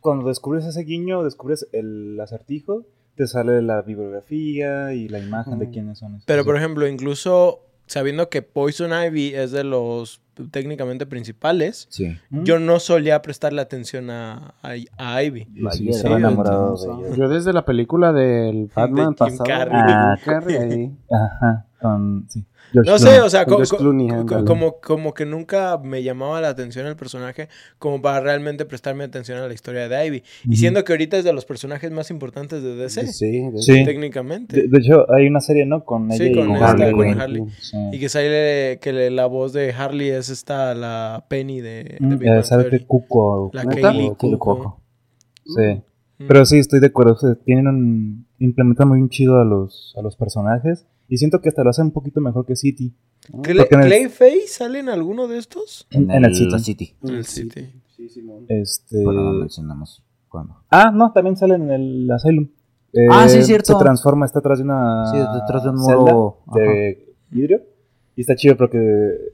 cuando descubres ese guiño, descubres el acertijo, te sale la bibliografía y la imagen de quiénes son. estos. Pero, por ejemplo, incluso sabiendo que Poison Ivy es de los técnicamente principales, sí. Yo no solía prestarle atención a, a, a Ivy. Yo sí, hierba. estaba enamorado Sí, de ella. Yo desde la película del Batman De pasado, Carrey. Ah. Carrey, ahí. Ajá, con. Sí. George No sé, Clooney. o sea, co- Clooney, co- como, como que nunca me llamaba la atención el personaje como para realmente prestarme atención a la historia de Ivy. Y siendo que ahorita es de los personajes más importantes de DC, Sí, de- Sí. técnicamente. De, de hecho, hay una serie, ¿no? Con Sí, ella y con con esta, Harley con. Harley. Sí. Y que sale que le- la voz de Harley es esta, la Penny de, de Mm, Big eh, Bang ¿Sabe Theory. qué cuco? La. Kaylee Cuco, Cuoco. Cuoco. Sí. Mm. Pero sí, estoy de acuerdo. o sea, tienen un- implementan muy chido a los, a los personajes. Y siento que hasta lo hacen un poquito mejor que City. Cla- porque en el- ¿Clayface sale en alguno de estos? En, En el, el City. City. En el City. Sí, Simón. Este. Bueno, no mencionamos cuándo. Ah, no, también sale en el Asylum. Eh, Ah, sí, cierto. Se transforma, está atrás de una. Sí, detrás de un muro, de vidrio. Y está chido porque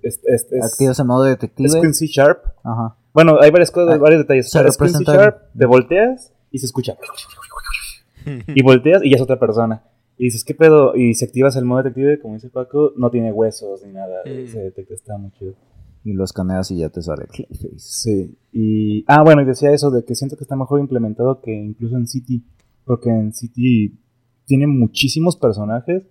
es, es, es, Activas el modo es detective. Quincy Sharp. Ajá. Bueno, hay varias cosas, Ah, varios detalles. se es Quincy Sharp, te volteas y se escucha. y volteas y ya es otra persona. Y dices, ¿qué pedo? Y si activas el modo detective, como dice Paco, no tiene huesos ni nada. Mm. Se detecta, está muy chido. Y lo escaneas y ya te sale Clayface. Sí. Y. Ah, bueno, y decía eso de que siento que está mejor implementado que incluso en City. Porque en City tiene muchísimos personajes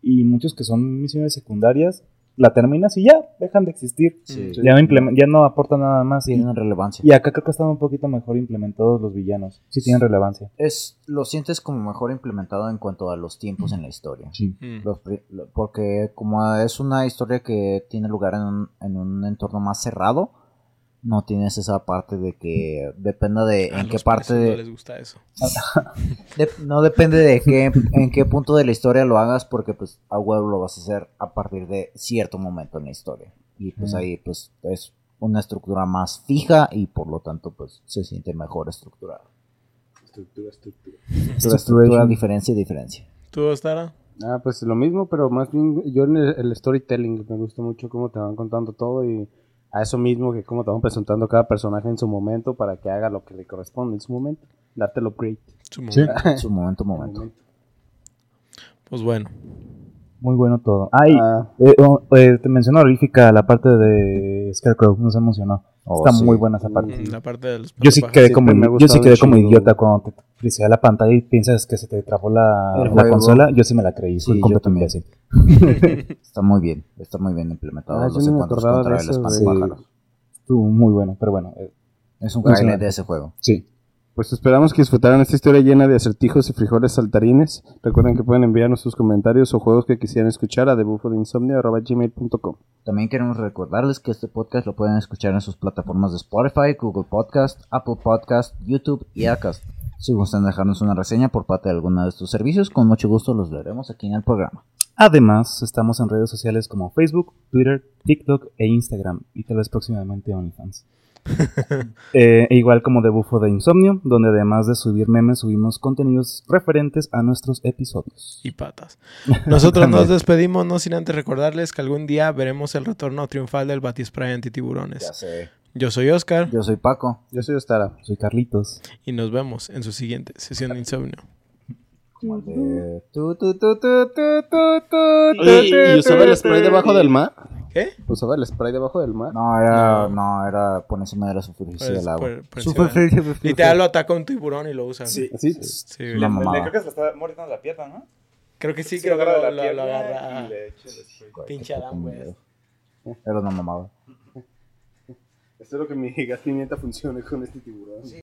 y muchos que son misiones secundarias. La terminas y ya, dejan de existir. Sí. Ya, no implemen- ya no aporta nada más. Y, Tienen relevancia. y acá creo que están un poquito mejor implementados los villanos. Sí tienen relevancia. Es, lo sientes como mejor implementado en cuanto a los tiempos en la historia. Sí. Mm. Los porque como es una historia que tiene lugar en un, en un entorno más cerrado, no tienes esa parte de que dependa de A en qué parte de, no les gusta eso. de- no depende de qué en qué punto de la historia lo hagas porque pues a huevo lo vas a hacer a partir de cierto momento en la historia y pues ahí pues es una estructura más fija y por lo tanto pues se siente mejor estructurado Estructura, estructura. estructura, estructura diferencia y diferencia ¿Tú, Ostara? Ah, pues lo mismo, pero más bien yo en el, el storytelling me gusta mucho cómo te van contando todo y a eso mismo que cómo te van presentando cada personaje en su momento para que haga lo que le corresponde en su momento, darte el upgrade. Su momento. en su momento momento momento. Pues bueno. Muy bueno todo. Ay, Ah, eh, oh, eh, te mencionó honorífica la parte de Scarecrow. No se emocionó. Oh, Está sí. muy buena esa parte. Mm, La parte de los Yo sí quedé como, yo sí quedé como idiota cuando te frisea la pantalla y piensas que se te trabó la, consola. Yo sí me la creí. Sí, también. imbécil. Está muy bien, está muy bien implementado Ah, no encuentros acordaba contra de el espantapájaros. Estuvo muy bueno, pero bueno. eh, Es un highlight de ese juego. sí. Pues esperamos que disfrutaran esta historia llena de acertijos y frijoles saltarines. Recuerden que pueden enviarnos sus comentarios o juegos que quisieran escuchar a debufodeinsomnio.gmail.com También queremos recordarles que este podcast lo pueden escuchar en sus plataformas de Spotify, Google Podcast, Apple Podcast, YouTube y Acast. Si gustan dejarnos una reseña por parte de alguno de estos servicios, con mucho gusto los leeremos aquí en el programa. Además, estamos en redes sociales como Facebook, Twitter, TikTok e Instagram. Y tal vez próximamente OnlyFans. Eh, e igual como de Bufo de Insomnio, donde además de subir memes, subimos contenidos referentes a nuestros episodios. Y patas. Nosotros nos despedimos, no sin antes recordarles que algún día veremos el retorno triunfal del Batispray antitiburones. sé. Yo soy Oscar Yo soy Paco. Yo soy Ostara. Soy Carlitos. y nos vemos en su siguiente sesión de insomnio. ¿y usaba el spray debajo del mar? ¿Qué? ¿Usaba el spray debajo del mar? No, era, No. no, era por encima de la superficie Pues, del agua. Literal lo ataca un tiburón y lo usa. Sí. Sí, creo que se le está mordiendo la pierna, ¿no? Creo que sí, Sí, creo que lo, la lo- pierna lo agarra. y le echa el spray. Pinche Adam, güey. Era una mamada. Esto es que mi gas pimienta funciona con este tiburón. Sí.